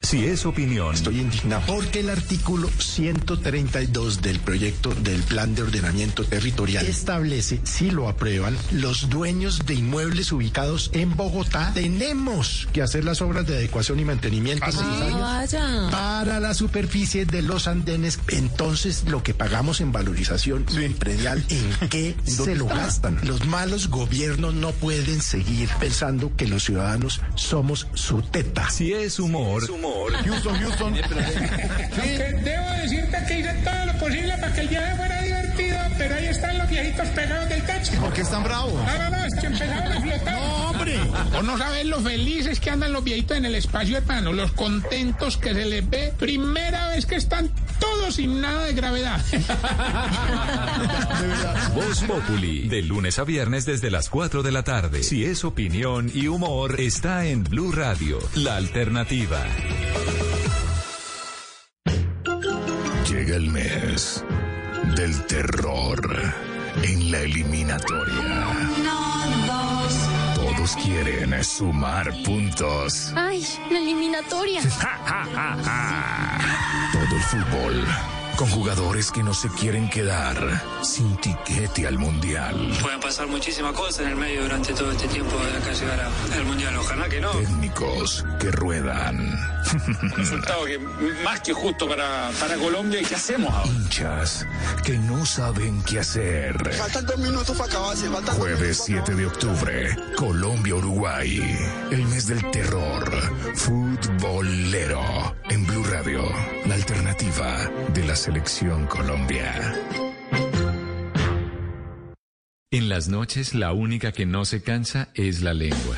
Si es opinión. Estoy indignado porque el artículo 132 del proyecto del Plan de Ordenamiento Territorial establece, si lo aprueban, los dueños de inmuebles ubicados en Bogotá tenemos que hacer las obras de adecuación y mantenimiento necesarias para la superficie de los andenes. Entonces, lo que pagamos en valorización predial, ¿en qué se lo gastan? Los malos gobiernos no pueden seguir pensando que los ciudadanos somos su teta. Si es humor. humor. Houston, Houston. Aunque debo decirte que hice todo lo posible para que el viaje fuera pero ahí están los viejitos pegados del tacho. ¿Por qué están bravos? No, no, no, es que empezaron a flotar. No, hombre. O no saben lo felices que andan los viejitos en el espacio, hermano, los contentos que se les ve. Primera vez que están todos sin nada de gravedad. Voz Populi, de lunes a viernes desde las 4 de la tarde. Si es opinión y humor, está en Blue Radio, la alternativa. viernes del terror en la eliminatoria. Todos quieren sumar puntos. Ay, la eliminatoria. Todo el fútbol con jugadores que no se quieren quedar sin tiquete al mundial. Pueden pasar muchísimas cosas en el medio durante todo este tiempo de acá llegar al mundial. Ojalá que no. Técnicos que ruedan. Resultado que más que justo para, para Colombia. ¿Y qué hacemos ahora? Hinchas que no saben qué hacer. Faltan dos minutos para acabarse. Faltan Jueves 7 de octubre, Colombia-Uruguay. El mes del terror. Futbolero. En Blue Radio, la alternativa de la selección Colombia. En las noches la única que no se cansa es la lengua.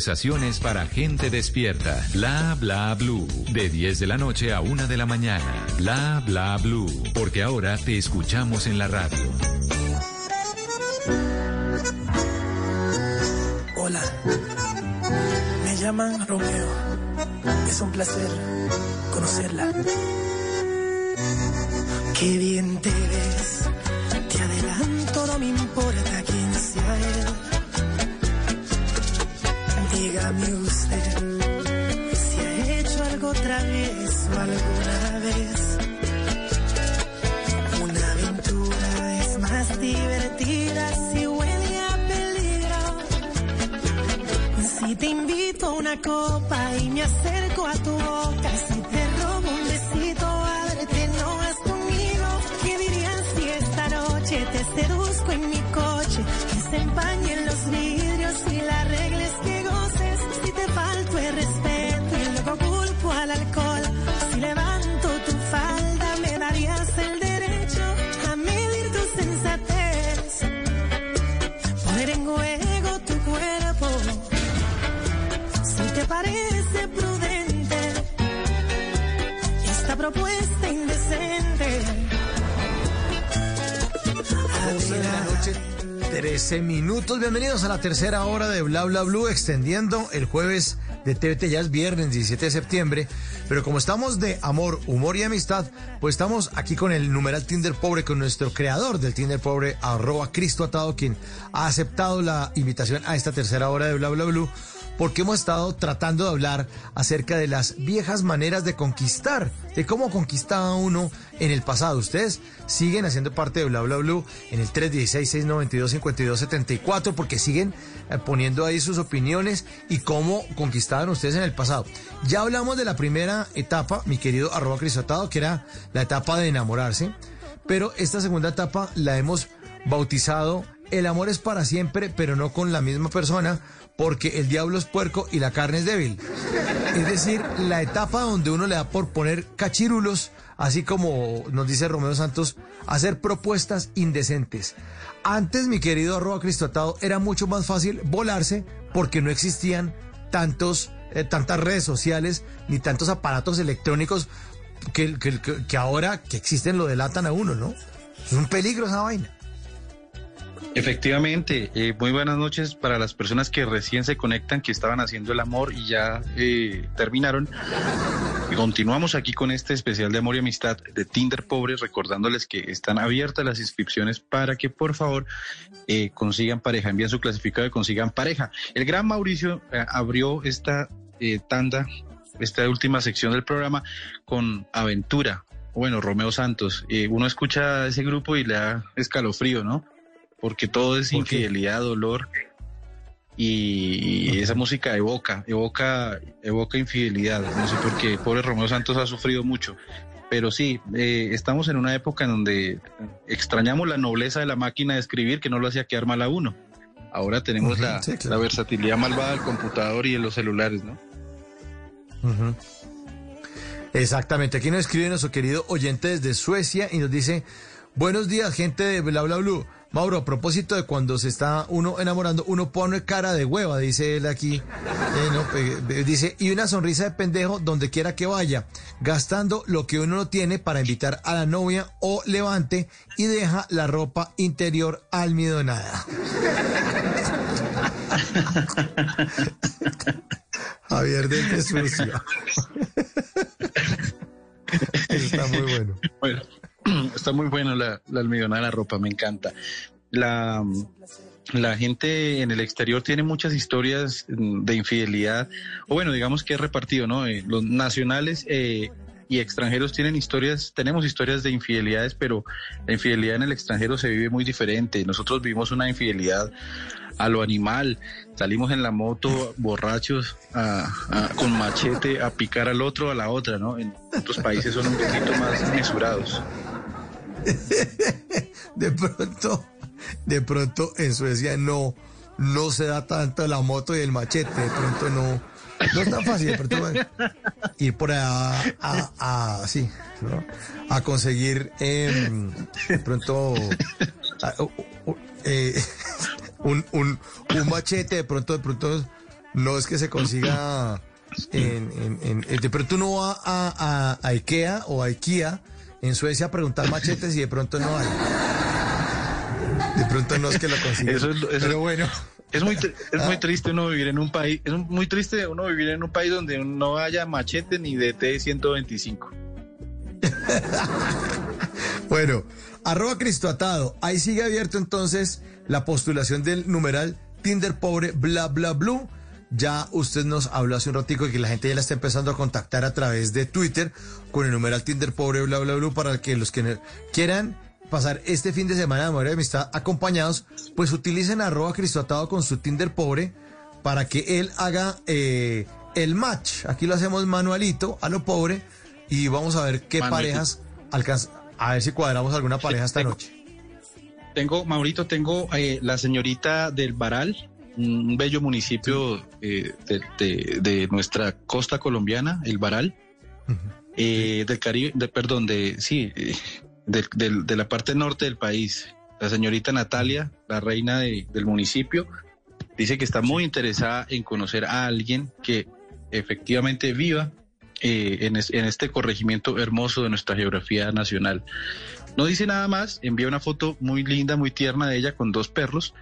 conversaciones para gente despierta. Bla bla blue. De 10 de la noche a 1 de la mañana. Bla bla blue. Porque ahora te escuchamos en la radio. Hola, me llaman Romeo. Es un placer conocerla. Qué bien te ves, te adelanto, no me importa Dígame usted si ha hecho algo travieso alguna vez. Una aventura es más divertida si huele a peligro. Si te invito a una copa y me acerco a tu boca, si te robo un besito, ábrete, no vas conmigo. ¿Qué dirías si esta noche te seduzco en mi coche? Que se empañen los vidrios y la regla propuesta indecente. 12 de la noche, 13 minutos. Bienvenidos a la tercera hora de Bla Bla Blue, extendiendo el jueves de TVT, ya es viernes 17 de septiembre. Pero como estamos de amor, humor y amistad, pues estamos aquí con el numeral Tinder Pobre, con nuestro creador del Tinder Pobre, arroba Cristo Atado, quien ha aceptado la invitación a esta tercera hora de Bla Bla Blue porque hemos estado tratando de hablar acerca de las viejas maneras de conquistar, de cómo conquistaba uno en el pasado. Ustedes siguen haciendo parte de Bla Bla Blue en el 316-692-5274 porque siguen eh, poniendo ahí sus opiniones y cómo conquistaban ustedes en el pasado. Ya hablamos de la primera etapa, mi querido arroba crisotado, que era la etapa de enamorarse, pero esta segunda etapa la hemos bautizado El amor es para siempre, pero no con la misma persona, porque el diablo es puerco y la carne es débil. Es decir, la etapa donde uno le da por poner cachirulos, así como nos dice Romeo Santos, hacer propuestas indecentes. Antes, mi querido arroba cristotado, era mucho más fácil volarse porque no existían tantos, eh, tantas redes sociales ni tantos aparatos electrónicos que, que, que- que ahora que existen lo delatan a uno, ¿no? Es un peligro esa vaina. Efectivamente, eh, muy buenas noches para las personas que recién se conectan, que estaban haciendo el amor y ya eh, terminaron. Continuamos aquí con este especial de amor y amistad de Tinder Pobre, recordándoles que están abiertas las inscripciones para que por favor eh, consigan pareja, envíen su clasificado y consigan pareja. El gran Mauricio eh, abrió esta eh, tanda, esta última sección del programa con Aventura. Bueno, Romeo Santos, eh, uno escucha a ese grupo y le da escalofrío, ¿no? Porque todo es infidelidad, dolor y esa música evoca, evoca, evoca infidelidad. No sé por qué, pobre Romeo Santos ha sufrido mucho. Pero sí, eh, estamos en una época en donde extrañamos la nobleza de la máquina de escribir que no lo hacía quedar mal a uno. Ahora tenemos la, sí, claro. la versatilidad malvada del computador y de los celulares, ¿no? Exactamente. Aquí nos escribe nuestro querido oyente desde Suecia y nos dice, buenos días, gente de Bla Bla Blue. Mauro, a propósito de cuando se está uno enamorando, uno pone cara de hueva, dice él aquí. Eh, no, eh, dice, y una sonrisa de pendejo donde quiera que vaya, gastando lo que uno no tiene para invitar a la novia o levante y deja la ropa interior almidonada. Javier desde Suecia. Está muy bueno. Bueno, está muy bueno la, la almidonada de la ropa, me encanta. La, gente en el exterior tiene muchas historias de infidelidad, o bueno, digamos que es repartido, ¿no? Eh, los nacionales eh, y extranjeros tienen historias, tenemos historias de infidelidades, pero la infidelidad en el extranjero se vive muy diferente. Nosotros vivimos una infidelidad a lo animal. Salimos en la moto borrachos con machete a picar al otro, a la otra, ¿no? En otros países son un poquito más mesurados. De pronto, de pronto en Suecia no, no se da tanto la moto y el machete, de pronto no, no es tan fácil, ir por allá a, sí, a conseguir em, de pronto eh, un, un, un machete, de pronto, de pronto, no es que se consiga en, de pronto uno va a, a, Ikea o a Ikea en Suecia a preguntar machetes y de pronto no hay. De pronto no es que lo consiga. Eso, Pero bueno. Es muy, es muy triste uno vivir en un país, es muy triste uno vivir en un país donde no haya machete ni DT-125. bueno, arroba Cristo Atado, ahí sigue abierto entonces la postulación del numeral Tinder pobre bla bla blue. Ya usted nos habló hace un ratico y que la gente ya la está empezando a contactar a través de Twitter con el numeral Tinder pobre bla bla blue para que los que quieran pasar este fin de semana de memoria de amistad acompañados, pues utilicen arroba Atado con su Tinder pobre para que él haga eh, el match. Aquí lo hacemos manualito a lo pobre y vamos a ver qué parejas alcanzan. A ver si cuadramos alguna pareja esta noche. Tengo, Maurito, tengo eh, la señorita del Baral, un bello municipio eh, de, nuestra costa colombiana, el Baral, eh, del Caribe, de, perdón, de, sí, de, la parte norte del país. La señorita Natalia, la reina del municipio, dice que está muy interesada en conocer a alguien que efectivamente viva en, en este corregimiento hermoso de nuestra geografía nacional. No dice nada más, envía una foto muy linda, muy tierna de ella con dos perros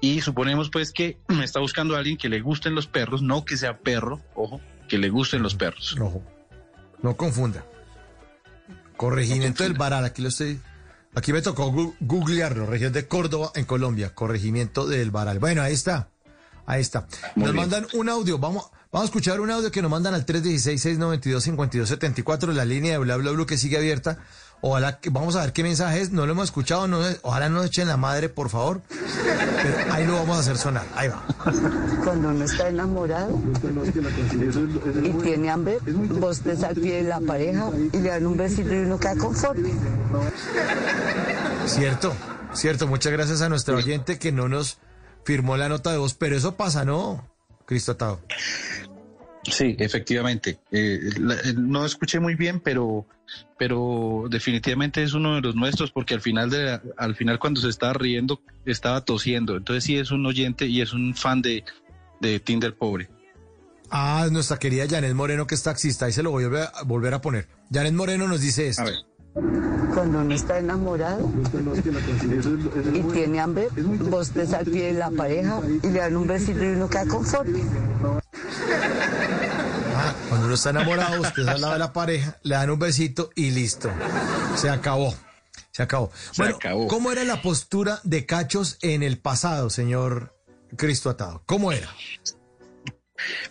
y suponemos pues que está buscando a alguien que le gusten los perros, no que sea perro, ojo, que le gusten los perros. Ojo, no confunda. Corregimiento del Baral, aquí lo estoy... Aquí me tocó googlearlo, región de Córdoba, en Colombia, corregimiento del Baral. Bueno, ahí está, ahí está. nos mandan un audio, vamos, vamos a escuchar un audio que nos mandan al 316-692-5274, la línea de bla bla bla que sigue abierta Ojalá que, vamos a ver qué mensaje es, no lo hemos escuchado, no, ojalá no echen la madre, por favor. Pero ahí lo vamos a hacer sonar, ahí va. Cuando uno está enamorado y tiene hambre, vos te de la pareja y le dan un besito y uno queda conforme. Cierto, cierto, muchas gracias a nuestro oyente que no nos firmó la nota de voz, pero eso pasa, ¿no, Cristo Atado? Sí, efectivamente. Eh, eh, no escuché muy bien, pero, pero definitivamente es uno de los nuestros porque al final de, al final cuando se estaba riendo estaba tosiendo. Entonces sí es un oyente y es un fan de, de Tinder pobre. Ah, nuestra querida Janet Moreno que es taxista. Ahí se lo voy a volver a poner. Janet Moreno nos dice esto. A ver. Cuando uno está enamorado y tiene hambre, vos te al pie de la pareja y le dan un besito y uno queda conforme. Ah, cuando uno está enamorado, usted está al lado de la pareja, le dan un besito y listo. Se acabó. Se acabó. bueno, ¿cómo era la postura de cachos en el pasado, señor Cristo Atado? ¿Cómo era?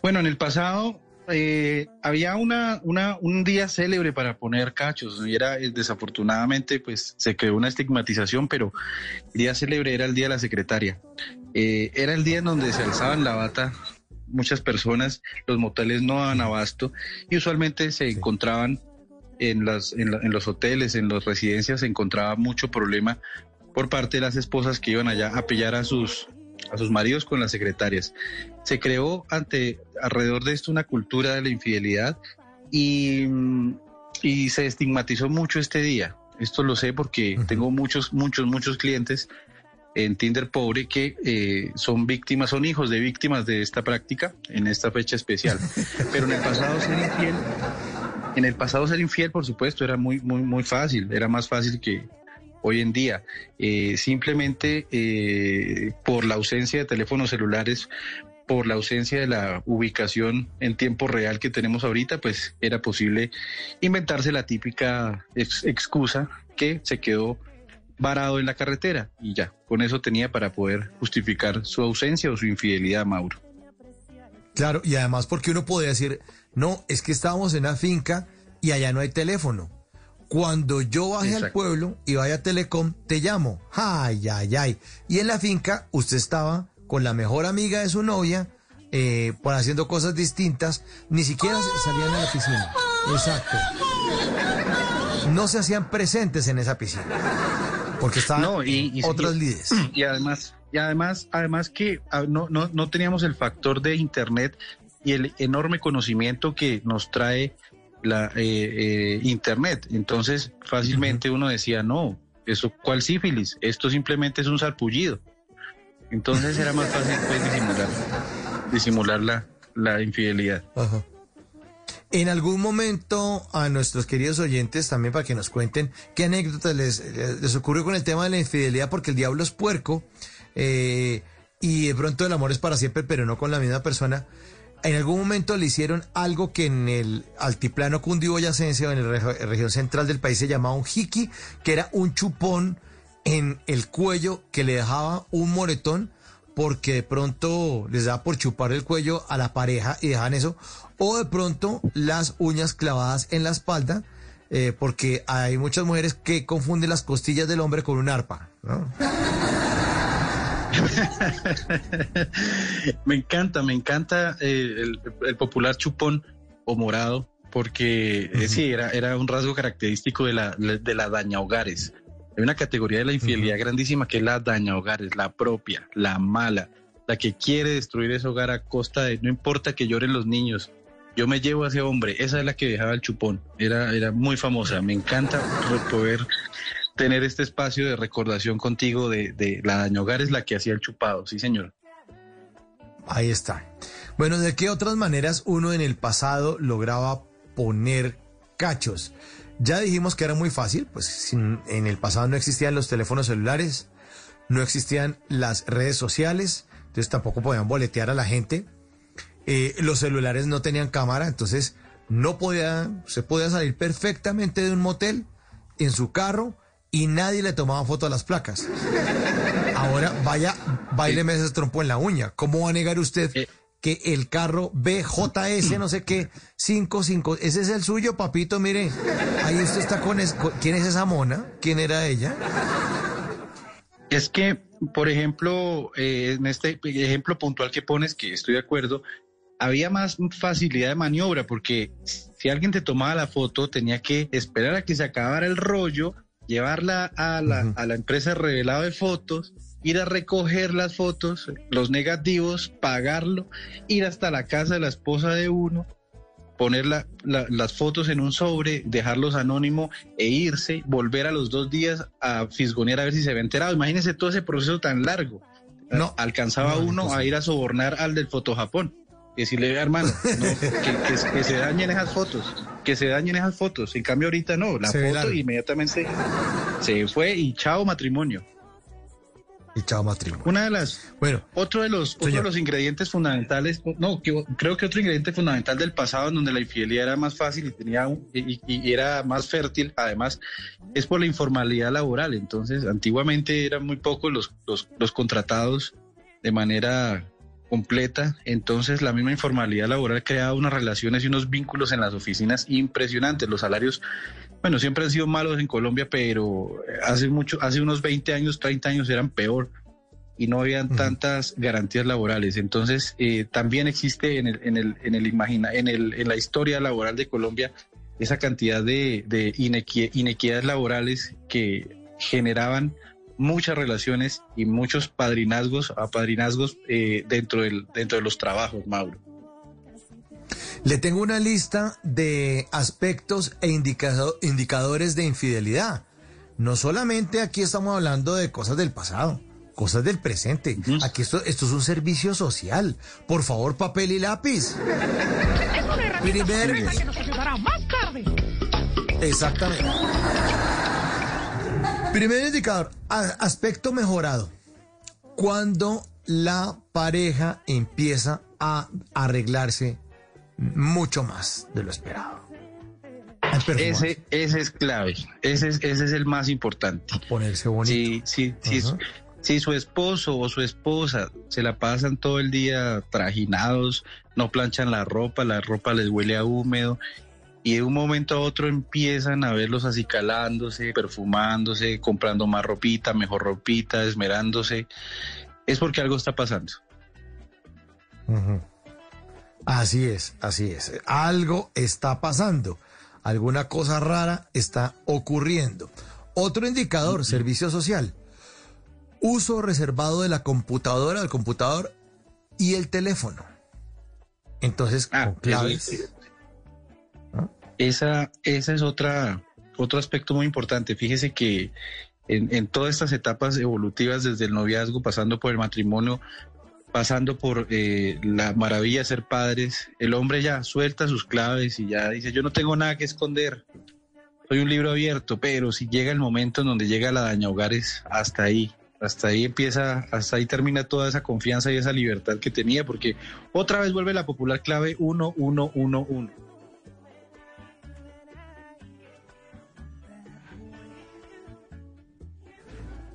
Bueno, en el pasado eh, había una, una, un día célebre para poner cachos y era eh, desafortunadamente pues se creó una estigmatización, pero el día célebre era el día de la secretaria. Eh, era el día en donde se alzaban la bata muchas personas, los moteles no daban abasto y usualmente se encontraban en, las, en, los hoteles, en las residencias, se encontraba mucho problema por parte de las esposas que iban allá a pillar a sus, a sus maridos con las secretarias. Se creó ante alrededor de esto una cultura de la infidelidad y, y se estigmatizó mucho este día. Esto lo sé porque tengo muchos, muchos, muchos clientes en Tinder pobre que eh, son víctimas, son hijos de víctimas de esta práctica en esta fecha especial. Pero en el pasado ser infiel, en el pasado ser infiel, por supuesto, era muy, muy, muy fácil, era más fácil que hoy en día. Eh, simplemente eh, por la ausencia de teléfonos celulares, por la ausencia de la ubicación en tiempo real que tenemos ahorita, pues era posible inventarse la típica excusa que se quedó varado en la carretera y ya, con eso tenía para poder justificar su ausencia o su infidelidad, Mauro. Claro, y además porque uno podría decir, no, es que estábamos en una finca y allá no hay teléfono. Cuando yo baje al pueblo y vaya a Telecom, te llamo. Ay, ay, ay. Y en la finca usted estaba con la mejor amiga de su novia, eh, por haciendo cosas distintas, ni siquiera salían a la piscina. Exacto. No se hacían presentes en esa piscina porque estaban no, y, otras líderes. Y además, y además, además que ah, no, no, no teníamos el factor de internet y el enorme conocimiento que nos trae la eh, eh, internet. Entonces, fácilmente uno decía, no, eso, ¿cuál sífilis? Esto simplemente es un sarpullido. Entonces era más fácil pues, disimular, disimular la, la infidelidad. Ajá. En algún momento a nuestros queridos oyentes también para que nos cuenten qué anécdotas les, les ocurrió con el tema de la infidelidad, porque el diablo es puerco eh, y de pronto el amor es para siempre, pero no con la misma persona. En algún momento le hicieron algo que en el altiplano cundiboyacense o en la región central del país se llamaba un hiki, que era un chupón en el cuello que le dejaba un moretón porque de pronto les da por chupar el cuello a la pareja y dejan eso, o de pronto las uñas clavadas en la espalda, eh, porque hay muchas mujeres que confunden las costillas del hombre con un arpa, me encanta, me encanta eh, el, popular chupón o morado, porque eh, sí, era, era un rasgo característico de la, de la daña hogares. Hay una categoría de la infidelidad grandísima que es la daña hogares, la propia, la mala, la que quiere destruir ese hogar a costa de, no importa que lloren los niños, yo me llevo a ese hombre, esa es la que dejaba el chupón, era, era muy famosa, me encanta poder tener este espacio de recordación contigo de, la daño hogar es la que hacía el chupado, sí señor. Ahí está. Bueno, ¿de qué otras maneras uno en el pasado lograba poner cachos? Ya dijimos que era muy fácil, pues en el pasado no existían los teléfonos celulares, no existían las redes sociales, entonces tampoco podían boletear a la gente. Eh, los celulares no tenían cámara, entonces no podía, se podía salir perfectamente de un motel en su carro y nadie le tomaba foto a las placas. Ahora vaya, baileme ese trompo en la uña. ¿Cómo va a negar usted eh. que el carro BJS, no sé qué, 55, ese es el suyo, papito, mire, ahí usted está con, ¿quién es esa mona? ¿Quién era ella? Es que, por ejemplo, eh, en este ejemplo puntual que pones, que estoy de acuerdo, había más facilidad de maniobra porque si alguien te tomaba la foto tenía que esperar a que se acabara el rollo, llevarla a la, a la empresa revelado de fotos, ir a recoger las fotos, los negativos, pagarlo, ir hasta la casa de la esposa de uno, poner las fotos en un sobre, dejarlos anónimo e irse, volver a los dos días a fisgonear a ver si se había enterado. Imagínense todo ese proceso tan largo. No, alcanzaba uno a ir a sobornar al del Foto Japón decirle, hermano, que, se dañen esas fotos, que se dañen esas fotos. En cambio, ahorita no, la foto inmediatamente se fue y chao matrimonio. Y chao matrimonio. Una de las. Bueno, otro de los, otro de los ingredientes fundamentales, no, creo que otro ingrediente fundamental del pasado, en donde la infidelidad era más fácil y tenía y, era más fértil, además, es por la informalidad laboral. Entonces, antiguamente eran muy pocos los, los, los contratados de manera completa, entonces la misma informalidad laboral creaba unas relaciones y unos vínculos en las oficinas impresionantes. Los salarios, bueno, siempre han sido malos en Colombia, pero hace mucho, hace unos 20 años, 30 años eran peor y no habían tantas garantías laborales. Entonces, eh, también existe en el, en el, en el imagina, en el, en la historia laboral de Colombia esa cantidad de, de inequidades laborales que generaban muchas relaciones y muchos padrinazgos, apadrinazgos eh, dentro, del, dentro de los trabajos, Mauro. Le tengo una lista de aspectos e indicado- indicadores de infidelidad. No solamente aquí estamos hablando de cosas del pasado, cosas del presente. Aquí esto, esto es un servicio social. Por favor, papel y lápiz. Primer- que nos ayudará más tarde. Exactamente. Primer indicador, a- aspecto mejorado. Cuando la pareja empieza a arreglarse mucho más de lo esperado. A Ese, ese es clave, ese es, ese es el más importante. ponerse bonito. Si su esposo o su esposa se la pasan todo el día trajinados, no planchan la ropa, la ropa les huele a húmedo y de un momento a otro empiezan a verlos acicalándose, perfumándose, comprando más ropita, mejor ropita, esmerándose, es porque algo está pasando. Así es, así es. Algo está pasando. Alguna cosa rara está ocurriendo. Otro indicador, servicio social. Uso reservado de la computadora, del computador y el teléfono. Entonces, con Ah, eso claves. es- Esa, esa es otra, otro aspecto muy importante. Fíjese que en, en todas estas etapas evolutivas, desde el noviazgo, pasando por el matrimonio, pasando por eh, la maravilla de ser padres, el hombre ya suelta sus claves y ya dice, yo no tengo nada que esconder, soy un libro abierto, pero si llega el momento en donde llega la daña hogares, hasta ahí, hasta ahí empieza, hasta ahí termina toda esa confianza y esa libertad que tenía, porque otra vez vuelve la popular clave 1111.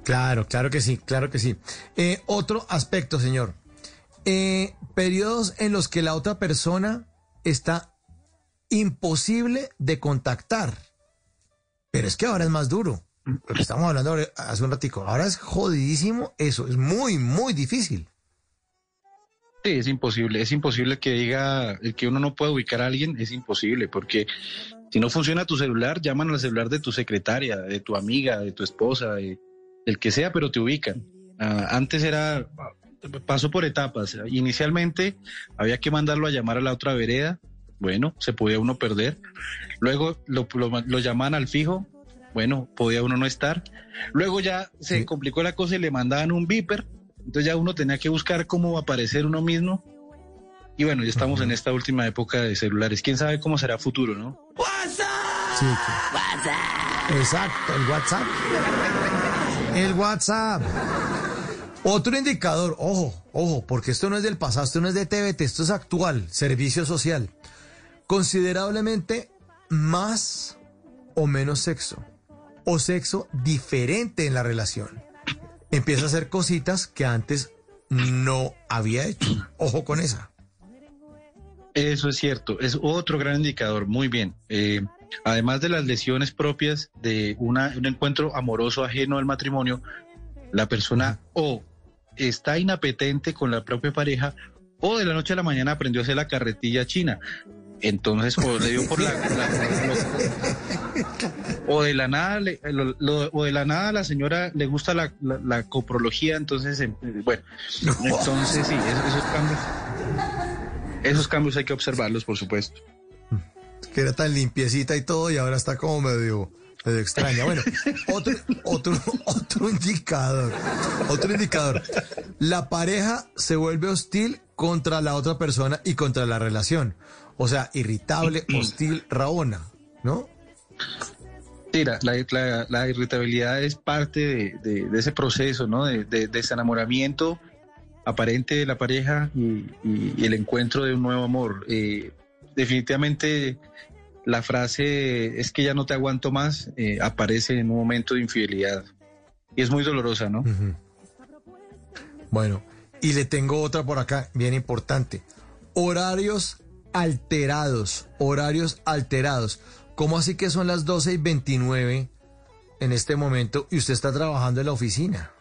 Claro, claro que sí, claro que sí. Eh, otro aspecto, señor. Eh, periodos en los que la otra persona está imposible de contactar. Pero es que ahora es más duro. Lo que estamos hablando hace un ratico. Ahora es jodidísimo eso. Es muy, muy difícil. Sí, es imposible, es imposible que diga que uno no puede ubicar a alguien, es imposible, porque si no funciona tu celular, llaman al celular de tu secretaria, de tu amiga, de tu esposa, de, del que sea, pero te ubican. Ah, antes era, pasó por etapas. Inicialmente había que mandarlo a llamar a la otra vereda, bueno, se podía uno perder. Luego lo, lo, lo llamaban al fijo, bueno, podía uno no estar. Luego ya se complicó la cosa y le mandaban un beeper, entonces ya uno tenía que buscar cómo aparecer uno mismo. Y bueno, ya estamos en esta última época de celulares. ¿Quién sabe cómo será futuro, no? Sí, que- Exacto, el WhatsApp. El WhatsApp. Otro indicador, ojo, ojo, porque esto no es del pasado, esto no es de TVT, esto es actual, servicio social. Considerablemente más o menos sexo, o sexo diferente en la relación. Empieza a hacer cositas que antes no había hecho. Ojo con esa. Eso es cierto, es otro gran indicador, muy bien. Eh, además de las lesiones propias de una- un encuentro amoroso ajeno al matrimonio, la persona o está inapetente con la propia pareja o de la noche a la mañana aprendió a hacer la carretilla china. Entonces, o le dio por la... o de la nada, le- lo- lo- o de la nada a la señora le gusta la, la- la coprología, entonces, eh, bueno, entonces sí, esos, esos cambios, esos cambios hay que observarlos, por supuesto. Que era tan limpiecita y todo y ahora está como medio, medio extraña. Bueno, otro, otro, otro indicador, otro indicador. La pareja se vuelve hostil contra la otra persona y contra la relación. O sea, irritable, hostil, rabona, ¿no? Sí, la, la- irritabilidad es parte de, de- de ese proceso, ¿no? De, de- de desenamoramiento aparente de la pareja y, y- y el encuentro de un nuevo amor. Eh, definitivamente la frase es que ya no te aguanto más eh, aparece en un momento de infidelidad y es muy dolorosa, ¿no? Bueno, y le tengo otra por acá, bien importante. Horarios alterados, horarios alterados. ¿Cómo así que son las 12 y 29 en este momento y usted está trabajando en la oficina?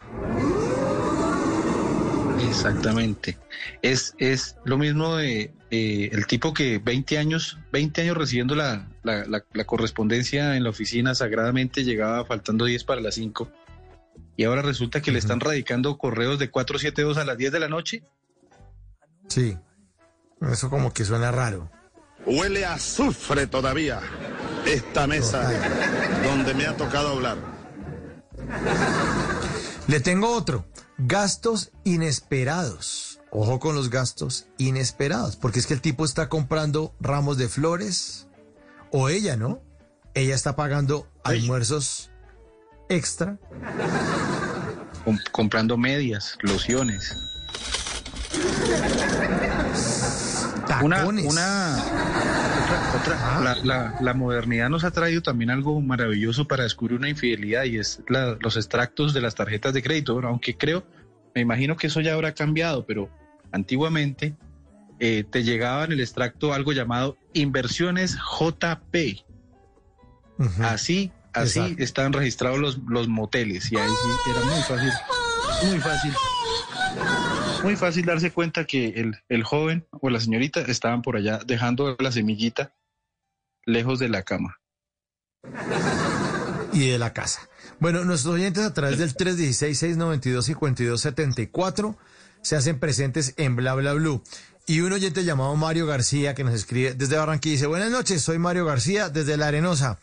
Exactamente. Es, es lo mismo de el tipo que 20 años, 20 años recibiendo la, la, la- la correspondencia en la oficina sagradamente llegaba faltando 10 para las 5 y ahora resulta que le están radicando correos de 472 a las 10 de la noche. Sí, eso como que suena raro. Huele a azufre todavía esta mesa donde me ha tocado hablar. Le tengo otro. Gastos inesperados. Ojo con los gastos inesperados, porque es que el tipo está comprando ramos de flores, o ella, ¿no? Ella está pagando almuerzos extra. Com- comprando medias, lociones. Una, Tacones. una, otra- la, la- la modernidad nos ha traído también algo maravilloso para descubrir una infidelidad y es la- los extractos de las tarjetas de crédito. Bueno, aunque creo, me imagino que eso ya habrá cambiado, pero antiguamente eh, te llegaba en el extracto algo llamado inversiones JP. Así, así Exacto. estaban registrados los, los moteles y ahí sí era muy fácil, muy fácil, muy fácil darse cuenta que el, el joven o la señorita estaban por allá dejando la semillita lejos de la cama. y de la casa. Bueno, nuestros oyentes a través del 316-692-5274 se hacen presentes en Bla Bla Blue. Y un oyente llamado Mario García que nos escribe desde Barranquilla dice, buenas noches, soy Mario García desde La Arenosa.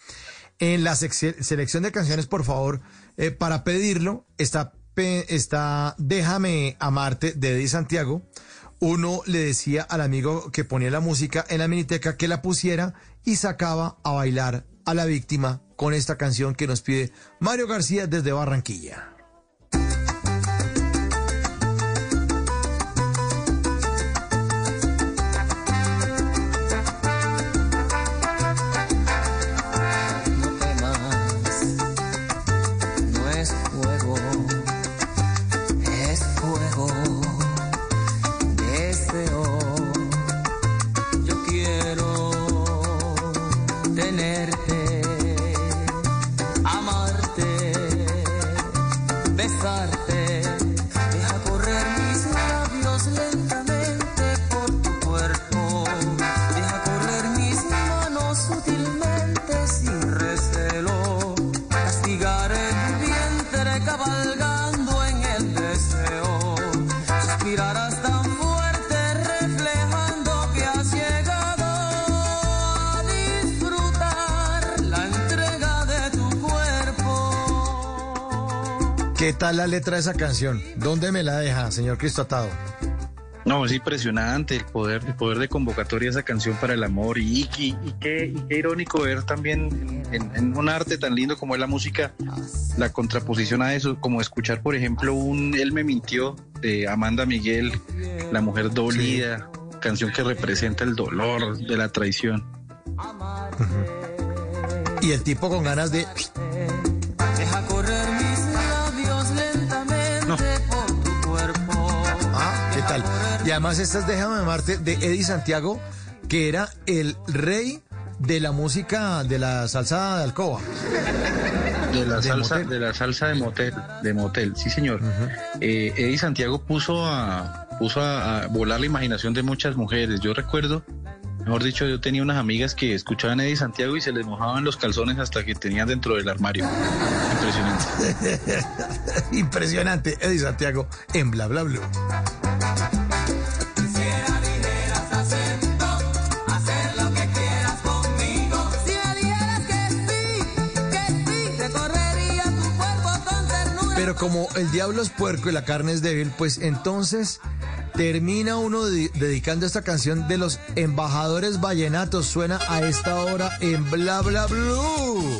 En la selección de canciones, por favor, eh, para pedirlo, está, está Déjame Amarte de Eddie Santiago. Uno le decía al amigo que ponía la música en la miniteca que la pusiera y sacaba a bailar a la víctima con esta canción que nos pide Mario García desde Barranquilla. Cuerpo. ¿Qué tal la letra de esa canción? ¿Dónde me la deja, señor Cristo Atado? No, es impresionante el poder, el poder de convocatoria esa canción para el amor y, y, y qué, y qué irónico ver también en, en un arte tan lindo como es la música, la contraposición a eso, como escuchar, por ejemplo, un Él me mintió de Amanda Miguel, La mujer dolida, canción que representa el dolor de la traición. Y el tipo con ganas de... Y además esta es Déjame amarte de Eddie Santiago, que era el rey de la música de la salsa de alcoba. De la De salsa, motel. de la salsa de motel, de motel, sí señor. Eh, Eddie Santiago puso a puso a, a volar la imaginación de muchas mujeres. Yo recuerdo, mejor dicho, yo tenía unas amigas que escuchaban a Eddie Santiago y se les mojaban los calzones hasta que tenían dentro del armario. Impresionante. Impresionante, Eddie Santiago en Bla Bla Blue. Pero como el diablo es puerco y la carne es débil, pues entonces termina uno de- dedicando esta canción de los embajadores vallenatos. Suena a esta hora en Bla Bla Blue.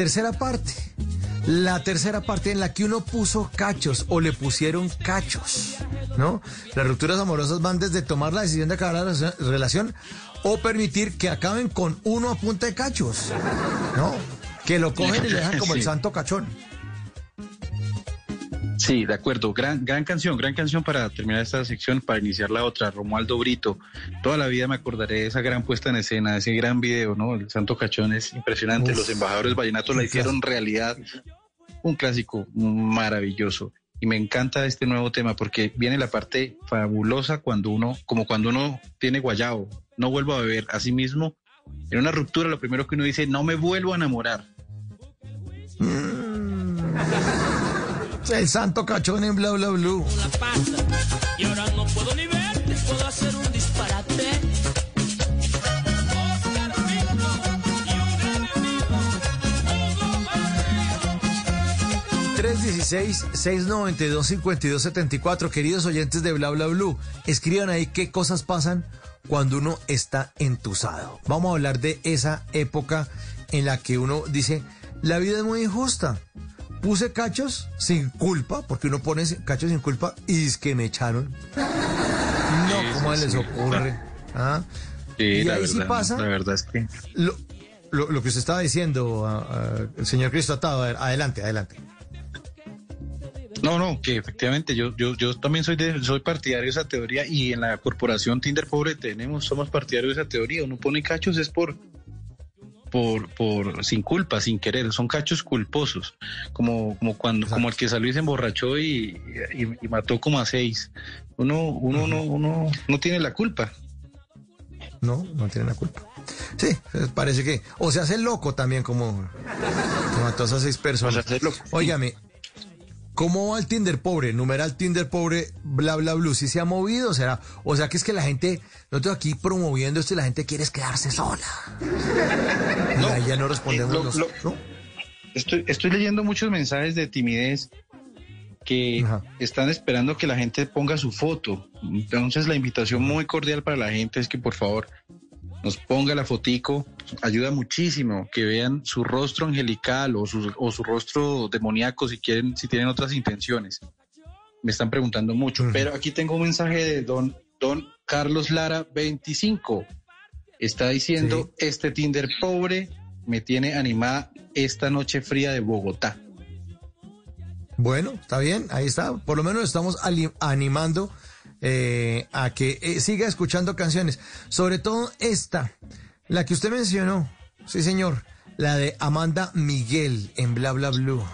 Tercera parte. La tercera parte en la que uno puso cachos o le pusieron cachos, ¿no? Las rupturas amorosas van desde tomar la decisión de acabar la relación o permitir que acaben con uno a punta de cachos, ¿no? Que lo cogen y le dejan como el santo cachón. Sí, de acuerdo. Gran, gran canción, gran canción para terminar esta sección, para iniciar la otra. Romualdo Brito. Toda la vida me acordaré de esa gran puesta en escena, de ese gran video, ¿no? El Santo Cachón es impresionante. Uf, Los embajadores vallenatos la hicieron realidad. Un clásico maravilloso. Y me encanta este nuevo tema porque viene la parte fabulosa cuando uno, como cuando uno tiene guayao, no vuelvo a beber. Asimismo, en una ruptura lo primero que uno dice, no me vuelvo a enamorar. El santo cachón en bla bla blue. Y ahora no puedo ni verte, puedo hacer un disparate. 316-692-5274. Queridos oyentes de Bla Bla Blue, escriban ahí qué cosas pasan cuando uno está entusado. Vamos a hablar de esa época en la que uno dice, la vida es muy injusta. Puse cachos sin culpa, porque uno pone cachos sin culpa y es que me echaron. No, ¿cómo les ocurre? ¿Ah? Sí, y la ahí verdad, sí pasa la verdad es que... lo, lo- lo que usted estaba diciendo, el señor Cristo Atado. A ver, adelante, adelante. No, no, que efectivamente yo, yo, yo también soy de, soy partidario de esa teoría y en la corporación Tinder Pobre tenemos, somos partidarios de esa teoría. Uno pone cachos es por, por, por, sin culpa, sin querer, son cachos culposos, como, como cuando, como el que salió y se emborrachó y, y- y mató como a seis. Uno, uno, no, uno no tiene la culpa. No, no tiene la culpa. Sí, eh, parece que. O se hace loco también, como. Como a todas esas seis personas. Óigame, ¿cómo va el Tinder pobre? Numeral Tinder pobre, bla, bla, bla. ¿Sí se ha movido? ¿Será? O sea que es que la gente. Nosotros aquí promoviendo esto y la gente quiere es quedarse sola. y ahí ya no respondemos. Eh, lo- los- lo- ¿no? Estoy, estoy leyendo muchos mensajes de timidez que están esperando que la gente ponga su foto. Entonces la invitación muy cordial para la gente es que por favor nos ponga la fotico. Ayuda muchísimo que vean su rostro angelical o su, o su rostro demoníaco si quieren, si tienen otras intenciones. Me están preguntando mucho. Pero aquí tengo un mensaje de don, don Carlos Lara 25. Está diciendo, este Tinder pobre me tiene animada esta noche fría de Bogotá. Bueno, está bien, ahí está. Por lo menos estamos animando eh, a que eh, siga escuchando canciones. Sobre todo esta, la que usted mencionó. Sí, señor. La de Amanda Miguel en Bla Bla Blue.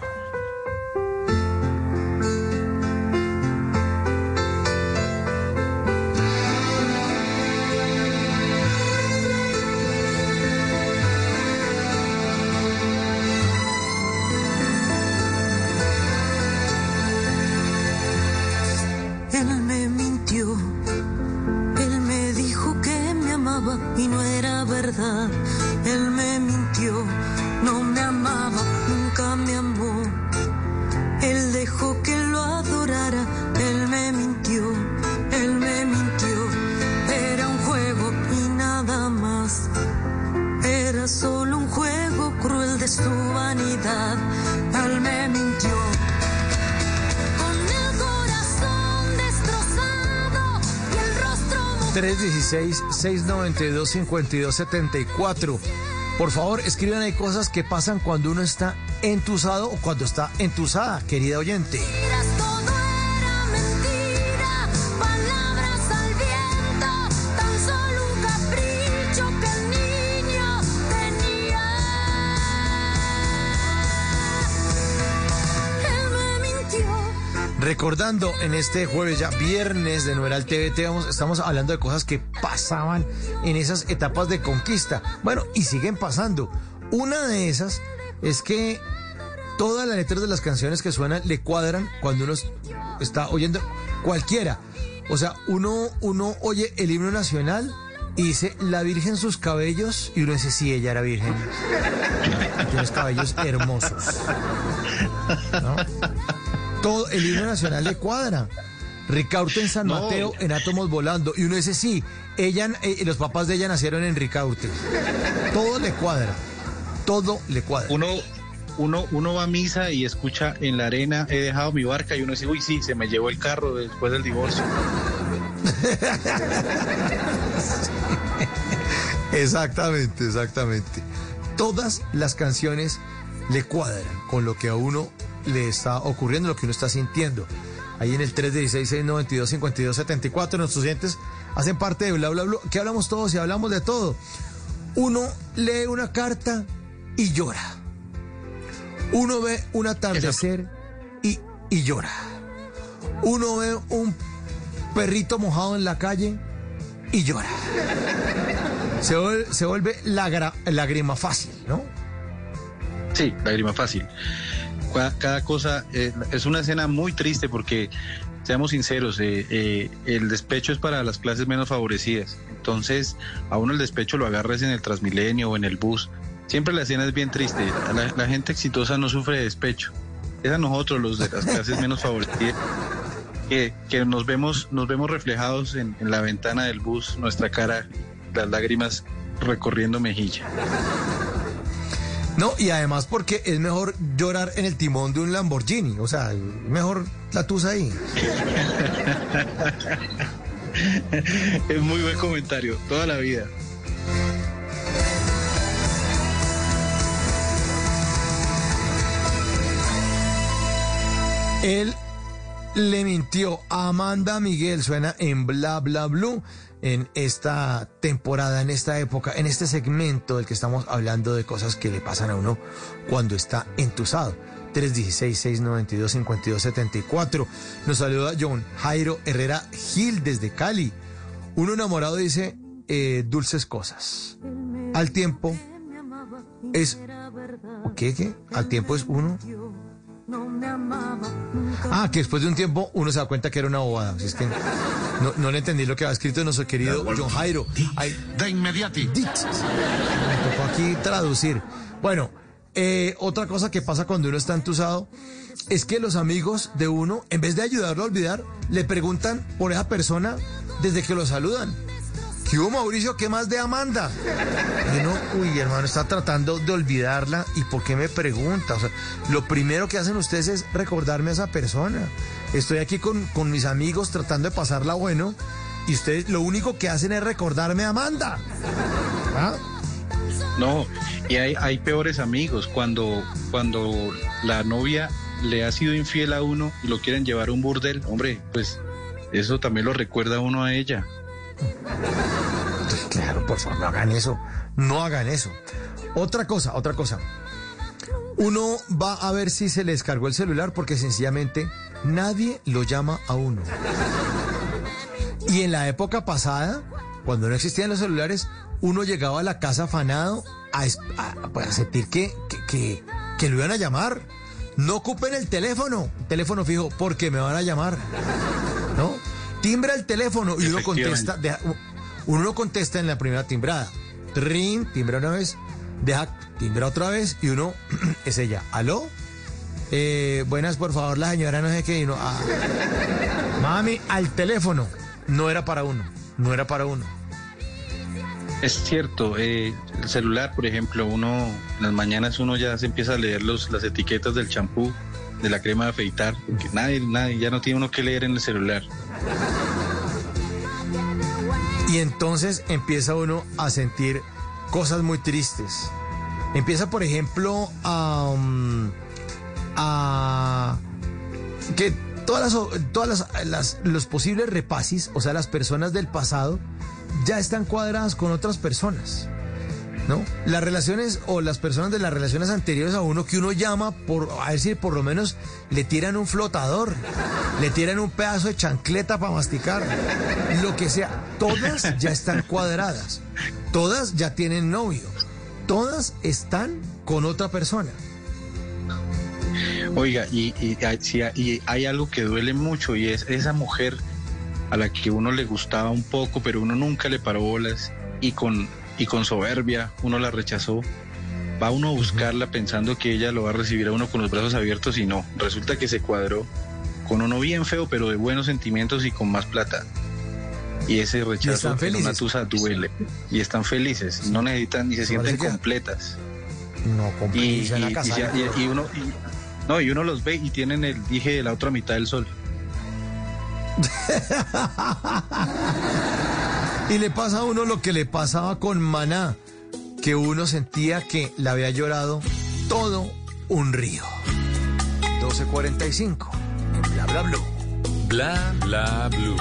316-692-5274. Por favor, escriban ahí cosas que pasan cuando uno está entusado o cuando está entusada, querida oyente. Recordando en este jueves ya viernes de Numeral TVT, vamos, estamos hablando de cosas que pasaban en esas etapas de conquista. Bueno, y siguen pasando. Una de esas es que todas las letras de las canciones que suenan le cuadran cuando uno está oyendo cualquiera. O sea, uno, uno oye el himno nacional y dice la Virgen sus cabellos y uno dice sí, ella era virgen. Tienes cabellos hermosos. ¿no? Todo el himno nacional le cuadra. Ricaurte en San No. Mateo en átomos volando. Y uno dice, sí, ella, eh, los papás de ella nacieron en Ricaurte. Todo le cuadra. todo le cuadra. Uno, uno, uno va a misa y escucha en la arena, he dejado mi barca y uno dice, uy, sí, se me llevó el carro después del divorcio. Exactamente, exactamente. Todas las canciones le cuadran con lo que a uno le está ocurriendo, lo que uno está sintiendo. Ahí en el 316-692-5274, nuestros oyentes hacen parte de Bla Bla Bla, que hablamos todos y hablamos de todo. Uno lee una carta y llora. Uno ve un atardecer y, y llora. Uno ve un perrito mojado en la calle y llora. Se vuelve, se vuelve lagra- lágrima fácil, ¿no? Sí, lágrima fácil. Cada, cosa eh, es una escena muy triste porque, seamos sinceros, eh, eh, el despecho es para las clases menos favorecidas. Entonces, a uno el despecho lo agarras en el Transmilenio o en el bus. Siempre la escena es bien triste. La, gente exitosa no sufre de despecho. Es a nosotros, los de las clases menos favorecidas, que, que nos vemos, nos vemos reflejados en, en la ventana del bus, nuestra cara, las lágrimas recorriendo mejilla. No, y además porque es mejor llorar en el timón de un Lamborghini. O sea, mejor la tusa ahí. es muy buen comentario, toda la vida. Él le mintió a Amanda Miguel, suena en Bla Bla Blue en esta temporada, en esta época, en este segmento del que estamos hablando de cosas que le pasan a uno cuando está entusado. 316-692-5274. Nos saluda John Jairo Herrera Gil desde Cali. Uno enamorado dice eh, dulces cosas. Al tiempo es... ¿Qué? ¿Qué? Al tiempo es uno... Ah, que después de un tiempo uno se da cuenta que era una bobada. Así es que no, no le entendí lo que había escrito nuestro querido John Jairo. De inmediati. Me tocó aquí traducir. Bueno, eh, otra cosa que pasa cuando uno está entusado es que los amigos de uno, en vez de ayudarlo a olvidar, le preguntan por esa persona desde que lo saludan. ¿Qué hubo, Mauricio? ¿Qué más de Amanda? Y uno, uy, hermano, está tratando de olvidarla. ¿Y por qué me pregunta? O sea, lo primero que hacen ustedes es recordarme a esa persona. Estoy aquí con, con mis amigos tratando de pasarla bueno. Y ustedes lo único que hacen es recordarme a Amanda. ¿Ah? No, y hay, hay peores amigos cuando, cuando la novia le ha sido infiel a uno y lo quieren llevar a un burdel, hombre, pues eso también lo recuerda uno a ella. Claro, por favor, no hagan eso. No hagan eso. Otra cosa, otra cosa. Uno va a ver si se le descargó el celular porque sencillamente nadie lo llama a uno. Y en la época pasada, cuando no existían los celulares, uno llegaba a la casa afanado a, es- a- pues, sentir que, que, que- que lo iban a llamar. No ocupen el teléfono, teléfono fijo, porque me van a llamar. ¿No? Timbra el teléfono y uno contesta, deja- uno no contesta en la primera timbrada. Ring, timbra una vez, deja, timbra otra vez y uno es ella. ¿Aló? Eh, buenas, por favor, la señora no sé qué. y uno, ah. Mami, al teléfono. No era para uno, no era para uno. Es cierto, eh, el celular, por ejemplo, uno en las mañanas uno ya se empieza a leer los, las etiquetas del champú, de la crema de afeitar, porque nadie, nadie, ya no tiene uno que leer en el celular. Y entonces empieza uno a sentir cosas muy tristes. Empieza, por ejemplo, a, um, a que todas las, todas las, las- los posibles repasis, o sea, las personas del pasado, ya están cuadradas con otras personas. ¿No? Las relaciones o las personas de las relaciones anteriores a uno que uno llama por, a decir, por lo menos le tiran un flotador, le tiran un pedazo de chancleta para masticar, lo que sea. Todas ya están cuadradas, todas ya tienen novio, todas están con otra persona. Oiga, y, y y hay algo que duele mucho y es esa mujer a la que uno le gustaba un poco, pero uno nunca le paró bolas y con, y con soberbia uno la rechazó. Va uno a buscarla pensando que ella lo va a recibir a uno con los brazos abiertos y no. Resulta que se cuadró con uno bien feo, pero de buenos sentimientos y con más plata. Y ese rechazo en una tusa duele. Y están felices, no necesitan ni se sienten completas. No, y- y y- y uno, y- no, y uno los ve y tienen el dije de la otra mitad del sol. Y le pasa a uno lo que le pasaba con Maná, que uno sentía que le había llorado todo un río. 12.45, en bla bla blue. Bla bla blue.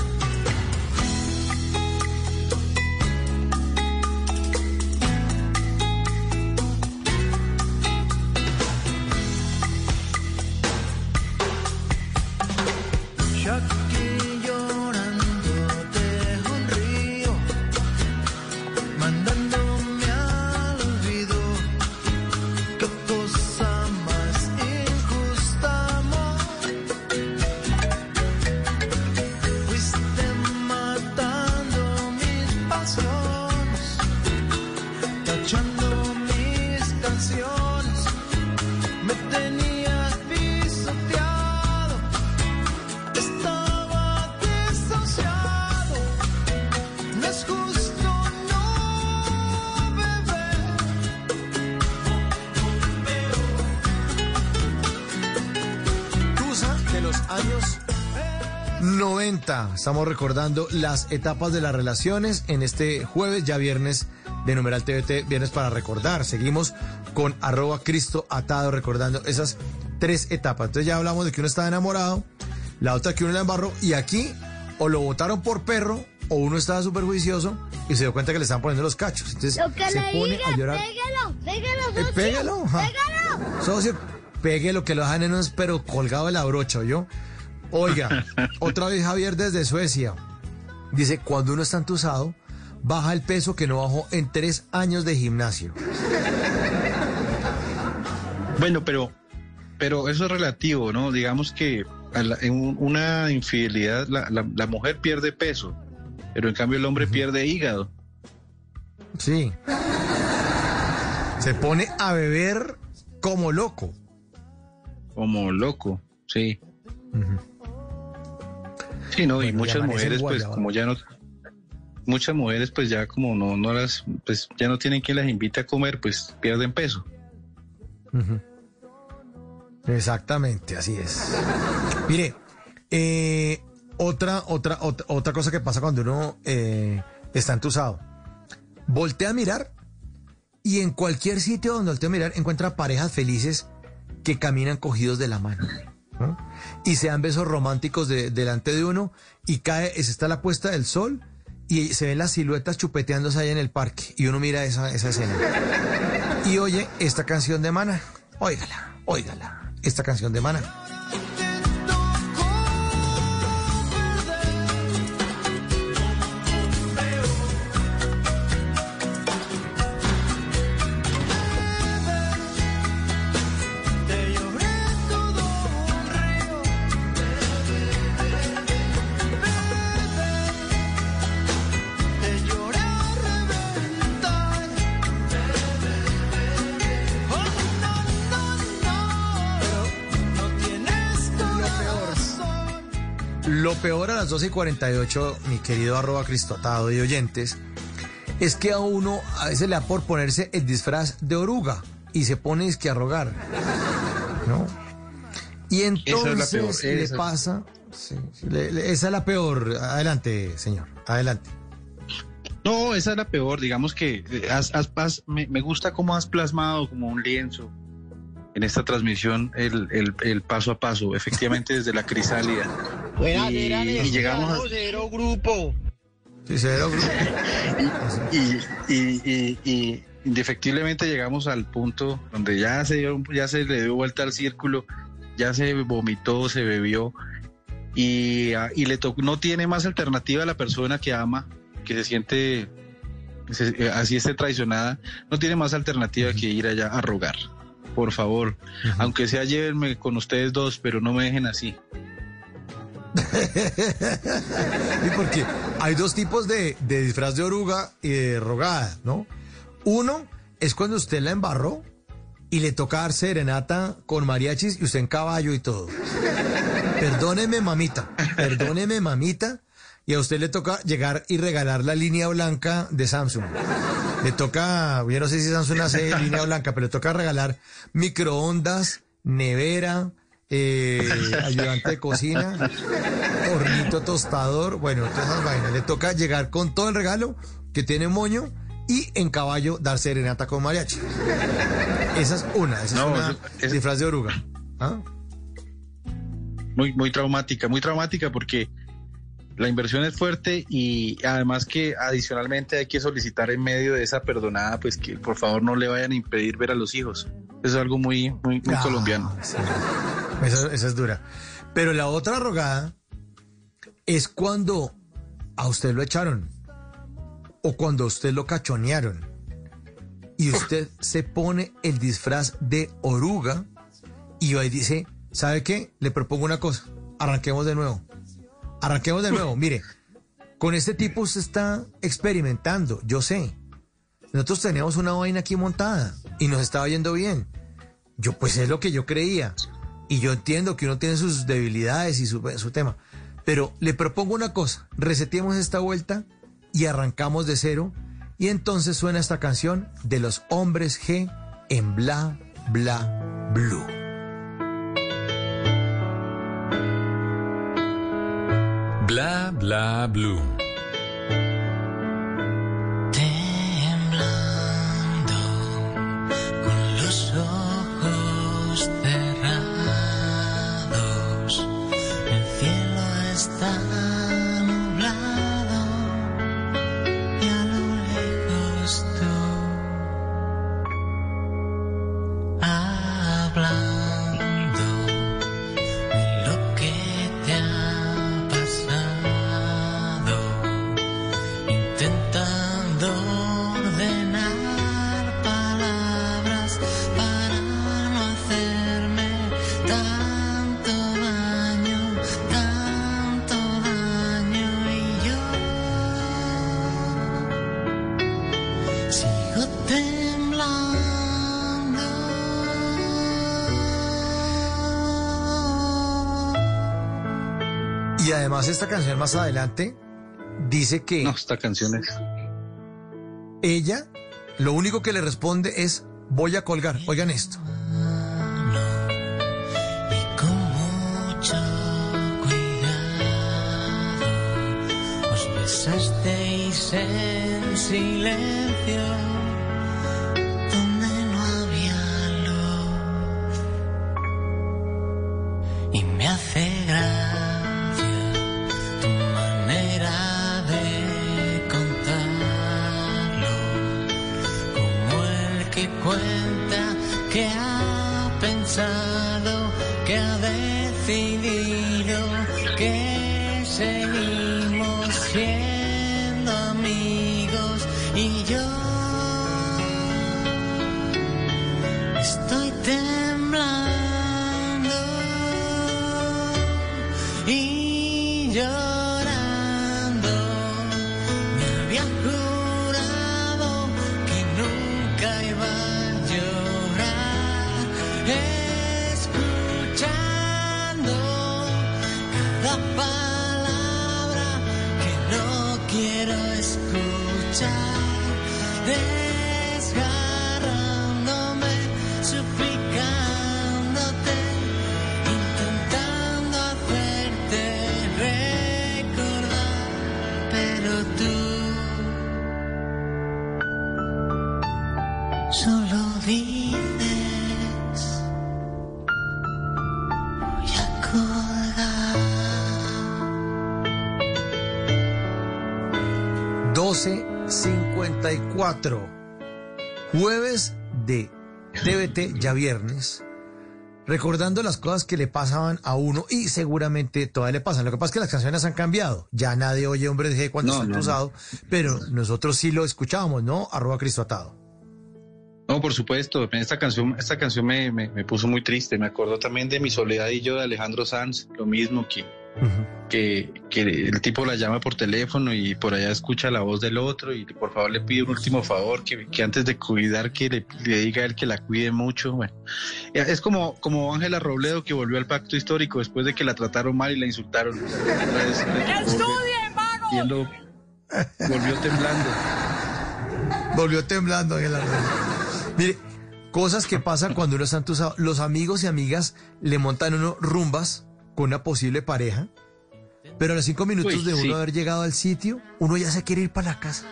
Estamos recordando las etapas de las relaciones en este jueves, ya viernes de numeral TVT, viernes para recordar. Seguimos con arroba Cristo atado recordando esas tres etapas. Entonces ya hablamos de que uno estaba enamorado, la otra que uno la embarró y aquí o lo votaron por perro o uno estaba súper juicioso y se dio cuenta que le estaban poniendo los cachos. Entonces Lo que se le pone diga, a llorar. pégalo, pégalo, Eh, socio, pégalo, pégalo. Socio, pegue lo que lo dejan en un pero colgado de la brocha, yo. Oiga, otra vez Javier desde Suecia. Dice, cuando uno está entusado, baja el peso que no bajó en tres años de gimnasio. Bueno, pero, pero eso es relativo, ¿no? Digamos que a la- en un- una infidelidad la, la- la mujer pierde peso, pero en cambio el hombre pierde hígado. Sí. Se pone a beber como loco. Como loco, sí. Sí, no, y Bueno, y muchas mujeres, pues, como ya no, muchas mujeres, pues, ya como no, no las, pues, ya no tienen quien las invite a comer, pues, pierden peso. Exactamente, así es. Mire, eh, otra, otra, otra, otra cosa que pasa cuando uno eh, está entusado. Voltea a mirar y en cualquier sitio donde voltea a mirar encuentra parejas felices que caminan cogidos de la mano. Y se dan besos románticos de- delante de uno y cae, es- está la puesta del sol y se ven las siluetas chupeteándose ahí en el parque y uno mira esa, esa escena. Y oye esta canción de Mana. Óigala, óigala. Esta canción de Mana. Las 12 y 48, mi querido arroba cristotado y oyentes, es que a uno a veces le da por ponerse el disfraz de oruga y se pone es que a rogar. ¿No? Y Esa es la entonces le pasa. sí, sí, le- le- esa es la peor. Adelante, señor. Adelante. No, esa es la peor. Digamos que eh, has- has- has- me, me gusta cómo has plasmado como un lienzo en esta transmisión el, el- el paso a paso, efectivamente desde la crisálida. Buenas, y, eran y llegamos a, cero grupo. Sí, cero grupo. y, y, y- y indefectiblemente llegamos al punto donde ya se, dio- ya se le dio vuelta al círculo, ya se vomitó, se bebió y, ah, y le tocó, no tiene más alternativa a la persona que ama, que se siente se- eh, así esté traicionada, no tiene más alternativa que ir allá a rogar. Por favor, aunque sea llévenme con ustedes dos, pero no me dejen así. Y porque hay dos tipos de, de disfraz de oruga y de rogada, ¿no? Uno es cuando usted la embarró y le toca dar serenata con mariachis y usted en caballo y todo. Perdóneme, mamita, perdóneme, mamita. Y a usted le toca llegar y regalar la línea blanca de Samsung. Le toca, yo no sé si Samsung hace línea blanca, pero le toca regalar microondas, nevera, eh, ayudante de cocina, hornito tostador, bueno, todas esas vainas. Le toca llegar con todo el regalo que tiene moño y en caballo dar serenata con mariachi. Esa es una, esa No, es una es- disfraz de oruga. ¿Ah? muy, muy traumática, muy traumática porque la inversión es fuerte y además que adicionalmente hay que solicitar en medio de esa perdonada, pues que por favor no le vayan a impedir ver a los hijos. Eso es algo muy, muy, muy Ah, colombiano. Esa, esa es dura. Pero la otra rogada es cuando a usted lo echaron o cuando a usted lo cachonearon y usted se pone el disfraz de oruga y y dice, ¿sabe qué? Le propongo una cosa, arranquemos de nuevo. Arranquemos de nuevo. Mire, con este tipo usted está experimentando, yo sé. Nosotros teníamos una vaina aquí montada y nos estaba yendo bien. Yo pues es lo que yo creía. Y yo entiendo que uno tiene sus debilidades y su, su tema. Pero le propongo una cosa, reseteemos esta vuelta y arrancamos de cero. Y entonces suena esta canción de los hombres G en Bla Bla Blue. Bla bla blue. Esta canción más adelante dice que... No, esta canción es... Ella lo único que le responde es voy a colgar. Oigan esto. con mucho cuidado os besasteis en silencio ya viernes. Recordando las cosas que le pasaban a uno y seguramente todavía le pasan. Lo que pasa es que las canciones han cambiado. Ya nadie oye Hombre de G cuando No, está no, no. cruzado, pero nosotros sí lo escuchábamos, ¿no? Arroba Cristo Atado. No, por supuesto. Esta canción, esta canción me, me, me puso muy triste. Me acordó también de Mi Soledad y yo de Alejandro Sanz, lo mismo que, que, que el tipo la llama por teléfono y por allá escucha la voz del otro y por favor le pide un último favor, que, que antes de cuidar que le, le diga a él que la cuide mucho. Bueno, es como, como Ángela Robledo que volvió al pacto histórico después de que la trataron mal y la insultaron. Entonces, volvió- ¡Estudien, viendo- volvió temblando. Volvió temblando Ángela Mire, cosas que pasan cuando uno está entusado. Los amigos y amigas le montan uno rumbas con una posible pareja, pero a los cinco minutos Uy, de uno sí. haber llegado al sitio, uno ya se quiere ir para la casa.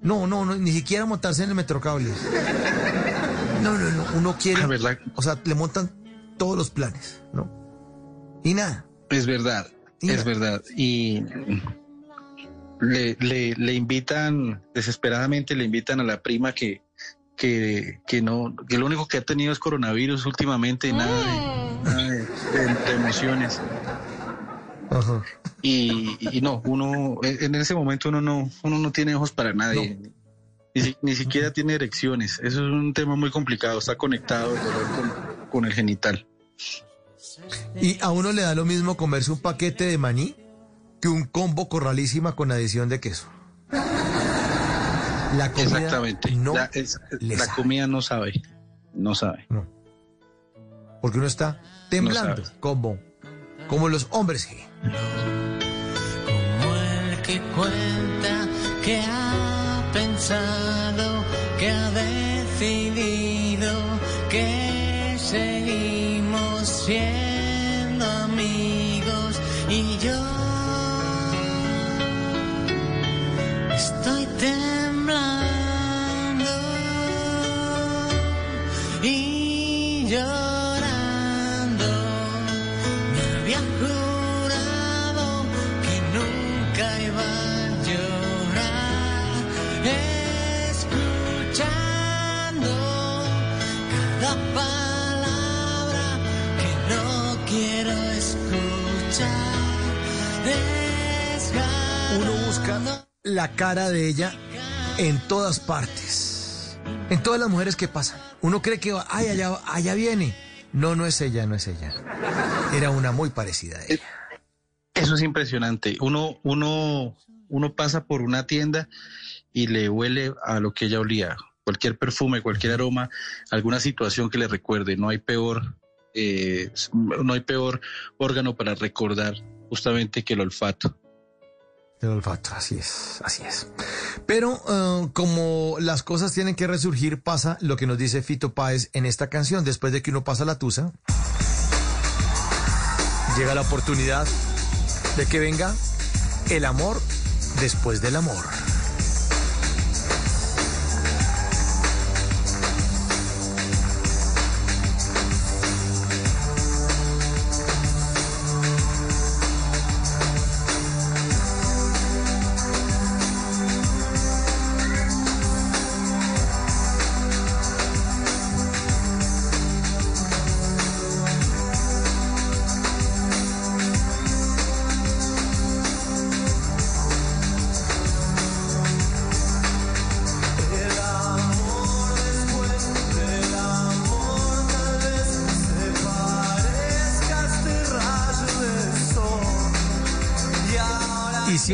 No, no, no, ni siquiera montarse en el metrocable. No, no, no, uno quiere. La. O sea, le montan todos los planes, ¿no? Y nada. Es verdad, es verdad. Y le, le, le invitan, desesperadamente le invitan a la prima que, que, que no, que lo único que ha tenido es coronavirus últimamente, nada de, nada de- de- de emociones. Ajá. Y, y no, uno, en ese momento uno no, uno no tiene ojos para nadie. Ni, ni siquiera tiene erecciones. Eso es un tema muy complicado. Está conectado el dolor con, con el genital. Y a uno le da lo mismo comerse un paquete de maní que un combo corralísima con adición de queso. La comida Exactamente. no la, es- la sabe. comida no sabe. No sabe. Porque uno está temblando, sabe. como, como los hombres G. Como el que cuenta que ha pensado, que ha decidido que estoy temblando y llorando. Me había jurado que nunca iba a llorar, escuchando cada palabra que no quiero escuchar. Uno busca la cara de ella en todas partes. En todas las mujeres que pasan. Uno cree que, ay, allá, allá viene. No, no es ella, no es ella. Era una muy parecida a ella. Eso es impresionante. Uno, uno, uno pasa por una tienda y le huele a lo que ella olía. Cualquier perfume, cualquier aroma, alguna situación que le recuerde. No hay peor, eh, no hay peor órgano para recordar justamente que el olfato. Olfato, así es, así es. Pero eh, como las cosas tienen que resurgir, pasa lo que nos dice Fito Páez en esta canción. Después de que uno pasa la tusa, llega la oportunidad de que venga el amor después del amor.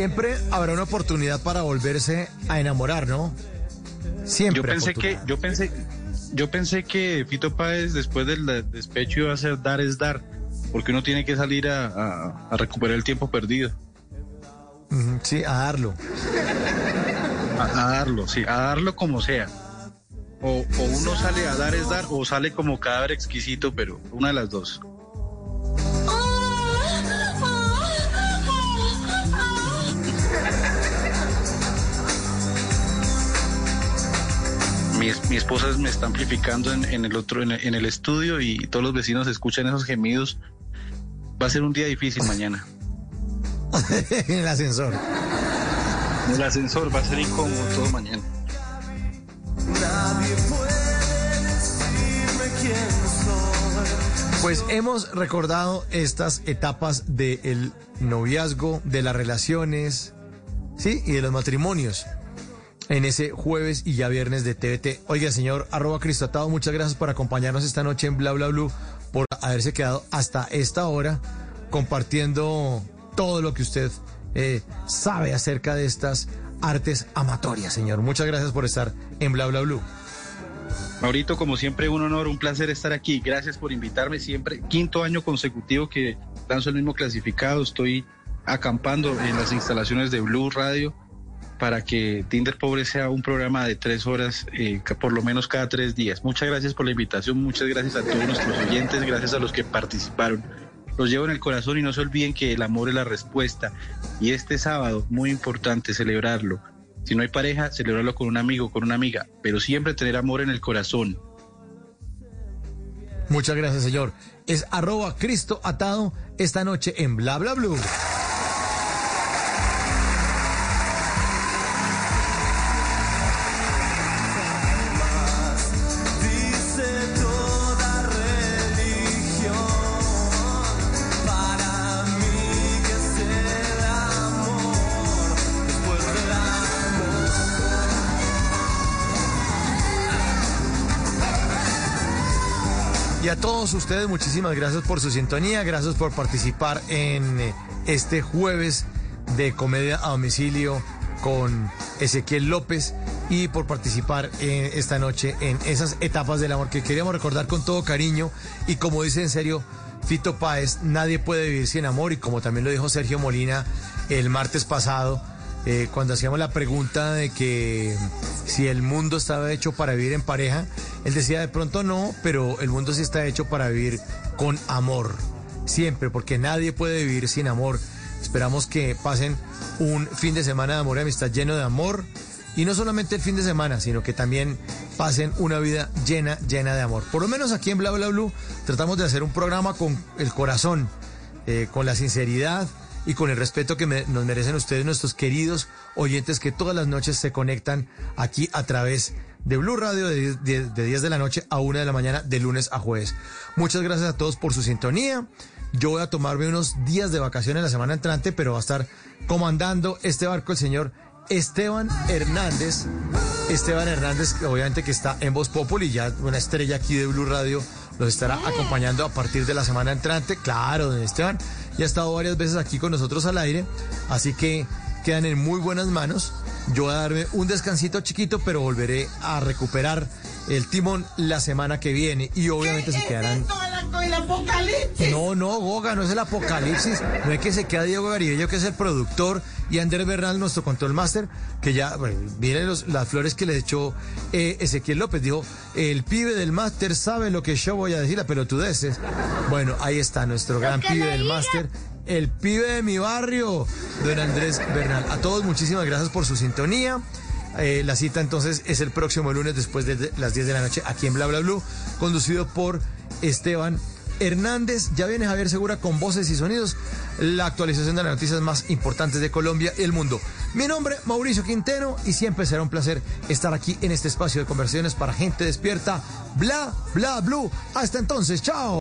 Siempre habrá una oportunidad para volverse a enamorar, ¿no? Siempre. Yo pensé que, yo pensé, yo pensé que Fito Páez después del de- despecho iba a ser dar es dar, porque uno tiene que salir a, a- a recuperar el tiempo perdido. Sí, a darlo. A, a darlo, sí, a darlo como sea. O, o uno sale a dar es dar, o sale como cadáver exquisito, pero una de las dos. Mi, mi esposa me está amplificando en, en el otro, en el, en el estudio y todos los vecinos escuchan esos gemidos. Va a ser un día difícil mañana. en el ascensor. El ascensor va a ser incómodo todo mañana. nadie puede decirme quién soy. Pues hemos recordado estas etapas del noviazgo, de las relaciones, sí, y de los matrimonios en ese jueves y ya viernes de TVT. Oiga, señor arroba Cristo muchas gracias por acompañarnos esta noche en Bla Bla Blue, por haberse quedado hasta esta hora compartiendo todo lo que usted eh, sabe acerca de estas artes amatorias, señor. Muchas gracias por estar en Bla Bla Blue. Maurito, como siempre, un honor, un placer estar aquí. Gracias por invitarme siempre. Quinto año consecutivo que lanzo el mismo clasificado. Estoy acampando en las instalaciones de Blue Radio para que Tinder Pobre sea un programa de tres horas, eh, por lo menos cada tres días. Muchas gracias por la invitación, muchas gracias a todos nuestros oyentes, gracias a los que participaron. Los llevo en el corazón y no se olviden que el amor es la respuesta. Y este sábado, muy importante celebrarlo. Si no hay pareja, celebrarlo con un amigo, con una amiga, pero siempre tener amor en el corazón. Muchas gracias, señor. Es arroba Cristo atado esta noche en Bla Bla Blue. Todos ustedes, muchísimas gracias por su sintonía, gracias por participar en eh, este jueves de comedia a domicilio con Ezequiel López y por participar en esta noche en esas etapas del amor que queríamos recordar con todo cariño. Y como dice en serio Fito Páez, nadie puede vivir sin amor y como también lo dijo Sergio Molina el martes pasado, eh, cuando hacíamos la pregunta de que si el mundo estaba hecho para vivir en pareja, él decía de pronto no, pero el mundo sí está hecho para vivir con amor, siempre, porque nadie puede vivir sin amor. Esperamos que pasen un fin de semana de amor y amistad lleno de amor. Y no solamente el fin de semana, sino que también pasen una vida llena, llena de amor. Por lo menos aquí en Bla Bla Blue tratamos de hacer un programa con el corazón, eh, con la sinceridad y con el respeto que me- nos merecen ustedes, nuestros queridos oyentes que todas las noches se conectan aquí a través de Blue Radio de, 10 de 10 de la noche a 1 de la mañana de lunes a jueves. Muchas gracias a todos por su sintonía. Yo voy a tomarme unos días de vacaciones la semana entrante, pero va a estar comandando este barco el señor Esteban Hernández. Esteban Hernández, obviamente que está en Voz Populi, ya una estrella aquí de Blue Radio, nos estará acompañando a partir de la semana entrante. Claro, don Esteban, ya ha estado varias veces aquí con nosotros al aire, así que quedan en muy buenas manos. Yo voy a darme un descansito chiquito, pero volveré a recuperar el timón la semana que viene y obviamente se quedarán el apocalipsis. no, no, Goga, no es el apocalipsis. No es que se queda Diego Garibello, que es el productor, y Ander Bernal, nuestro control master, que ya, bueno, miren los- las flores que le echó eh, Ezequiel López. Dijo, el pibe del máster sabe lo que yo voy a decir, la pelotudeces. Bueno, ahí está nuestro gran pibe del máster. El pibe de mi barrio, don Andrés Bernal. A todos muchísimas gracias por su sintonía. Eh, la cita entonces es el próximo lunes después de las 10 de la noche aquí en Bla Bla Blue, conducido por Esteban Hernández. Ya viene Javier Segura con voces y sonidos, la actualización de las noticias más importantes de Colombia y el mundo. Mi nombre, Mauricio Quintero, y siempre será un placer estar aquí en este espacio de conversaciones para gente despierta. Bla, bla, blue. Hasta entonces, chao.